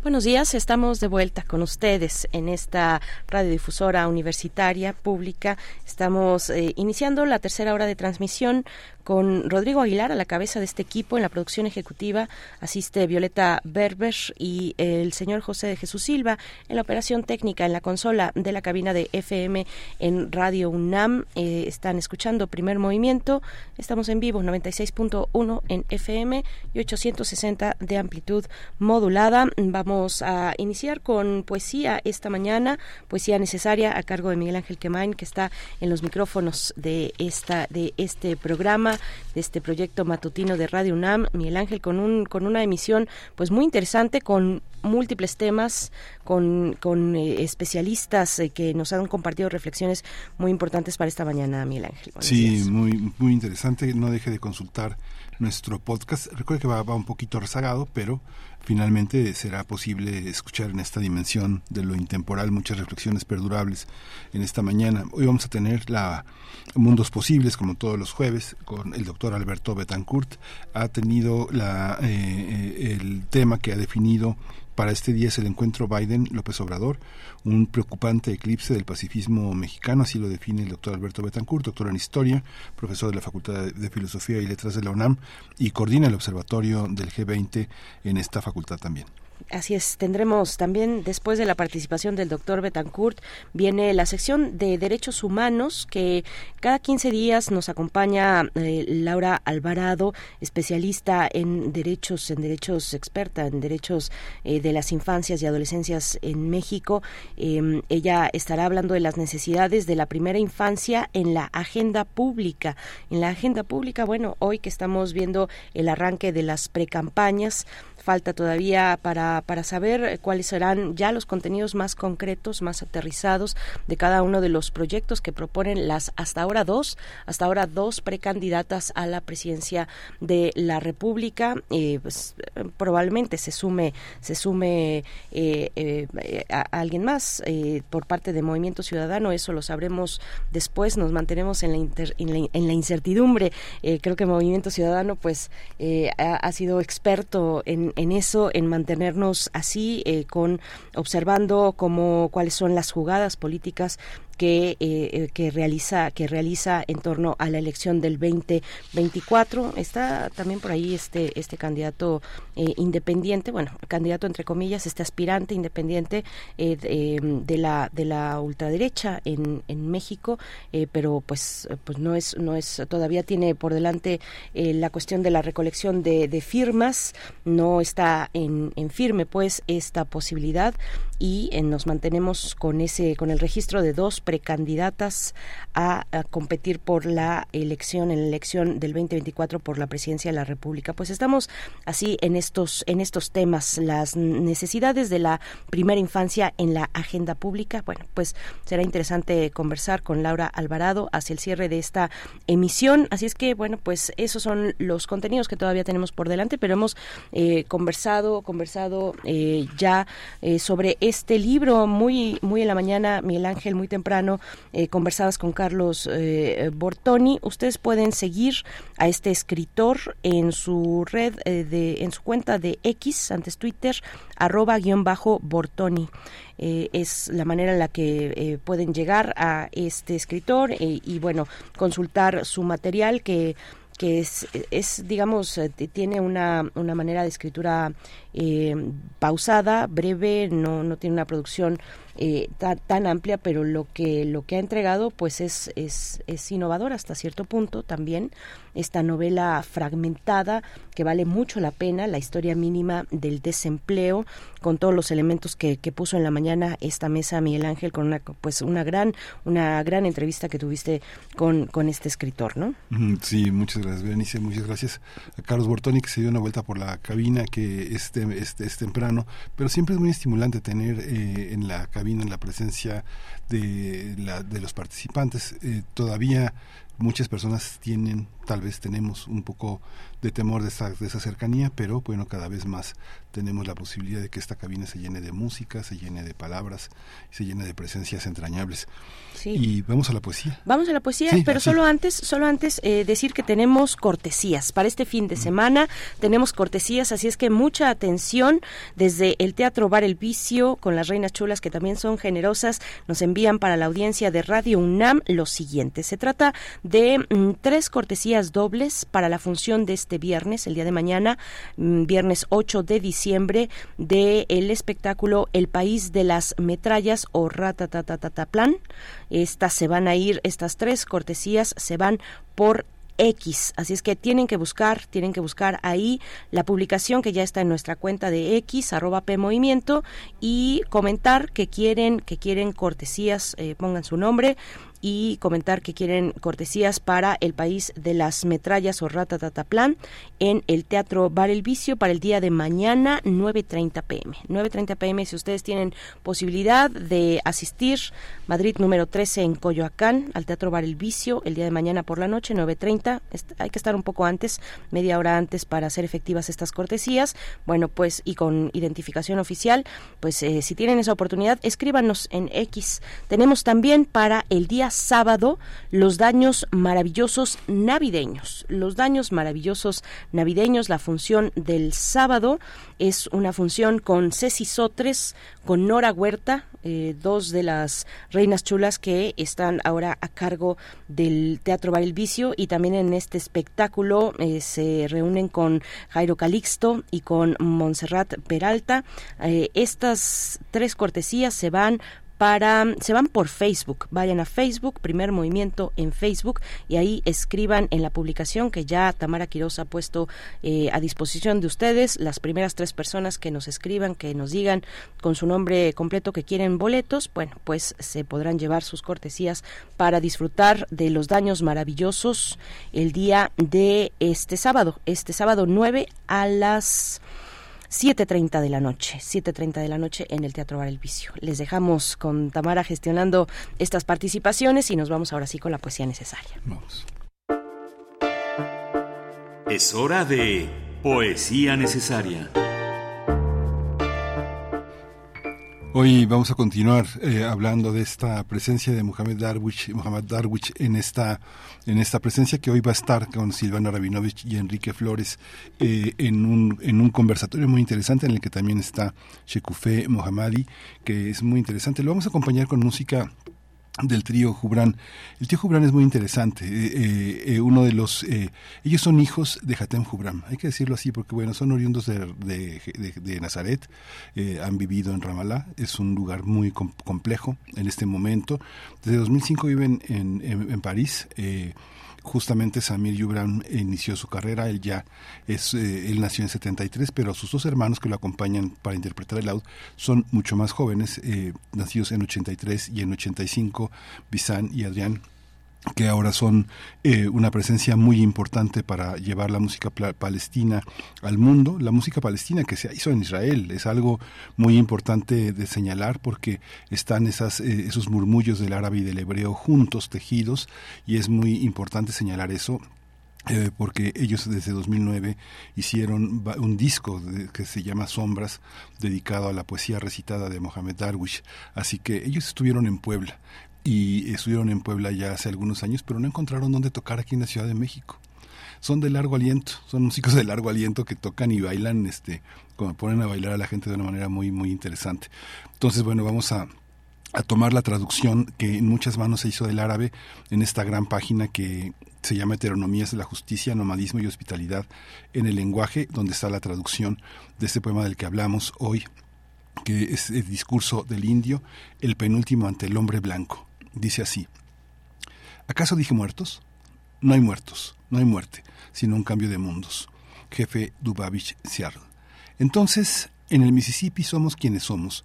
Buenos días, estamos de vuelta con ustedes en esta radiodifusora universitaria pública. Estamos eh, iniciando la tercera hora de transmisión con Rodrigo Aguilar a la cabeza de este equipo en la producción ejecutiva. Asiste Violeta Berber y el señor José de Jesús Silva en la operación técnica en la consola de la cabina de FM en Radio UNAM. Eh, están escuchando Primer Movimiento. Estamos en vivo 96.1 en FM y 860 de amplitud modulada. Vamos a iniciar con poesía esta mañana, poesía necesaria a cargo de Miguel Ángel Quemain que está en los micrófonos de esta de este programa de este proyecto matutino de Radio UNAM, Miguel Ángel, con, un, con una emisión pues muy interesante, con múltiples temas, con, con eh, especialistas eh, que nos han compartido reflexiones muy importantes para esta mañana, Miguel Ángel. sí, muy, muy interesante. No deje de consultar nuestro podcast. Recuerde que va, va un poquito rezagado, pero finalmente será posible escuchar en esta dimensión de lo intemporal muchas reflexiones perdurables en esta mañana. Hoy vamos a tener la Mundos Posibles, como todos los jueves, con el doctor Alberto Betancourt. Ha tenido la, eh, eh, el tema que ha definido para este día es el encuentro Biden-López Obrador, un preocupante eclipse del pacifismo mexicano, así lo define el doctor Alberto Betancourt, doctor en Historia, profesor de la Facultad de Filosofía y Letras de la UNAM y coordina el observatorio del G20 en esta facultad también. Así es, tendremos también después de la participación del doctor Betancourt, viene la sección de derechos humanos que cada 15 días nos acompaña eh, Laura Alvarado, especialista en derechos, en derechos experta en derechos eh, de las infancias y adolescencias en México. Em, ella estará hablando de las necesidades de la primera infancia en la agenda pública. En la agenda pública, bueno, hoy que estamos viendo el arranque de las precampañas, falta todavía para, para saber cuáles serán ya los contenidos más concretos, más aterrizados de cada uno de los proyectos que proponen las hasta ahora dos, hasta ahora dos precandidatas a la presidencia de la República. Eh, pues, probablemente se sume, se sume eh, eh, a, alguien más por parte de Movimiento Ciudadano. Eso lo sabremos después. Nos mantenemos en la, en, la incertidumbre. creo que Movimiento Ciudadano, pues, ha, ha sido experto en en, eso, en mantenernos así, eh, con observando cómo cuáles son las jugadas políticas que, eh, que realiza que realiza en torno a la elección del 2024 está también por ahí este este candidato eh, independiente bueno candidato entre comillas este aspirante independiente eh, de, la de la ultraderecha en, en México pero pues pues no es no es todavía tiene por delante la cuestión de la recolección de, de firmas no está en, en firme pues esta posibilidad y eh, nos mantenemos con ese con el registro de dos precandidatas a, competir por la elección en la elección del 2024 por la presidencia de la República. Pues estamos así en estos en estos temas las necesidades de la primera infancia en la agenda pública. Bueno, pues será interesante conversar con Laura Alvarado hacia el cierre de esta emisión. Así es que bueno, pues esos son los contenidos que todavía tenemos por delante, pero hemos eh, conversado conversado eh, ya sobre este libro muy, muy en la mañana, Miguel Ángel, muy temprano, eh, conversadas con Carlos eh, Bortoni. Ustedes pueden seguir a este escritor en su red, eh, de, en su cuenta de X, antes Twitter, arroba guion bajo Bortoni. es la manera en la que pueden llegar a este escritor y bueno, consultar su material que que es, es digamos, eh, tiene una, una manera de escritura eh, pausada, breve, no, no tiene una producción eh, tan, amplia, pero lo que lo que ha entregado pues es, es, es innovador hasta cierto punto también esta novela fragmentada que vale mucho la pena, la historia mínima del desempleo, con todos los elementos que, que puso en la mañana esta mesa Miguel Ángel, con una pues una gran, una gran entrevista que tuviste con, con este escritor, ¿no? Sí, muchas gracias, Berenice, muchas gracias a Carlos Bortoni que se dio una vuelta por la cabina, que este, este es temprano, pero siempre es muy estimulante tener eh, en la cabina la presencia de, la, de los participantes. Eh, todavía muchas personas tienen, tal vez tenemos un poco de temor de esa, de esa cercanía, pero bueno, cada vez más tenemos la posibilidad de que esta cabina se llene de música, se llene de palabras, se llene de presencias entrañables. Y vamos a la poesía. Vamos a la poesía, pero solo antes, solo antes eh, decir que tenemos cortesías para este fin de semana. Tenemos cortesías, así es que mucha atención desde el Teatro Bar El Vicio con las Reinas Chulas que también son generosas. Nos envían para la audiencia de Radio UNAM lo siguiente. Se trata de mm, tres cortesías dobles para la función de este viernes, el día de mañana, mm, viernes 8 de diciembre, del el espectáculo El País de las Metrallas o Ratatatataplan. Estas se van a ir, estas tres cortesías se van por X. Así es que tienen que buscar, tienen que buscar ahí la publicación que ya está en nuestra cuenta de X, arroba P Movimiento, y comentar que quieren, que quieren cortesías, eh, pongan su nombre y comentar que quieren cortesías para el país de las metrallas o Plan en el Teatro Bar El Vicio para el día de mañana 9.30 pm. 9.30 pm si ustedes tienen posibilidad de asistir Madrid número 13 en Coyoacán al Teatro Bar El Vicio el día de mañana por la noche 9.30. Hay que estar un poco antes, media hora antes para hacer efectivas estas cortesías. Bueno, pues y con identificación oficial, pues eh, si tienen esa oportunidad, escríbanos en X. Tenemos también para el día sábado los daños maravillosos navideños. Los daños maravillosos navideños, la función del sábado es una función con Ceci Sotres, con Nora Huerta, eh, dos de las reinas chulas que están ahora a cargo del Teatro Bar El Vicio y también en este espectáculo eh, se reúnen con Jairo Calixto y con Montserrat Peralta. Eh, estas tres cortesías se van para se van por Facebook, vayan a Facebook, Primer Movimiento en Facebook y ahí escriban en la publicación que ya Tamara Quiroz ha puesto eh, a disposición de ustedes las primeras tres personas que nos escriban, que nos digan con su nombre completo que quieren boletos, bueno, pues se podrán llevar sus cortesías para disfrutar de los daños maravillosos el día de este sábado, este sábado 9 a las 7.30 de la noche, 7.30 de la noche en el Teatro Bar El Vicio. Les dejamos con Tamara gestionando estas participaciones y nos vamos ahora sí con la poesía necesaria. Vamos. Es hora de poesía necesaria. Hoy vamos a continuar eh, hablando de esta presencia de Mohamed Darwish, Mohamed Darwish en esta en esta presencia que hoy va a estar con Silvana Rabinovich y Enrique Flores eh, en un en un conversatorio muy interesante en el que también está Shekufe Mohammadi que es muy interesante. Lo vamos a acompañar con música del trío Jubran. El tío Jubran es muy interesante. Eh, eh, eh, uno de los, ellos son hijos de Hatem Jubran. Hay que decirlo así porque bueno, son oriundos de, de, Nazaret, han vivido en Ramallah. Es un lugar muy complejo en este momento. Desde 2005 viven en, en, en París justamente Samir Yubran inició su carrera, él ya es, eh, él nació en 73, pero sus dos hermanos que lo acompañan para interpretar el laud son mucho más jóvenes, eh, nacidos en 83 y en 85, Bizán y Adrián que ahora son eh, una presencia muy importante para llevar la música palestina al mundo. La música palestina que se hizo en Israel es algo muy importante de señalar porque están esas, eh, esos murmullos del árabe y del hebreo juntos, tejidos, y es muy importante señalar eso eh, porque ellos desde 2009 hicieron un disco que se llama Sombras, dedicado a la poesía recitada de Mohamed Darwish. Así que ellos estuvieron en Puebla y estuvieron en Puebla ya hace algunos años, pero no encontraron dónde tocar aquí en la Ciudad de México. Son de largo aliento, son músicos de largo aliento que tocan y bailan, este, como ponen a bailar a la gente de una manera muy, muy interesante. Entonces, bueno, vamos a a tomar la traducción que en muchas manos se hizo del árabe en esta gran página que se llama Heteronomías de la Justicia, Nomadismo y Hospitalidad en el lenguaje, donde está la traducción de este poema del que hablamos hoy, que es el discurso del indio, el penúltimo ante el hombre blanco. Dice así, ¿acaso dije muertos? No hay muertos, no hay muerte, sino un cambio de mundos. Jefe Dubavich Seattle. Entonces, en el Mississippi somos quienes somos,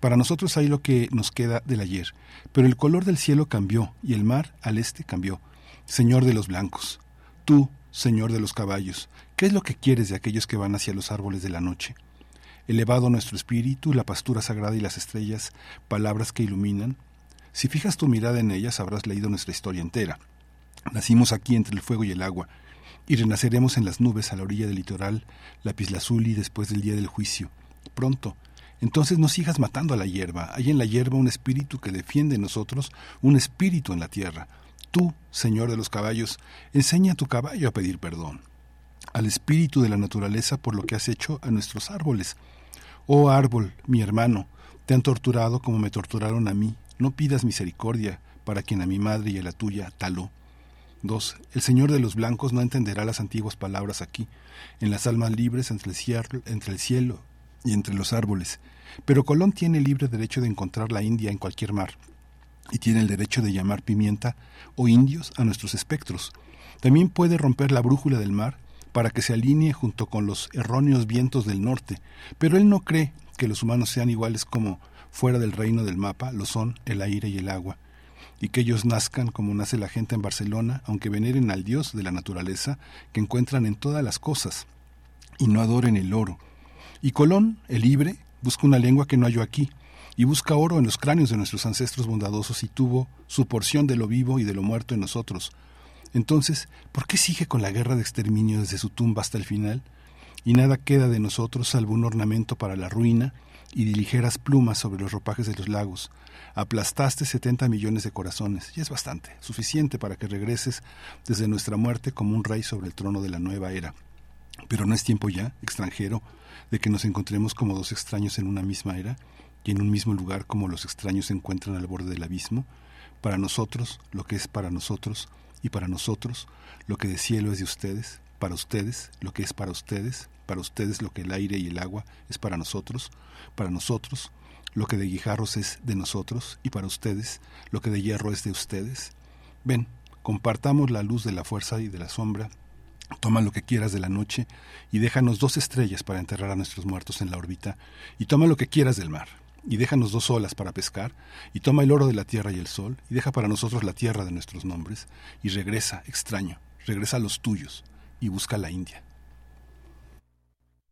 para nosotros hay lo que nos queda del ayer, pero el color del cielo cambió y el mar al este cambió. Señor de los blancos, tú, Señor de los caballos, ¿qué es lo que quieres de aquellos que van hacia los árboles de la noche? Elevado nuestro espíritu, la pastura sagrada y las estrellas, palabras que iluminan. Si fijas tu mirada en ellas, habrás leído nuestra historia entera. Nacimos aquí entre el fuego y el agua, y renaceremos en las nubes a la orilla del litoral, y después del día del juicio. Pronto, entonces no sigas matando a la hierba. Hay en la hierba un espíritu que defiende en nosotros, un espíritu en la tierra. Tú, Señor de los caballos, enseña a tu caballo a pedir perdón. Al espíritu de la naturaleza por lo que has hecho a nuestros árboles. Oh árbol, mi hermano, te han torturado como me torturaron a mí. No pidas misericordia para quien a mi madre y a la tuya taló. 2. El Señor de los blancos no entenderá las antiguas palabras aquí, en las almas libres entre el cielo, entre el cielo y entre los árboles. Pero Colón tiene libre derecho de encontrar la India en cualquier mar, y tiene el derecho de llamar pimienta o indios a nuestros espectros. También puede romper la brújula del mar para que se alinee junto con los erróneos vientos del norte, pero él no cree que los humanos sean iguales como fuera del reino del mapa lo son el aire y el agua, y que ellos nazcan como nace la gente en Barcelona, aunque veneren al Dios de la naturaleza que encuentran en todas las cosas, y no adoren el oro, y Colón, el libre, busca una lengua que no halló aquí, y busca oro en los cráneos de nuestros ancestros bondadosos y tuvo su porción de lo vivo y de lo muerto en nosotros. Entonces, ¿por qué sigue con la guerra de exterminio desde su tumba hasta el final? Y nada queda de nosotros salvo un ornamento para la ruina y ligeras plumas sobre los ropajes de los lagos. Aplastaste setenta millones de corazones, y es bastante, suficiente para que regreses desde nuestra muerte como un rey sobre el trono de la nueva era. Pero no es tiempo ya, extranjero, de que nos encontremos como dos extraños en una misma era y en un mismo lugar como los extraños se encuentran al borde del abismo, para nosotros lo que es para nosotros y para nosotros lo que de cielo es de ustedes, para ustedes lo que es para ustedes, para ustedes lo que el aire y el agua es para nosotros, para nosotros lo que de guijarros es de nosotros y para ustedes lo que de hierro es de ustedes. Ven, compartamos la luz de la fuerza y de la sombra Toma lo que quieras de la noche y déjanos dos estrellas para enterrar a nuestros muertos en la órbita, y toma lo que quieras del mar, y déjanos dos olas para pescar, y toma el oro de la tierra y el sol, y deja para nosotros la tierra de nuestros nombres, y regresa, extraño, regresa a los tuyos, y busca la India.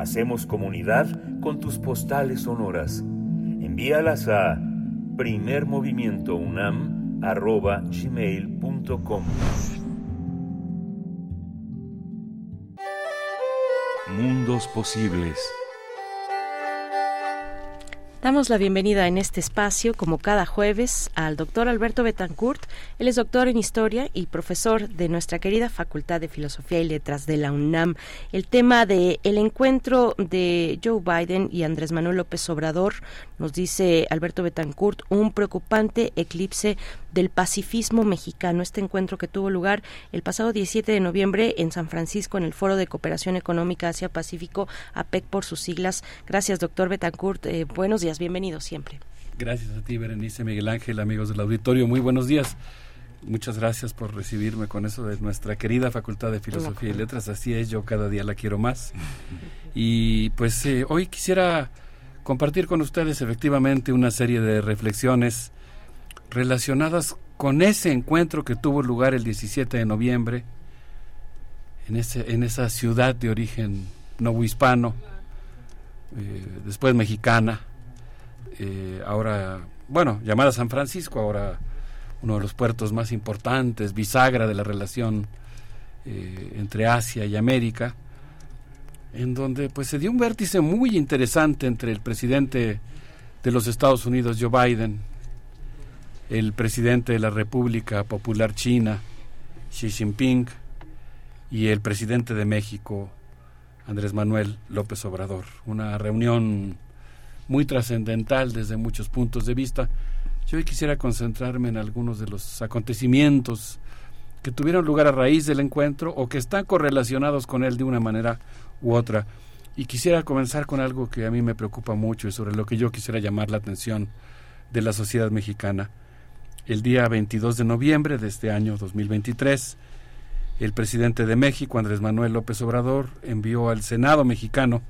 Hacemos comunidad con tus postales sonoras. Envíalas a primermovimientounam.gmail.com Mundos posibles. Damos la bienvenida en este espacio, como cada jueves, al doctor Alberto Betancourt. Él es doctor en Historia y profesor de nuestra querida Facultad de Filosofía y Letras de la UNAM. El tema de el encuentro de Joe Biden y Andrés Manuel López Obrador, nos dice Alberto Betancourt, un preocupante eclipse del pacifismo mexicano. Este encuentro que tuvo lugar el pasado 17 de noviembre en San Francisco en el Foro de Cooperación Económica Asia-Pacífico, APEC por sus siglas. Gracias, doctor Betancourt. Eh, buenos días bienvenido siempre. Gracias a ti, Berenice, Miguel Ángel, amigos del auditorio, muy buenos días. Muchas gracias por recibirme con eso de nuestra querida Facultad de Filosofía y Letras. Así es, yo cada día la quiero más. Y pues eh, hoy quisiera compartir con ustedes efectivamente una serie de reflexiones relacionadas con ese encuentro que tuvo lugar el 17 de noviembre en, ese, en esa ciudad de origen novohispano, eh, después mexicana, eh, ahora, bueno, llamada San Francisco, ahora uno de los puertos más importantes, bisagra de la relación eh, entre Asia y América, en donde pues se dio un vértice muy interesante entre el presidente de los Estados Unidos, Joe Biden, el presidente de la República Popular China, Xi Jinping, y el presidente de México, Andrés Manuel López Obrador. Una reunión muy trascendental desde muchos puntos de vista. Yo hoy quisiera concentrarme en algunos de los acontecimientos que tuvieron lugar a raíz del encuentro o que están correlacionados con él de una manera u otra. Y quisiera comenzar con algo que a mí me preocupa mucho y sobre lo que yo quisiera llamar la atención de la sociedad mexicana. El día 22 de noviembre de este año 2023, el presidente de México, Andrés Manuel López Obrador, envió al Senado mexicano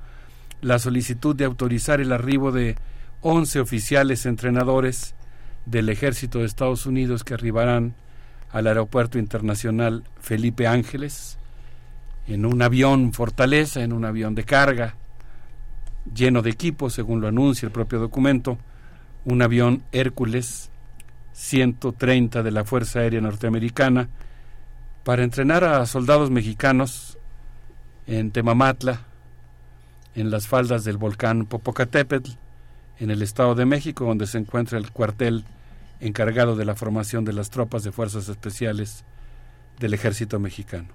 la solicitud de autorizar el arribo de 11 oficiales entrenadores del ejército de Estados Unidos que arribarán al aeropuerto internacional Felipe Ángeles en un avión fortaleza, en un avión de carga lleno de equipo, según lo anuncia el propio documento, un avión Hércules 130 de la Fuerza Aérea Norteamericana para entrenar a soldados mexicanos en Temamatla, en las faldas del volcán Popocatépetl, en el Estado de México, donde se encuentra el cuartel encargado de la formación de las tropas de fuerzas especiales del ejército mexicano.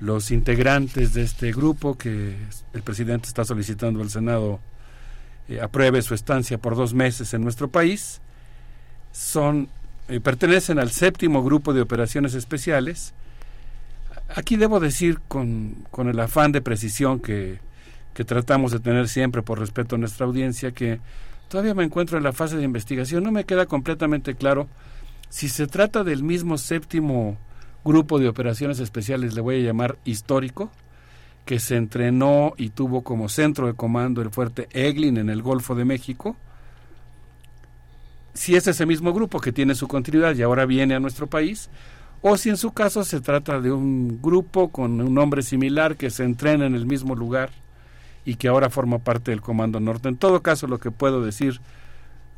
Los integrantes de este grupo, que el presidente está solicitando al Senado eh, apruebe su estancia por dos meses en nuestro país, son eh, pertenecen al séptimo grupo de operaciones especiales Aquí debo decir con, con el afán de precisión que, que tratamos de tener siempre por respeto a nuestra audiencia, que todavía me encuentro en la fase de investigación. No me queda completamente claro si se trata del mismo séptimo grupo de operaciones especiales, le voy a llamar histórico, que se entrenó y tuvo como centro de comando el fuerte Eglin en el Golfo de México. Si es ese mismo grupo que tiene su continuidad y ahora viene a nuestro país, o si en su caso se trata de un grupo con un nombre similar que se entrena en el mismo lugar y que ahora forma parte del Comando Norte. En todo caso, lo que puedo decir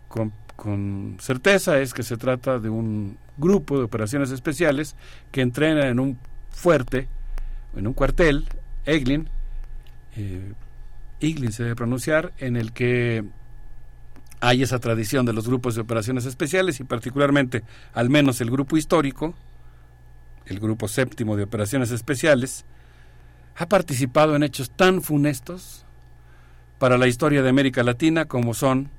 con, certeza es que se trata de un grupo de operaciones especiales que entrena en un fuerte, en un cuartel, Eglin, eh, Eglin se debe pronunciar, en el que hay esa tradición de los grupos de operaciones especiales y particularmente al menos el grupo histórico, el Grupo Séptimo de Operaciones Especiales, ha participado en hechos tan funestos para la historia de América Latina como son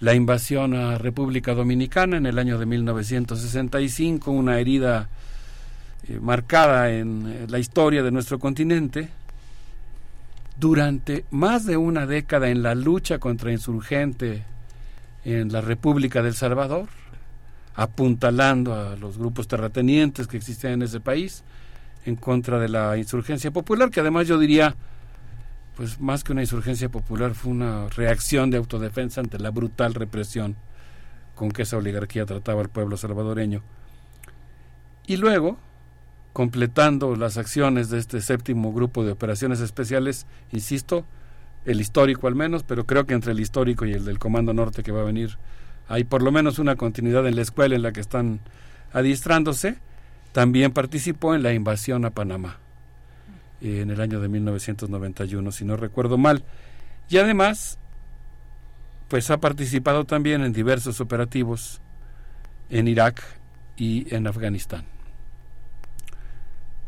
la invasión a República Dominicana en el año de 1965, una herida eh, marcada en eh, la historia de nuestro continente, durante más de una década en la lucha contra insurgente en la República del Salvador, apuntalando a los grupos terratenientes que existían en ese país en contra de la insurgencia popular, que además yo diría, pues más que una insurgencia popular, fue una reacción de autodefensa ante la brutal represión con que esa oligarquía trataba al pueblo salvadoreño. Y luego, completando las acciones de este séptimo grupo de operaciones especiales, insisto, el histórico al menos, pero creo que entre el histórico y el del Comando Norte que va a venir hay por lo menos una continuidad en la escuela en la que están adiestrándose, también participó en la invasión a Panamá eh, en el año de 1991, si no recuerdo mal. Y además, pues ha participado también en diversos operativos en Irak y en Afganistán.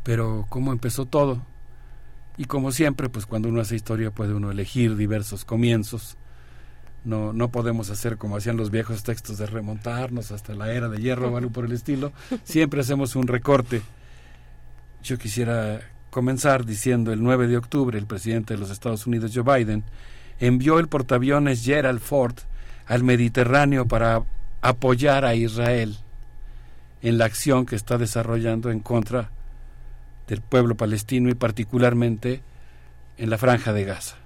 Pero ¿cómo empezó todo? Y como siempre, pues cuando uno hace historia puede uno elegir diversos comienzos. No, no podemos hacer como hacían los viejos textos de remontarnos hasta la era de hierro o algo por el estilo. [LAUGHS] Siempre hacemos un recorte. Yo quisiera comenzar diciendo el 9 de octubre el presidente de los Estados Unidos, Joe Biden, envió el portaaviones Gerald Ford al Mediterráneo para apoyar a Israel en la acción que está desarrollando en contra del pueblo palestino y particularmente en la franja de Gaza.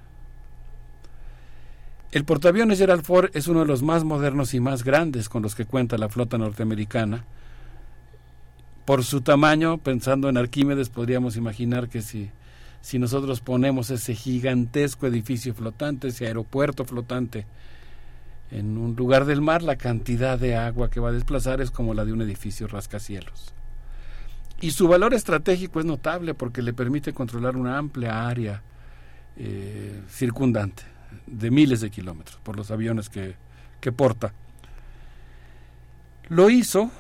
El portaaviones Gerald Ford es uno de los más modernos y más grandes con los que cuenta la flota norteamericana. Por su tamaño, pensando en Arquímedes, podríamos imaginar que si, si nosotros ponemos ese gigantesco edificio flotante, ese aeropuerto flotante, en un lugar del mar, la cantidad de agua que va a desplazar es como la de un edificio rascacielos. Y su valor estratégico es notable porque le permite controlar una amplia área eh, circundante de miles de kilómetros por los aviones que, que porta. Lo hizo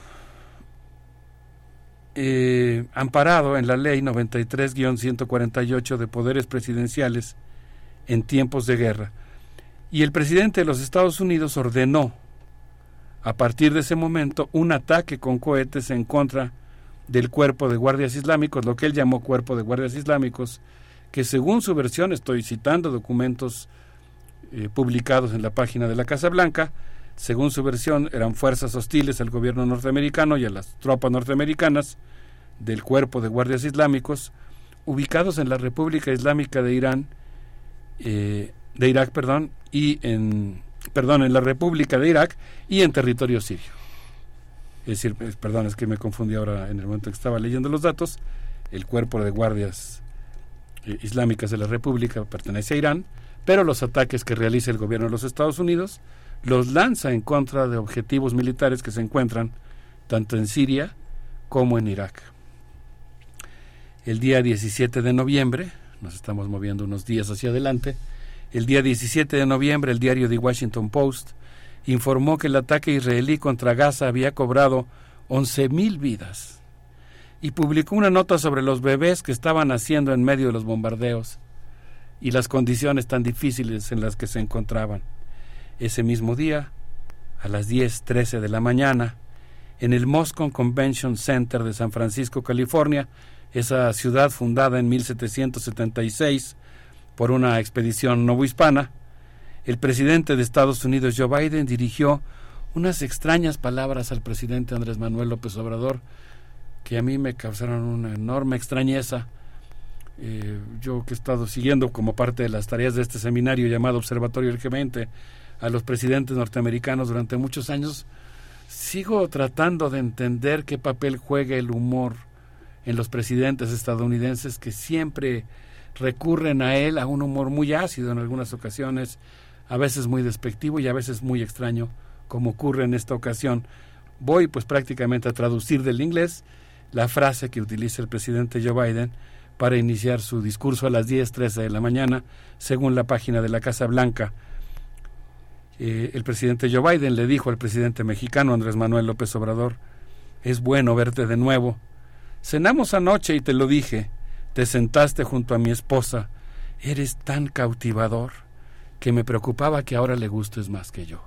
eh, amparado en la ley 93-148 de poderes presidenciales en tiempos de guerra. Y el presidente de los Estados Unidos ordenó, a partir de ese momento, un ataque con cohetes en contra del cuerpo de guardias islámicos, lo que él llamó cuerpo de guardias islámicos, que según su versión, estoy citando documentos eh, publicados en la página de la Casa Blanca, según su versión eran fuerzas hostiles al gobierno norteamericano y a las tropas norteamericanas del cuerpo de guardias islámicos ubicados en la República Islámica de Irán, eh, de Irak, perdón, y en, perdón, en la República de Irak y en territorio sirio. Es decir, perdón, es que me confundí ahora en el momento que estaba leyendo los datos. El cuerpo de guardias eh, islámicas de la República pertenece a Irán, pero los ataques que realiza el gobierno de los Estados Unidos los lanza en contra de objetivos militares que se encuentran tanto en Siria como en Irak. El día 17 de noviembre, nos estamos moviendo unos días hacia adelante, el día 17 de noviembre el diario The Washington Post informó que el ataque israelí contra Gaza había cobrado 11.000 vidas y publicó una nota sobre los bebés que estaban naciendo en medio de los bombardeos y las condiciones tan difíciles en las que se encontraban. Ese mismo día, a las 10:13 de la mañana, en el Moscone Convention Center de San Francisco, California, esa ciudad fundada en 1776 por una expedición novohispana, el presidente de Estados Unidos, Joe Biden, dirigió unas extrañas palabras al presidente Andrés Manuel López Obrador que a mí me causaron una enorme extrañeza. Eh, yo que he estado siguiendo como parte de las tareas de este seminario llamado Observatorio del G20 a los presidentes norteamericanos durante muchos años, sigo tratando de entender qué papel juega el humor en los presidentes estadounidenses que siempre recurren a él, a un humor muy ácido en algunas ocasiones, a veces muy despectivo y a veces muy extraño, como ocurre en esta ocasión. Voy pues prácticamente a traducir del inglés la frase que utiliza el presidente Joe Biden para iniciar su discurso a las 10.13 de la mañana, según la página de la Casa Blanca. Eh, el presidente Joe Biden le dijo al presidente mexicano Andrés Manuel López Obrador, es bueno verte de nuevo. Cenamos anoche y te lo dije, te sentaste junto a mi esposa, eres tan cautivador que me preocupaba que ahora le gustes más que yo.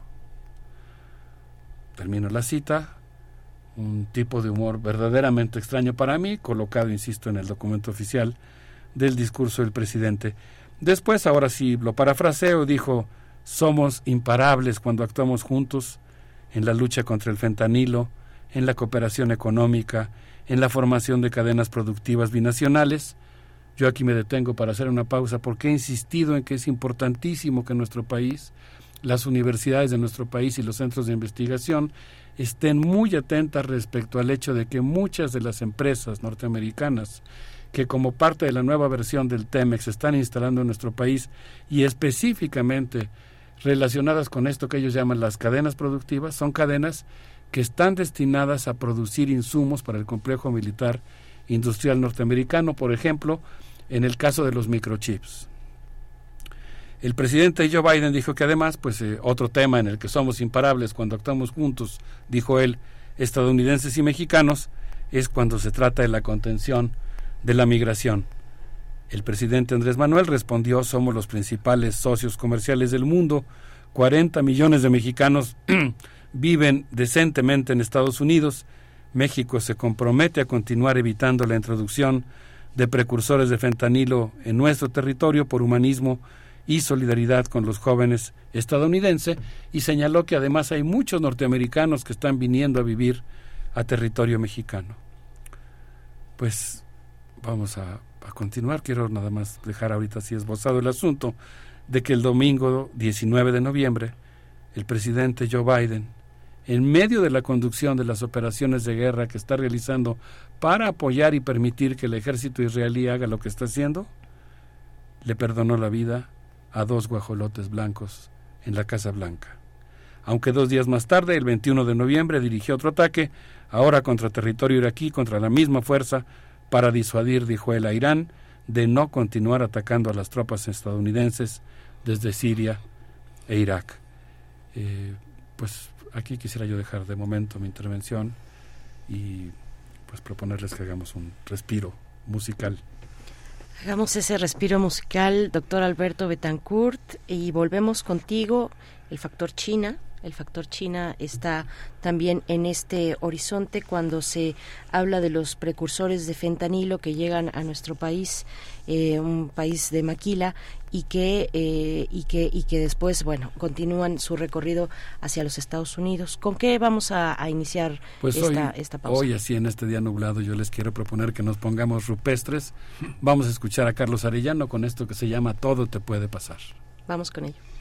Termino la cita, un tipo de humor verdaderamente extraño para mí, colocado, insisto, en el documento oficial del discurso del presidente. Después, ahora sí lo parafraseo, dijo, somos imparables cuando actuamos juntos en la lucha contra el fentanilo, en la cooperación económica, en la formación de cadenas productivas binacionales, yo aquí me detengo para hacer una pausa porque he insistido en que es importantísimo que nuestro país las universidades de nuestro país y los centros de investigación estén muy atentas respecto al hecho de que muchas de las empresas norteamericanas que como parte de la nueva versión del TEMEX están instalando en nuestro país y específicamente relacionadas con esto que ellos llaman las cadenas productivas, son cadenas que están destinadas a producir insumos para el complejo militar industrial norteamericano, por ejemplo, en el caso de los microchips. El presidente Joe Biden dijo que además, pues eh, otro tema en el que somos imparables cuando actuamos juntos, dijo él, estadounidenses y mexicanos, es cuando se trata de la contención de la migración. El presidente Andrés Manuel respondió, somos los principales socios comerciales del mundo, 40 millones de mexicanos [CLEARS THROAT] viven decentemente en Estados Unidos, México se compromete a continuar evitando la introducción de precursores de fentanilo en nuestro territorio por humanismo y solidaridad con los jóvenes estadounidenses y señaló que además hay muchos norteamericanos que están viniendo a vivir a territorio mexicano. Pues vamos a, a continuar. Quiero nada más dejar ahorita así esbozado el asunto de que el domingo 19 de noviembre el presidente Joe Biden en medio de la conducción de las operaciones de guerra que está realizando para apoyar y permitir que el ejército israelí haga lo que está haciendo, le perdonó la vida a dos guajolotes blancos en la Casa Blanca. Aunque dos días más tarde, el 21 de noviembre, dirigió otro ataque, ahora contra territorio iraquí, contra la misma fuerza, para disuadir, dijo él, a Irán de no continuar atacando a las tropas estadounidenses desde Siria e Irak. Eh, pues aquí quisiera yo dejar de momento mi intervención y pues proponerles que hagamos un respiro musical. Hagamos ese respiro musical, doctor Alberto Betancourt, y volvemos contigo, el factor China, el factor China está también en este horizonte cuando se habla de los precursores de fentanilo que llegan a nuestro país, eh, un país de maquila, y que, eh, y, que, y que después, bueno, continúan su recorrido hacia los Estados Unidos. ¿Con qué vamos a, iniciar pues esta, hoy, esta pausa? Hoy, así en este día nublado, yo les quiero proponer que nos pongamos rupestres. Vamos a escuchar a Carlos Arellano con esto que se llama Todo te puede pasar. Vamos con ello.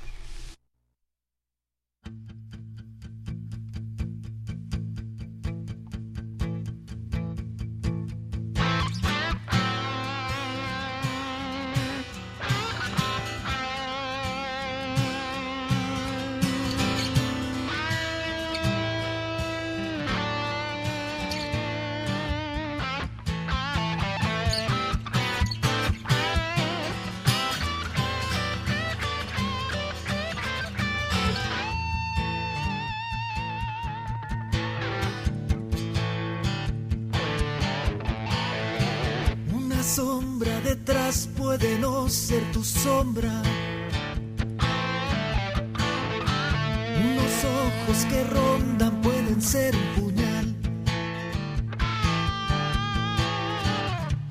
Sombra. Unos ojos que rondan pueden ser un puñal.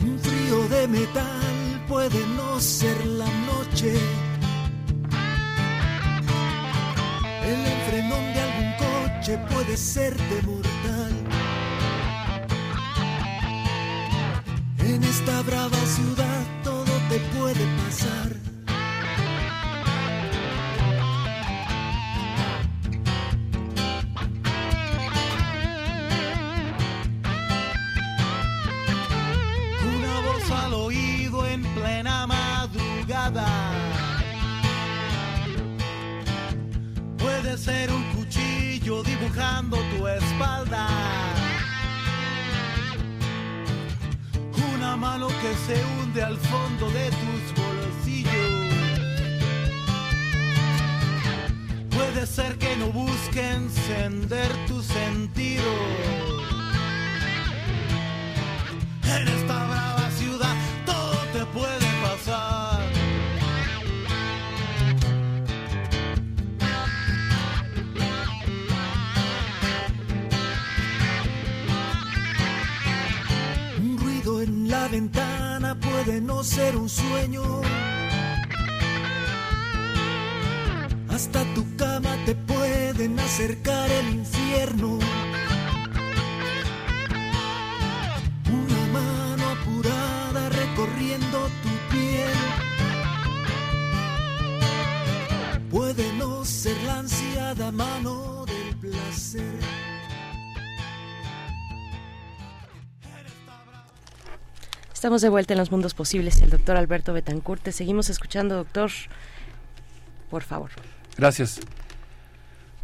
Un frío de metal puede no ser la noche. El enfrenón de algún coche puede ser de mortal. En esta brava ciudad te puede pasar. Que se hunde al fondo de tus bolsillos. Puede ser que no busque encender tu sentido. No ser un sueño. Hasta tu cama te pueden acercar el infierno. Estamos de vuelta en los mundos posibles el doctor Alberto Betancourt. Te seguimos escuchando, doctor. Por favor. Gracias.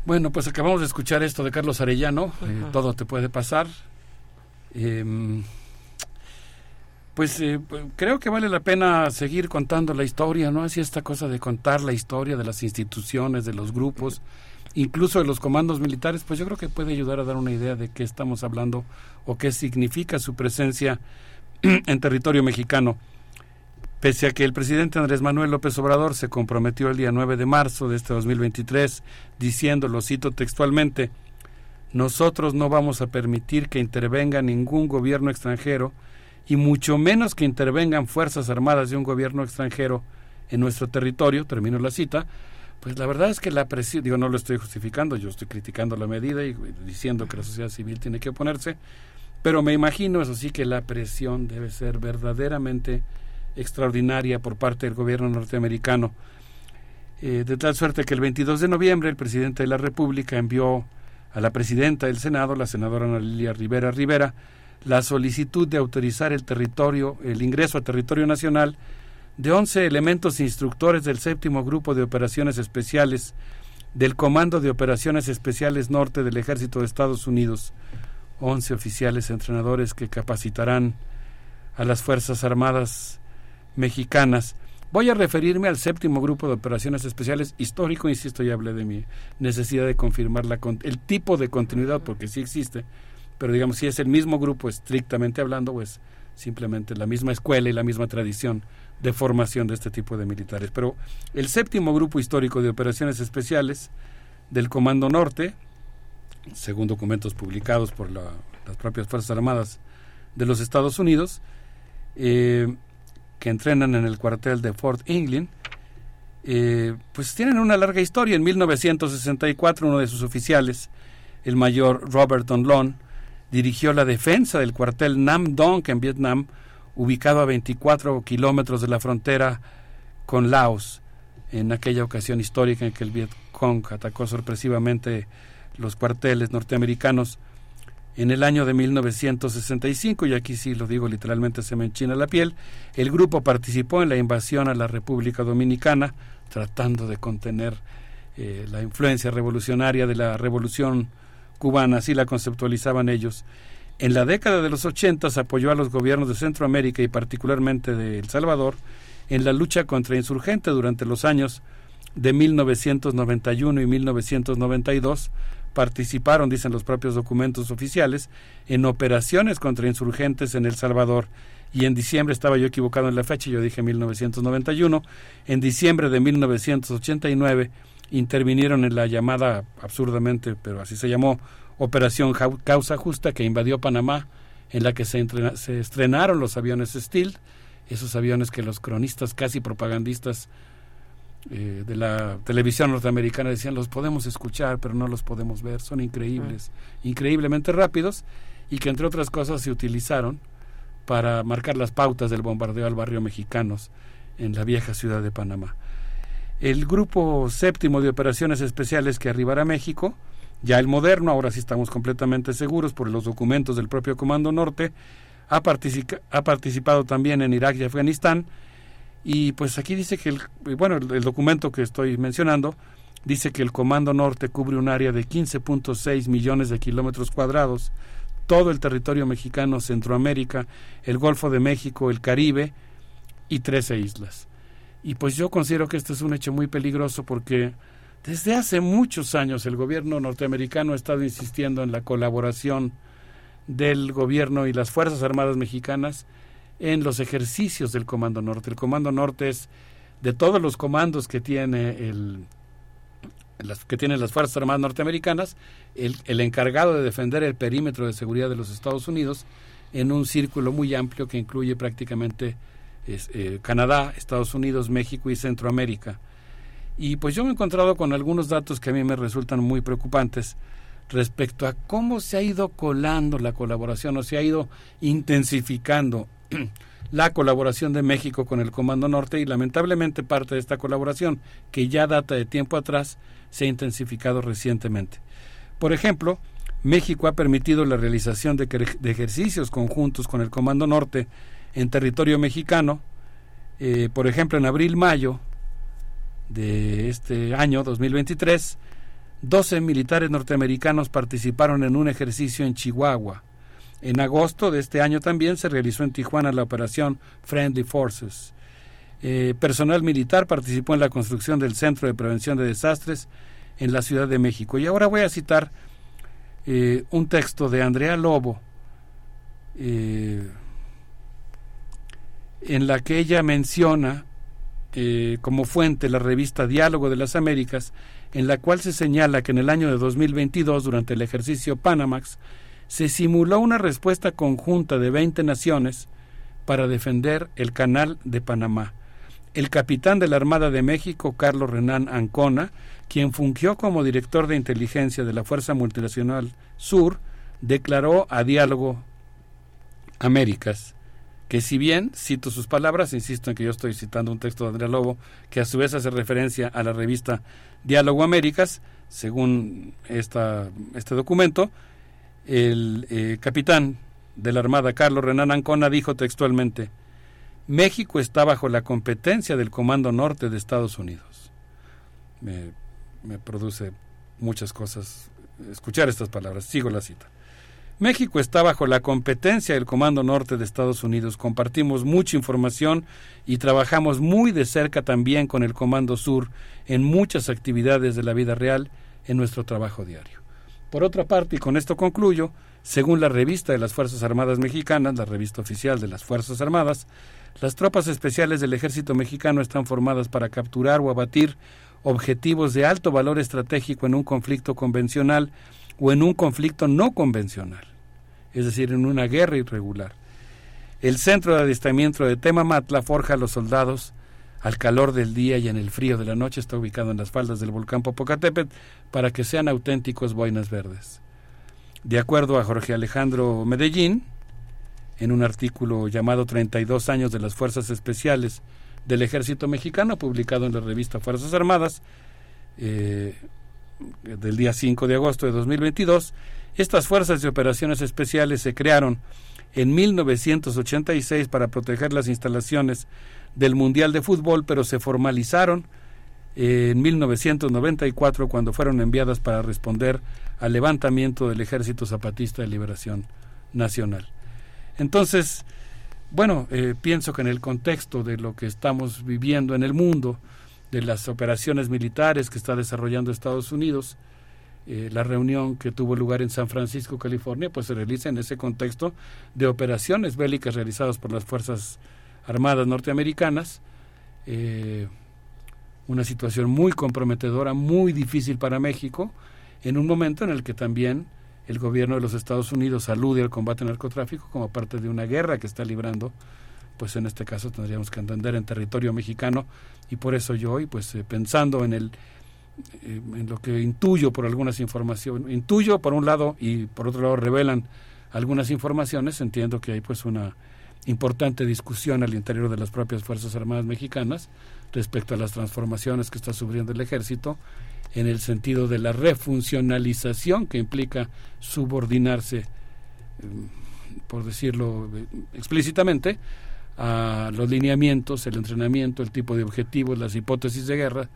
Bueno, pues acabamos de escuchar esto de Carlos Arellano, eh, Todo te puede pasar. Em, pues eh, creo que vale la pena seguir contando la historia, ¿no? Así esta cosa de contar la historia de las instituciones, de los grupos, incluso de los comandos militares, pues yo creo que puede ayudar a dar una idea de qué estamos hablando o qué significa su presencia [CLEARS THROAT] en territorio mexicano. Pese a que el presidente Andrés Manuel López Obrador se comprometió el día 9 de marzo de este 2023 diciendo, lo cito textualmente, nosotros no vamos a permitir que intervenga ningún gobierno extranjero y mucho menos que intervengan fuerzas armadas de un gobierno extranjero en nuestro territorio, termino la cita, pues la verdad es que la presión, no lo estoy justificando, yo estoy criticando la medida y diciendo que la sociedad civil tiene que oponerse, pero me imagino, eso sí, que la presión debe ser verdaderamente extraordinaria por parte del gobierno norteamericano. Eh, de tal suerte que el 22 de noviembre el presidente de la República envió a la presidenta del Senado, la senadora Ana Lilia Rivera Rivera, la solicitud de autorizar el territorio, el ingreso a territorio nacional de 11 elementos instructores del séptimo grupo de operaciones especiales del Comando de Operaciones Especiales Norte del Ejército de Estados Unidos, 11 oficiales entrenadores que capacitarán a las Fuerzas Armadas mexicanas. Voy a referirme al séptimo grupo de operaciones especiales histórico, insisto, ya hablé de mi necesidad de confirmar la, el tipo de continuidad, porque sí existe, pero digamos, si es el mismo grupo estrictamente hablando, pues simplemente la misma escuela y la misma tradición de formación de este tipo de militares. Pero el séptimo grupo histórico de operaciones especiales del Comando Norte, según documentos publicados por las propias Fuerzas Armadas de los Estados Unidos, eh, que entrenan en el cuartel de Fort England, eh, pues tienen una larga historia. En 1964 uno de sus oficiales, el mayor Robert Donlon, dirigió la defensa del cuartel Nam Dong en Vietnam, ubicado a 24 kilómetros de la frontera con Laos, en aquella ocasión histórica en que el Vietcong atacó sorpresivamente los cuarteles norteamericanos en el año de 1965, y aquí sí lo digo literalmente se me enchina la piel, el grupo participó en la invasión a la República Dominicana, tratando de contener eh, la influencia revolucionaria de la revolución cubana, así la conceptualizaban ellos. En la década de los 80 apoyó a los gobiernos de Centroamérica y particularmente de El Salvador en la lucha contra insurgentes durante los años de 1991 y 1992 participaron, dicen los propios documentos oficiales, en operaciones contra insurgentes en El Salvador. Y en diciembre, estaba yo equivocado en la fecha, yo dije 1991, en diciembre de 1989 intervinieron en la llamada, absurdamente, pero así se llamó, Operación Causa Justa, que invadió Panamá, en la que se, se estrenaron los aviones Steel, esos aviones que los cronistas casi propagandistas eh, de la televisión norteamericana decían los podemos escuchar pero no los podemos ver, son increíbles, increíblemente rápidos y que entre otras cosas se utilizaron para marcar las pautas del bombardeo al barrio mexicanos en la vieja ciudad de Panamá. El grupo séptimo de operaciones especiales que arribará a México, ya el moderno, ahora sí estamos completamente seguros por los documentos del propio Comando Norte, ha, ha participado también en Irak y Afganistán, y pues aquí dice que, el, bueno, el, documento que estoy mencionando dice que el Comando Norte cubre un área de 15.6 millones de kilómetros cuadrados, todo el territorio mexicano, Centroamérica, el Golfo de México, el Caribe y 13 islas. Y pues yo considero que este es un hecho muy peligroso porque desde hace muchos años el gobierno norteamericano ha estado insistiendo en la colaboración del gobierno y las Fuerzas Armadas mexicanas en los ejercicios del Comando Norte. El Comando Norte es de todos los comandos que tiene el que tienen las Fuerzas Armadas norteamericanas, el, el, encargado de defender el perímetro de seguridad de los Estados Unidos en un círculo muy amplio que incluye prácticamente eh, Canadá, Estados Unidos, México y Centroamérica. Y pues yo me he encontrado con algunos datos que a mí me resultan muy preocupantes respecto a cómo se ha ido colando la colaboración o se ha ido intensificando [CLEARS THROAT] la colaboración de México con el Comando Norte y lamentablemente parte de esta colaboración, que ya data de tiempo atrás, se ha intensificado recientemente. Por ejemplo, México ha permitido la realización de, ejercicios conjuntos con el Comando Norte en territorio mexicano. Eh, por ejemplo, en abril-mayo de este año 2023, 12 militares norteamericanos participaron en un ejercicio en Chihuahua. En agosto de este año también se realizó en Tijuana la operación Friendly Forces. Eh, personal militar participó en la construcción del Centro de Prevención de Desastres en la Ciudad de México. Y ahora voy a citar eh, un texto de Andrea Lobo, eh, en la que ella menciona como fuente la revista Diálogo de las Américas, en la cual se señala que en el año de 2022, durante el ejercicio Panamax, se simuló una respuesta conjunta de 20 naciones para defender el canal de Panamá. El capitán de la Armada de México, Carlos Renán Ancona, quien fungió como director de inteligencia de la Fuerza Multinacional Sur, declaró a Diálogo Américas que si bien cito sus palabras, insisto en que yo estoy citando un texto de Andrea Lobo, que a su vez hace referencia a la revista Diálogo Américas, según esta, este documento, el eh, capitán de la Armada, Carlos Renan Ancona, dijo textualmente, México está bajo la competencia del Comando Norte de Estados Unidos. Me, me produce muchas cosas escuchar estas palabras. Sigo la cita. México está bajo la competencia del Comando Norte de Estados Unidos. Compartimos mucha información y trabajamos muy de cerca también con el Comando Sur en muchas actividades de la vida real en nuestro trabajo diario. Por otra parte, y con esto concluyo, según la revista de las Fuerzas Armadas Mexicanas, la revista oficial de las Fuerzas Armadas, las tropas especiales del ejército mexicano están formadas para capturar o abatir objetivos de alto valor estratégico en un conflicto convencional o en un conflicto no convencional, es decir, en una guerra irregular. El centro de adiestramiento de Temamatla forja a los soldados al calor del día y en el frío de la noche está ubicado en las faldas del volcán Popocatépetl para que sean auténticos boinas verdes. De acuerdo a Jorge Alejandro Medellín, en un artículo llamado 32 años de las Fuerzas Especiales del Ejército Mexicano, publicado en la revista Fuerzas Armadas, eh, del día 5 de agosto de 2022, estas fuerzas de operaciones especiales se crearon en 1986 para proteger las instalaciones del Mundial de Fútbol, pero se formalizaron en 1994 cuando fueron enviadas para responder al levantamiento del Ejército Zapatista de Liberación Nacional. Entonces, bueno, eh, pienso que en el contexto de lo que estamos viviendo en el mundo, de las operaciones militares que está desarrollando Estados Unidos, eh, la reunión que tuvo lugar en San Francisco, California, pues se realiza en ese contexto de operaciones bélicas realizadas por las Fuerzas Armadas norteamericanas. Eh, una situación muy comprometedora, muy difícil para México, en un momento en el que también el gobierno de los Estados Unidos alude al combate al narcotráfico como parte de una guerra que está librando, pues en este caso tendríamos que entender en territorio mexicano y por eso yo hoy, pues eh, pensando en el eh, en lo que intuyo por algunas informaciones, intuyo por un lado y por otro lado revelan algunas informaciones, entiendo que hay pues una importante discusión al interior de las propias Fuerzas Armadas mexicanas respecto a las transformaciones que está sufriendo el ejército en el sentido de la refuncionalización que implica subordinarse, mm, por decirlo eh, explícitamente, a los lineamientos, el entrenamiento, el tipo de objetivos, las hipótesis de guerra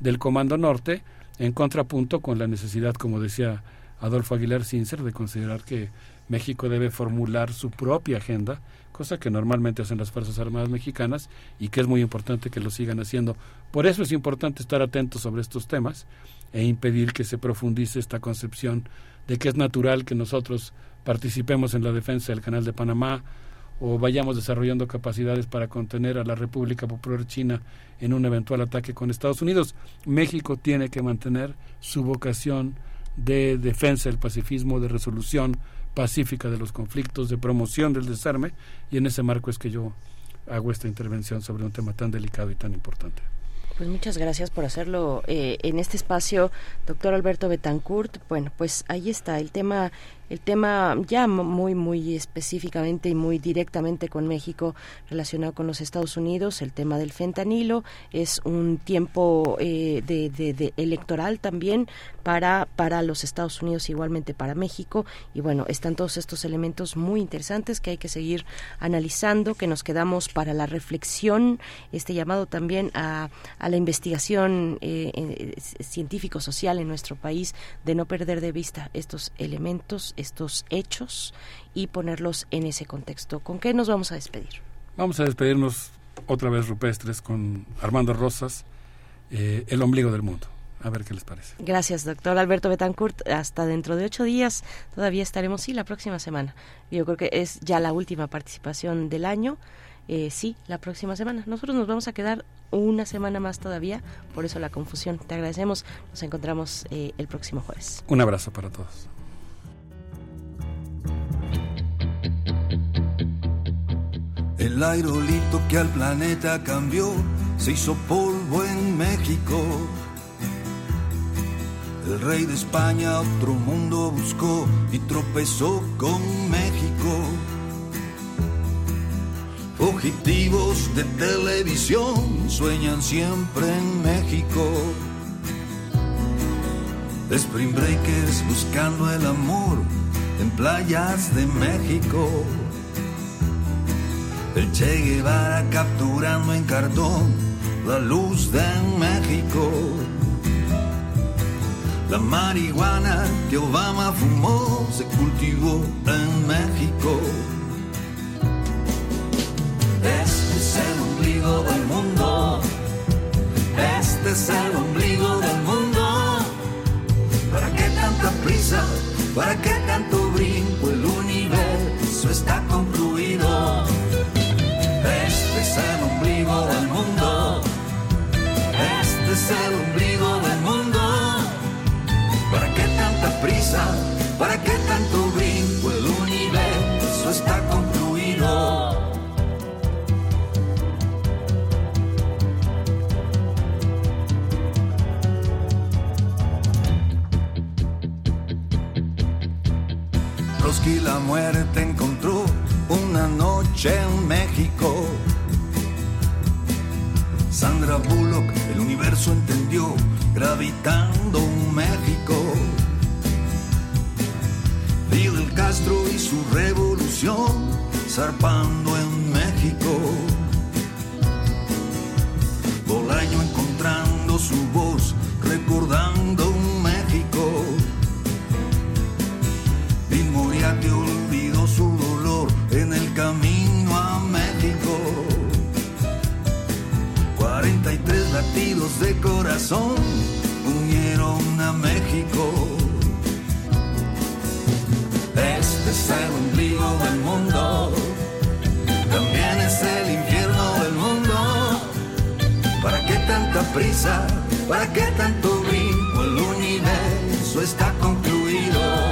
del Comando Norte, en contrapunto con la necesidad, como decía Adolfo Aguilar Sincer, de considerar que México debe formular su propia agenda, cosa que normalmente hacen las Fuerzas Armadas mexicanas y que es muy importante que lo sigan haciendo. Por eso es importante estar atentos sobre estos temas e impedir que se profundice esta concepción de que es natural que nosotros participemos en la defensa del Canal de Panamá o vayamos desarrollando capacidades para contener a la República Popular China en un eventual ataque con Estados Unidos. México tiene que mantener su vocación de defensa del pacifismo, de resolución pacífica de los conflictos, de promoción del desarme, y en ese marco es que yo hago esta intervención sobre un tema tan delicado y tan importante. Pues muchas gracias por hacerlo eh, en este espacio, doctor Alberto Betancourt. Bueno, pues ahí está el tema el tema ya muy, muy específicamente y muy directamente con México relacionado con los Estados Unidos, el tema del fentanilo. Es un tiempo eh, de, electoral también para, para los Estados Unidos, igualmente para México. Y bueno, están todos estos elementos muy interesantes que hay que seguir analizando, que nos quedamos para la reflexión, este llamado también a, a la investigación eh, eh, científico-social en nuestro país, de no perder de vista estos elementos, estos hechos y ponerlos en ese contexto. ¿Con qué nos vamos a despedir? Vamos a despedirnos otra vez rupestres con Armando Rosas, eh, El ombligo del mundo. A ver qué les parece. Gracias, doctor Alberto Betancourt. Hasta dentro de ocho días todavía estaremos, sí, la próxima semana. Yo creo que es ya la última participación del año. Eh, sí, la próxima semana. Nosotros nos vamos a quedar una semana más todavía, por eso la confusión. Te agradecemos. Nos encontramos eh, el próximo jueves. Un abrazo para todos. El aerolito que al planeta cambió se hizo polvo en México. El rey de España otro mundo buscó y tropezó con México. Fugitivos de televisión sueñan siempre en México. Spring Breakers buscando el amor en playas de México. El Che Guevara capturando en cartón la luz de México. La marihuana que Obama fumó se cultivó en México. Este es el ombligo del mundo. Este es el ombligo del mundo. ¿Para qué tanta prisa? ¿Para qué tanto brinco? El universo está concluido. Este es el ombligo del mundo. Este es el ombligo del mundo. ¿Para qué tanta prisa? ¿Para qué tanto brinco? El universo está concluido. Trotsky la muerte encontró una noche en México. Sandra Bullock, el universo entendió, gravitando un México. Fidel Castro y su revolución, zarpando en México. Bolaño encontrando su voz, recordando camino a México. 43 latidos de corazón unieron a México. Este es el ombligo del mundo, también es el infierno del mundo. ¿Para qué tanta prisa? ¿Para qué tanto brinco? El universo está concluido.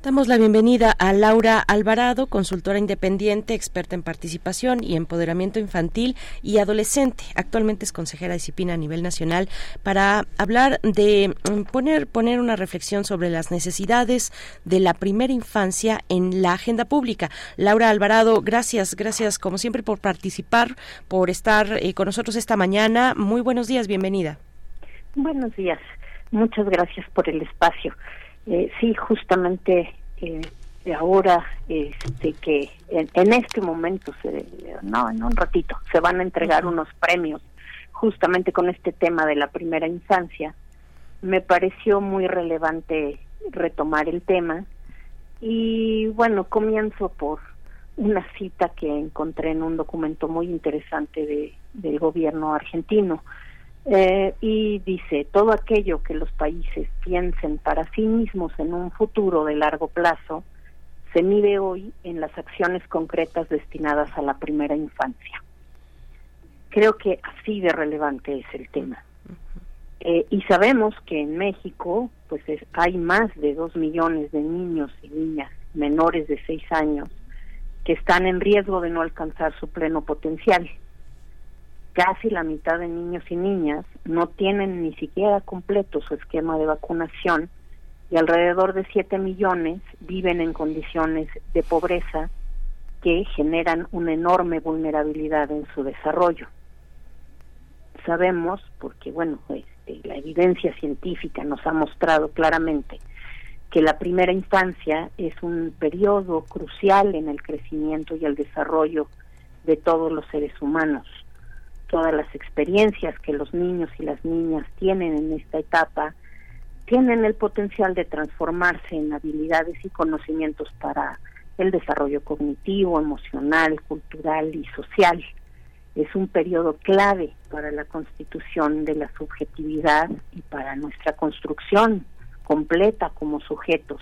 Damos la bienvenida a Laura Alvarado, consultora independiente, experta en participación y empoderamiento infantil y adolescente. Actualmente es consejera de disciplina a nivel nacional para hablar de mm, poner, poner una reflexión sobre las necesidades de la primera infancia en la agenda pública. Laura Alvarado, gracias, gracias como siempre por participar, por estar eh, con nosotros esta mañana. Muy buenos días, bienvenida. Buenos días, muchas gracias por el espacio. Eh, sí, justamente eh, ahora, este, que en, en este momento, se, no, en un ratito, se van a entregar unos premios justamente con este tema de la primera infancia, me pareció muy relevante retomar el tema. Y bueno, comienzo por una cita que encontré en un documento muy interesante de, del gobierno argentino. Eh, y dice, todo aquello que los países piensen para sí mismos en un futuro de largo plazo, se mide hoy en las acciones concretas destinadas a la primera infancia. Creo que así de relevante es el tema. Eh, y sabemos que en México pues hay más de dos millones de niños y niñas menores de seis años que están en riesgo de no alcanzar su pleno potencial. Casi la mitad de niños y niñas no tienen ni siquiera completo su esquema de vacunación y alrededor de 7 millones viven en condiciones de pobreza que generan una enorme vulnerabilidad en su desarrollo. Sabemos, porque bueno, este, la evidencia científica nos ha mostrado claramente que la primera infancia es un periodo crucial en el crecimiento y el desarrollo de todos los seres humanos. Todas las experiencias que los niños y las niñas tienen en esta etapa tienen el potencial de transformarse en habilidades y conocimientos para el desarrollo cognitivo, emocional, cultural y social. Es un periodo clave para la constitución de la subjetividad y para nuestra construcción completa como sujetos.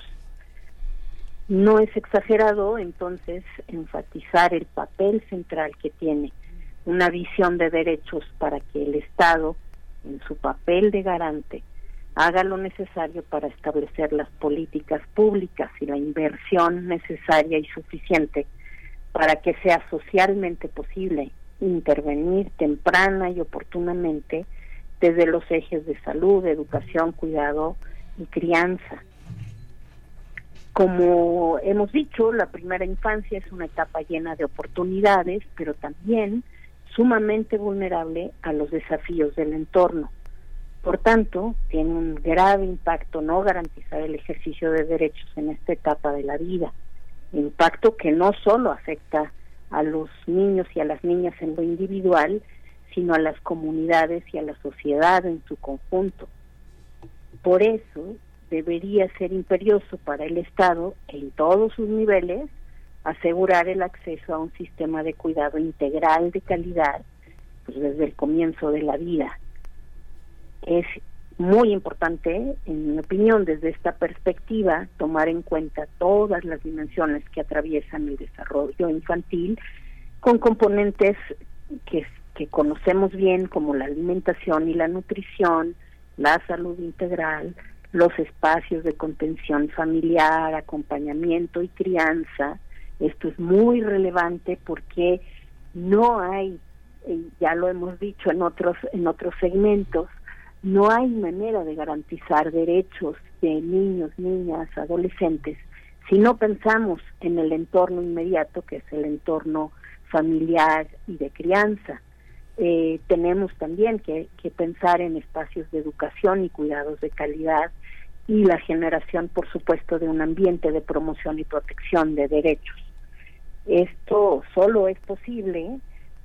No es exagerado entonces enfatizar el papel central que tiene una visión de derechos para que el Estado, en su papel de garante, haga lo necesario para establecer las políticas públicas y la inversión necesaria y suficiente para que sea socialmente posible intervenir temprana y oportunamente desde los ejes de salud, educación, cuidado y crianza. Como hemos dicho, la primera infancia es una etapa llena de oportunidades, pero también sumamente vulnerable a los desafíos del entorno. Por tanto, tiene un grave impacto no garantizar el ejercicio de derechos en esta etapa de la vida, impacto que no solo afecta a los niños y a las niñas en lo individual, sino a las comunidades y a la sociedad en su conjunto. Por eso debería ser imperioso para el Estado, en todos sus niveles, asegurar el acceso a un sistema de cuidado integral de calidad pues, desde el comienzo de la vida. Es muy importante, en mi opinión, desde esta perspectiva, tomar en cuenta todas las dimensiones que atraviesan el desarrollo infantil con componentes que, que conocemos bien como la alimentación y la nutrición, la salud integral, los espacios de contención familiar, acompañamiento y crianza. Esto es muy relevante porque no hay, ya lo hemos dicho en otros en otros segmentos, no hay manera de garantizar derechos de niños, niñas, adolescentes si no pensamos en el entorno inmediato, que es el entorno familiar y de crianza. Eh, tenemos también que, pensar en espacios de educación y cuidados de calidad y la generación, por supuesto, de un ambiente de promoción y protección de derechos. Esto solo es posible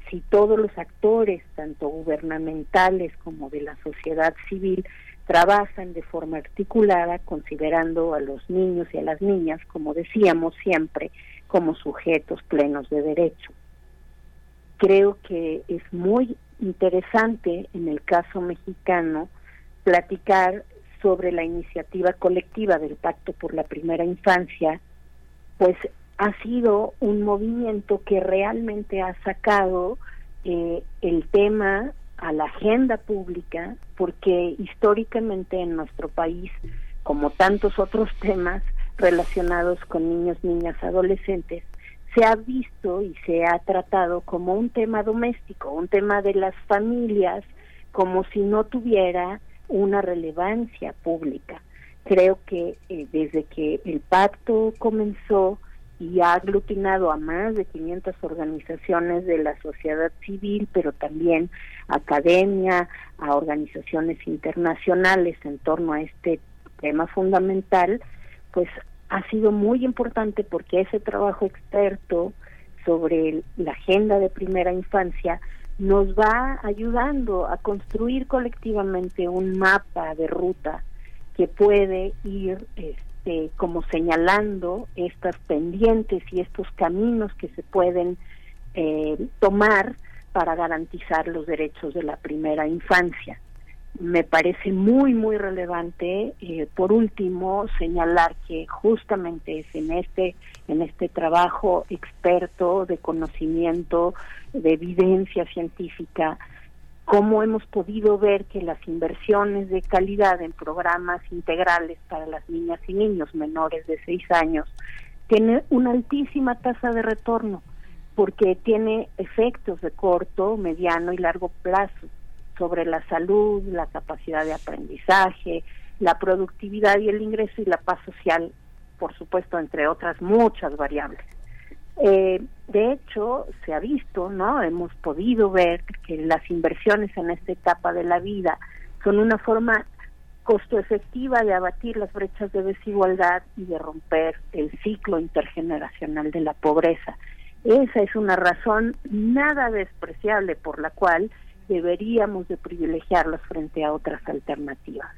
si todos los actores, tanto gubernamentales como de la sociedad civil, trabajan de forma articulada, considerando a los niños y a las niñas, como decíamos siempre, como sujetos plenos de derechos creo que es muy interesante en el caso mexicano platicar sobre la iniciativa colectiva del Pacto por la Primera Infancia, pues ha sido un movimiento que realmente ha sacado eh, el tema a la agenda pública, porque históricamente en nuestro país, como tantos otros temas relacionados con niños, niñas, adolescentes, se ha visto y se ha tratado como un tema doméstico, un tema de las familias, como si no tuviera una relevancia pública. Creo que eh, desde que el pacto comenzó y ha aglutinado a más de 500 organizaciones de la sociedad civil, pero también academia, a organizaciones internacionales en torno a este tema fundamental, pues ha sido muy importante porque ese trabajo experto sobre la agenda de primera infancia nos va ayudando a construir colectivamente un mapa de ruta que puede ir este, como señalando estas pendientes y estos caminos que se pueden eh, tomar para garantizar los derechos de la primera infancia. Me parece muy, muy relevante, eh, por último, señalar que justamente es en este, en este trabajo experto de conocimiento, de evidencia científica, cómo hemos podido ver que las inversiones de calidad en programas integrales para las niñas y niños menores de seis años tienen una altísima tasa de retorno porque tiene efectos de corto, mediano y largo plazo sobre la salud, la capacidad de aprendizaje, la productividad y el ingreso y la paz social, por supuesto, entre otras muchas variables. Eh, de hecho, se ha visto, ¿no? Hemos podido ver que las inversiones en esta etapa de la vida son una forma costo efectiva de abatir las brechas de desigualdad y de romper el ciclo intergeneracional de la pobreza. Esa es una razón nada despreciable por la cual deberíamos de privilegiarlas frente a otras alternativas.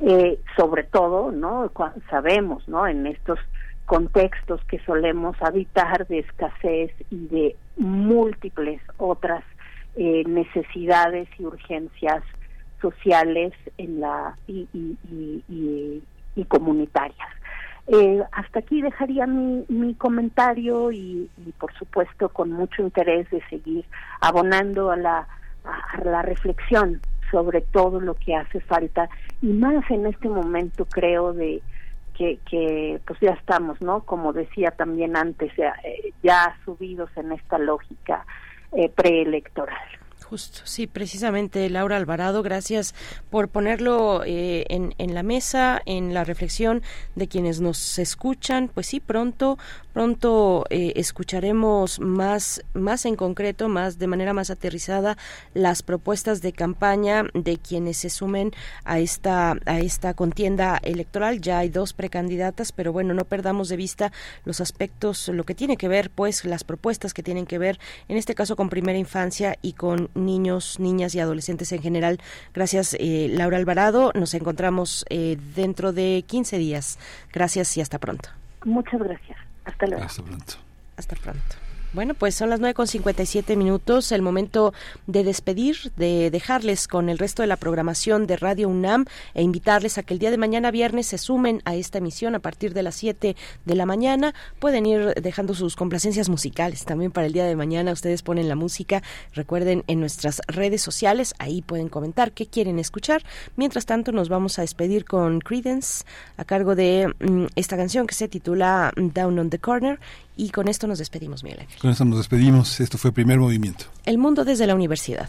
Eh, sobre todo, ¿no? Sabemos, ¿no? En estos contextos que solemos habitar de escasez y de múltiples otras eh, necesidades y urgencias sociales en la y, y comunitarias. Eh, hasta aquí dejaría mi, mi comentario y, por supuesto con mucho interés de seguir abonando a la, a la reflexión sobre todo lo que hace falta y más en este momento creo de que, que pues ya estamos, ¿no? Como decía también antes, ya, eh, subidos en esta lógica eh, preelectoral. Justo, sí, precisamente Laura Alvarado, gracias por ponerlo eh, en, en, la mesa, en la reflexión de quienes nos escuchan. Pues sí, pronto, pronto eh, escucharemos más, más en concreto, más de manera más aterrizada las propuestas de campaña de quienes se sumen a esta, a esta contienda electoral. Ya hay dos precandidatas, pero bueno, no perdamos de vista los aspectos, lo que tiene que ver, pues, las propuestas que tienen que ver, en este caso con primera infancia y con niños, niñas y adolescentes en general. Gracias, eh, Laura Alvarado. Nos encontramos eh, dentro de 15 días. Gracias y hasta pronto. Muchas gracias. Hasta luego. Hasta pronto. Hasta pronto. Bueno, pues son las nueve con siete minutos, el momento de despedir, de dejarles con el resto de la programación de Radio UNAM e invitarles a que el día de mañana viernes se sumen a esta emisión a partir de las 7 de la mañana. Pueden ir dejando sus complacencias musicales también para el día de mañana. Ustedes ponen la música, recuerden en nuestras redes sociales, ahí pueden comentar qué quieren escuchar. Mientras tanto, nos vamos a despedir con Credence a cargo de mm, esta canción que se titula Down on the Corner y con esto nos despedimos, Miguel Ángel. Con esto nos despedimos. Esto fue Primer Movimiento. El mundo desde la universidad.